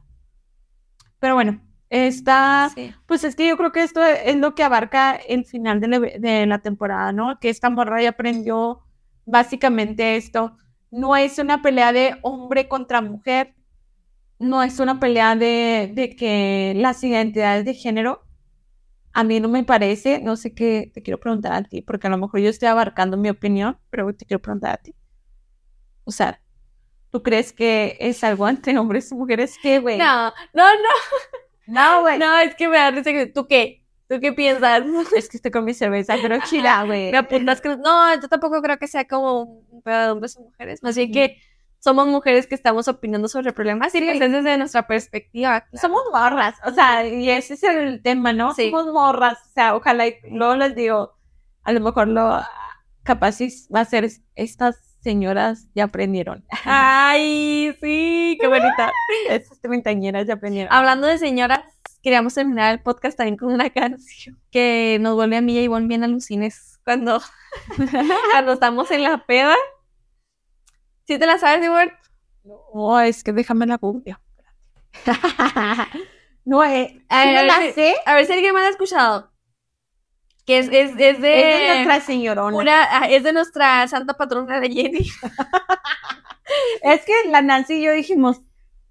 Pero bueno, está, Sí. pues es que yo creo que esto es lo que abarca el final de la, de la temporada, ¿no? Que esta morra ya aprendió básicamente esto. No es una pelea de hombre contra mujer, no es una pelea de, de que las identidades de género, a mí no me parece, no sé qué, te quiero preguntar a ti, porque a lo mejor yo estoy abarcando mi opinión, pero te quiero preguntar a ti. O sea, ¿tú crees que es algo entre hombres y mujeres? ¿Qué, güey? No, no, no. no, güey. No, es que me da risa que. ¿Tú qué? ¿Tú qué piensas? Es que estoy con mi cerveza, pero chila, güey. Me apuntas que. No, yo tampoco creo que sea como un pedo de hombres o mujeres. Más bien que somos mujeres que estamos opinando sobre problemas y pues, desde nuestra perspectiva. claro. Somos morras, o sea, y ese es el tema, ¿no? Sí. Somos morras, o sea, ojalá, y luego les digo, a lo mejor lo capaz sí va a ser estas señoras ya aprendieron. Ay, sí, qué bonita. Estas treintañeras ya aprendieron. Hablando de señoras, queríamos terminar el podcast también con una canción que nos vuelve a mí y Ivonne bien alucines cuando, cuando estamos en la peda. ¿Sí te la sabes, Ivonne? No, es que déjame la googleo. no, eh, A ver, a ver, sé, A ver si alguien más la ha escuchado. Que es, es, es es de de, nuestra señorona. una, ah, es de nuestra santa patrona de Jenny. Es que la Nancy y yo dijimos,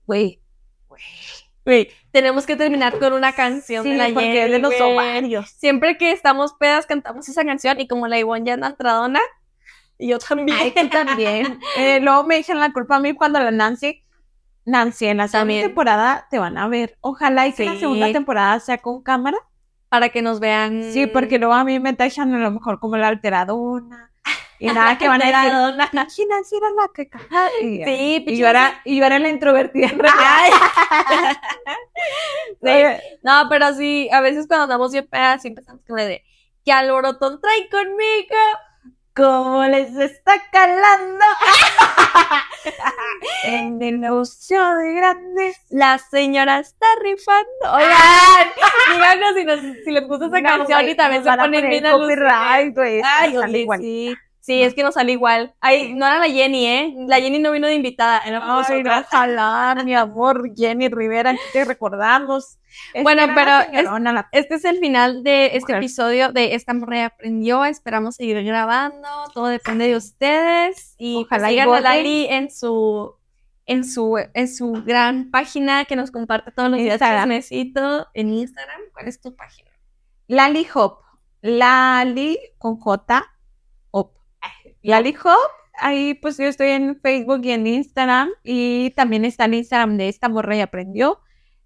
güey, Güey, tenemos que terminar con una canción sí, de la porque Jenny. es de los güey. ovarios. Siempre que estamos pedas cantamos esa canción y como la Ivonne ya anda entradona, y yo también. Ay, tú también. Eh, luego me echan la culpa a mí cuando la Nancy. Nancy, en la segunda temporada te van a ver. Ojalá y que la Sí. segunda temporada sea con cámara. para que nos vean. Sí, porque luego a mí me tachan a lo mejor como la alteradona. Y nada, que van a decir, Alteradona. "Pinche Nancy era la que cagaba". Y, Sí, y yo era, y yo era la introvertida en realidad. Sí. No, pero sí, a veces cuando andamos bien pedas, sí empezamos con la de ¿Qué alborotón trae conmigo? ¿Cómo les está calando? en el negocio de grandes. La señora está rifando. Oigan, díganos si, nos, si les gusta esa No, canción y también se a ponen bien güey. Ay, igual. sí. Sí, es que nos sale igual. Ay, no era la Jenny, ¿eh? La Jenny no vino de invitada. Nosotras. ojalá, mi amor, Jenny Rivera, aquí te recordamos. Es Bueno, pero es- la- Este es el final de este Mujer. episodio de Esta Morra ya aprendió. Esperamos seguir grabando. Todo depende de ustedes. Y Ojalá ojalá sigan a. Lali en su, en su, en su gran página que nos comparte todos los días Instagram. chismecito en Instagram. ¿Cuál es tu página? Lali Hop. Lali con J. Hop. Lali Hop. Ahí pues yo estoy en Facebook y en Instagram. Y también está el Instagram de esta morra y aprendió.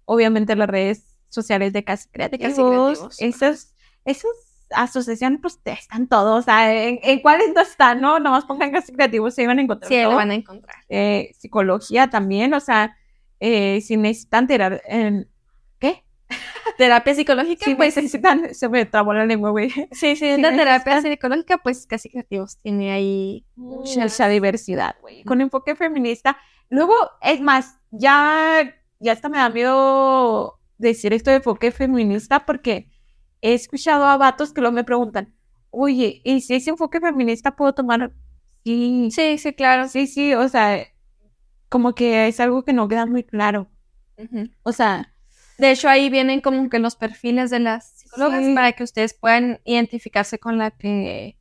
obviamente las redes sociales de Casi Creativos. Creativos. Esas, esas asociaciones, pues están todos. O sea, ¿en, en cuáles no están, no? Nomás pongan Casi Creativos, se van a encontrar. Sí, ahí lo todo. van a encontrar. Eh, psicología también, o sea, eh, si necesitan tirar en. Terapia psicológica, Si pues necesitan. Se me trabó la lengua, güey. sí, sí, si la terapia necesitan- psicológica, pues casi creativos. Tiene ahí mucha esa diversidad, güey. Con enfoque feminista. Luego, es más, ya, ya hasta me da miedo decir esto de enfoque feminista porque he escuchado a vatos que luego me preguntan, oye, ¿y si ese enfoque feminista puedo tomar? Sí, Sí, sí, claro. sí, sí, o sea, como que es algo que no queda muy claro. Ujú. O sea, De hecho, ahí vienen como que los perfiles de las psicólogas Sí. para que ustedes puedan identificarse con la que...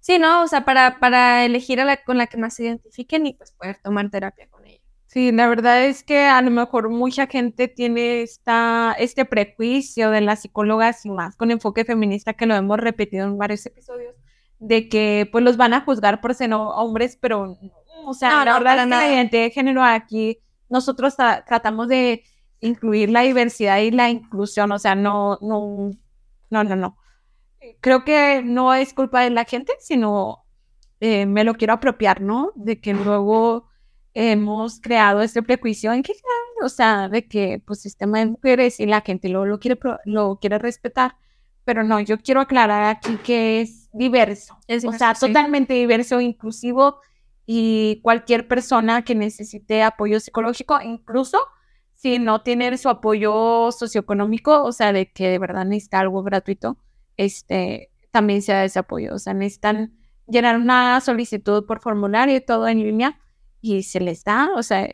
Sí, ¿no? O sea, para, para elegir a la con la que más se identifiquen y pues poder tomar terapia con ella. Sí, la verdad es que a lo mejor mucha gente tiene esta, este prejuicio de las psicólogas y más con enfoque feminista que lo hemos repetido en varios episodios, de que pues los van a juzgar por ser ho- hombres, pero no, o sea, No, la no, verdad es que nada. la identidad de género aquí nosotros tra- tratamos de incluir la diversidad y la inclusión, o sea, no, no, no, no, no. Creo que no es culpa de la gente, sino eh, me lo quiero apropiar, ¿no? De que luego hemos creado este prejuicio en que, o sea, de que pues sistema de mujeres y la gente lo, lo quiere lo quiere respetar, pero no, yo quiero aclarar aquí que es diverso, Es o diverso, sea, sí. totalmente diverso, inclusivo y cualquier persona que necesite apoyo psicológico, incluso si no tiene su apoyo socioeconómico, o sea, de que de verdad necesita algo gratuito, este, también sea ese apoyo, o sea, necesitan llenar una solicitud por formulario y todo en línea y se les da, o sea,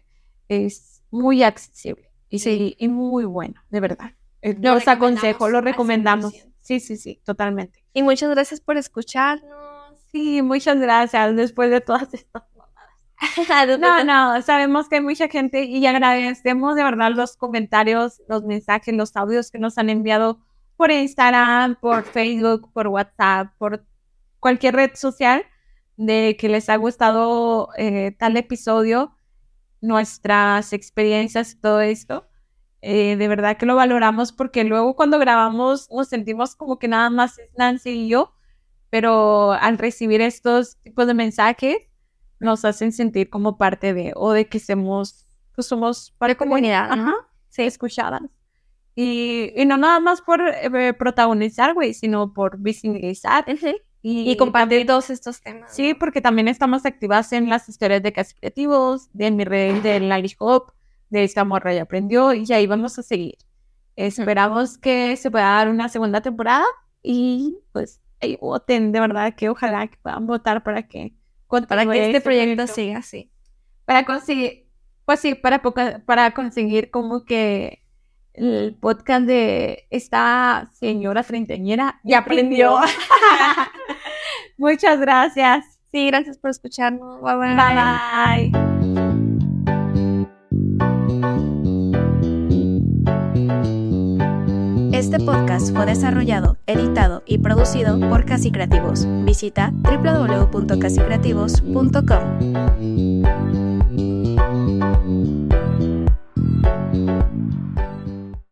es muy accesible y, Sí. y muy bueno, de verdad. Lo Los aconsejo, lo recomendamos. 100%. Sí, sí, sí, totalmente. Y muchas gracias por escucharnos. Sí, muchas gracias después de todas estas No, no, sabemos que hay mucha gente y agradecemos de verdad los comentarios, los mensajes, los audios que nos han enviado por Instagram, por Facebook, por WhatsApp, por cualquier red social de que les ha gustado eh, tal episodio, nuestras experiencias todo esto. Eh, de verdad que lo valoramos porque luego cuando grabamos nos sentimos como que nada más es Nancy y yo, pero al recibir estos tipos de mensajes nos hacen sentir como parte de, o de que somos, pues somos parte comunidad, ¿no? ajá, sí, escuchadas. Y, y no nada más por eh, protagonizar, güey, sino por visibilizar. Y, Y compartir también- todos estos temas. Sí, porque también estamos activas en las historias de Casi Creativos, de mi red del Irish Hop, de esta morra ya aprendió, y ahí vamos a seguir. Esperamos que se pueda dar una segunda temporada y pues ahí voten, de verdad que ojalá que puedan votar para que Para que este proyecto siga así. para conseguir, pues sí, para, poca- para conseguir como que el podcast de esta señora treintañera ya aprendió. Muchas gracias. Sí, gracias por escucharnos. Bye bye. Bye bye. Este podcast fue desarrollado, editado y producido por Casi Creativos. Visita www.casicreativos.com.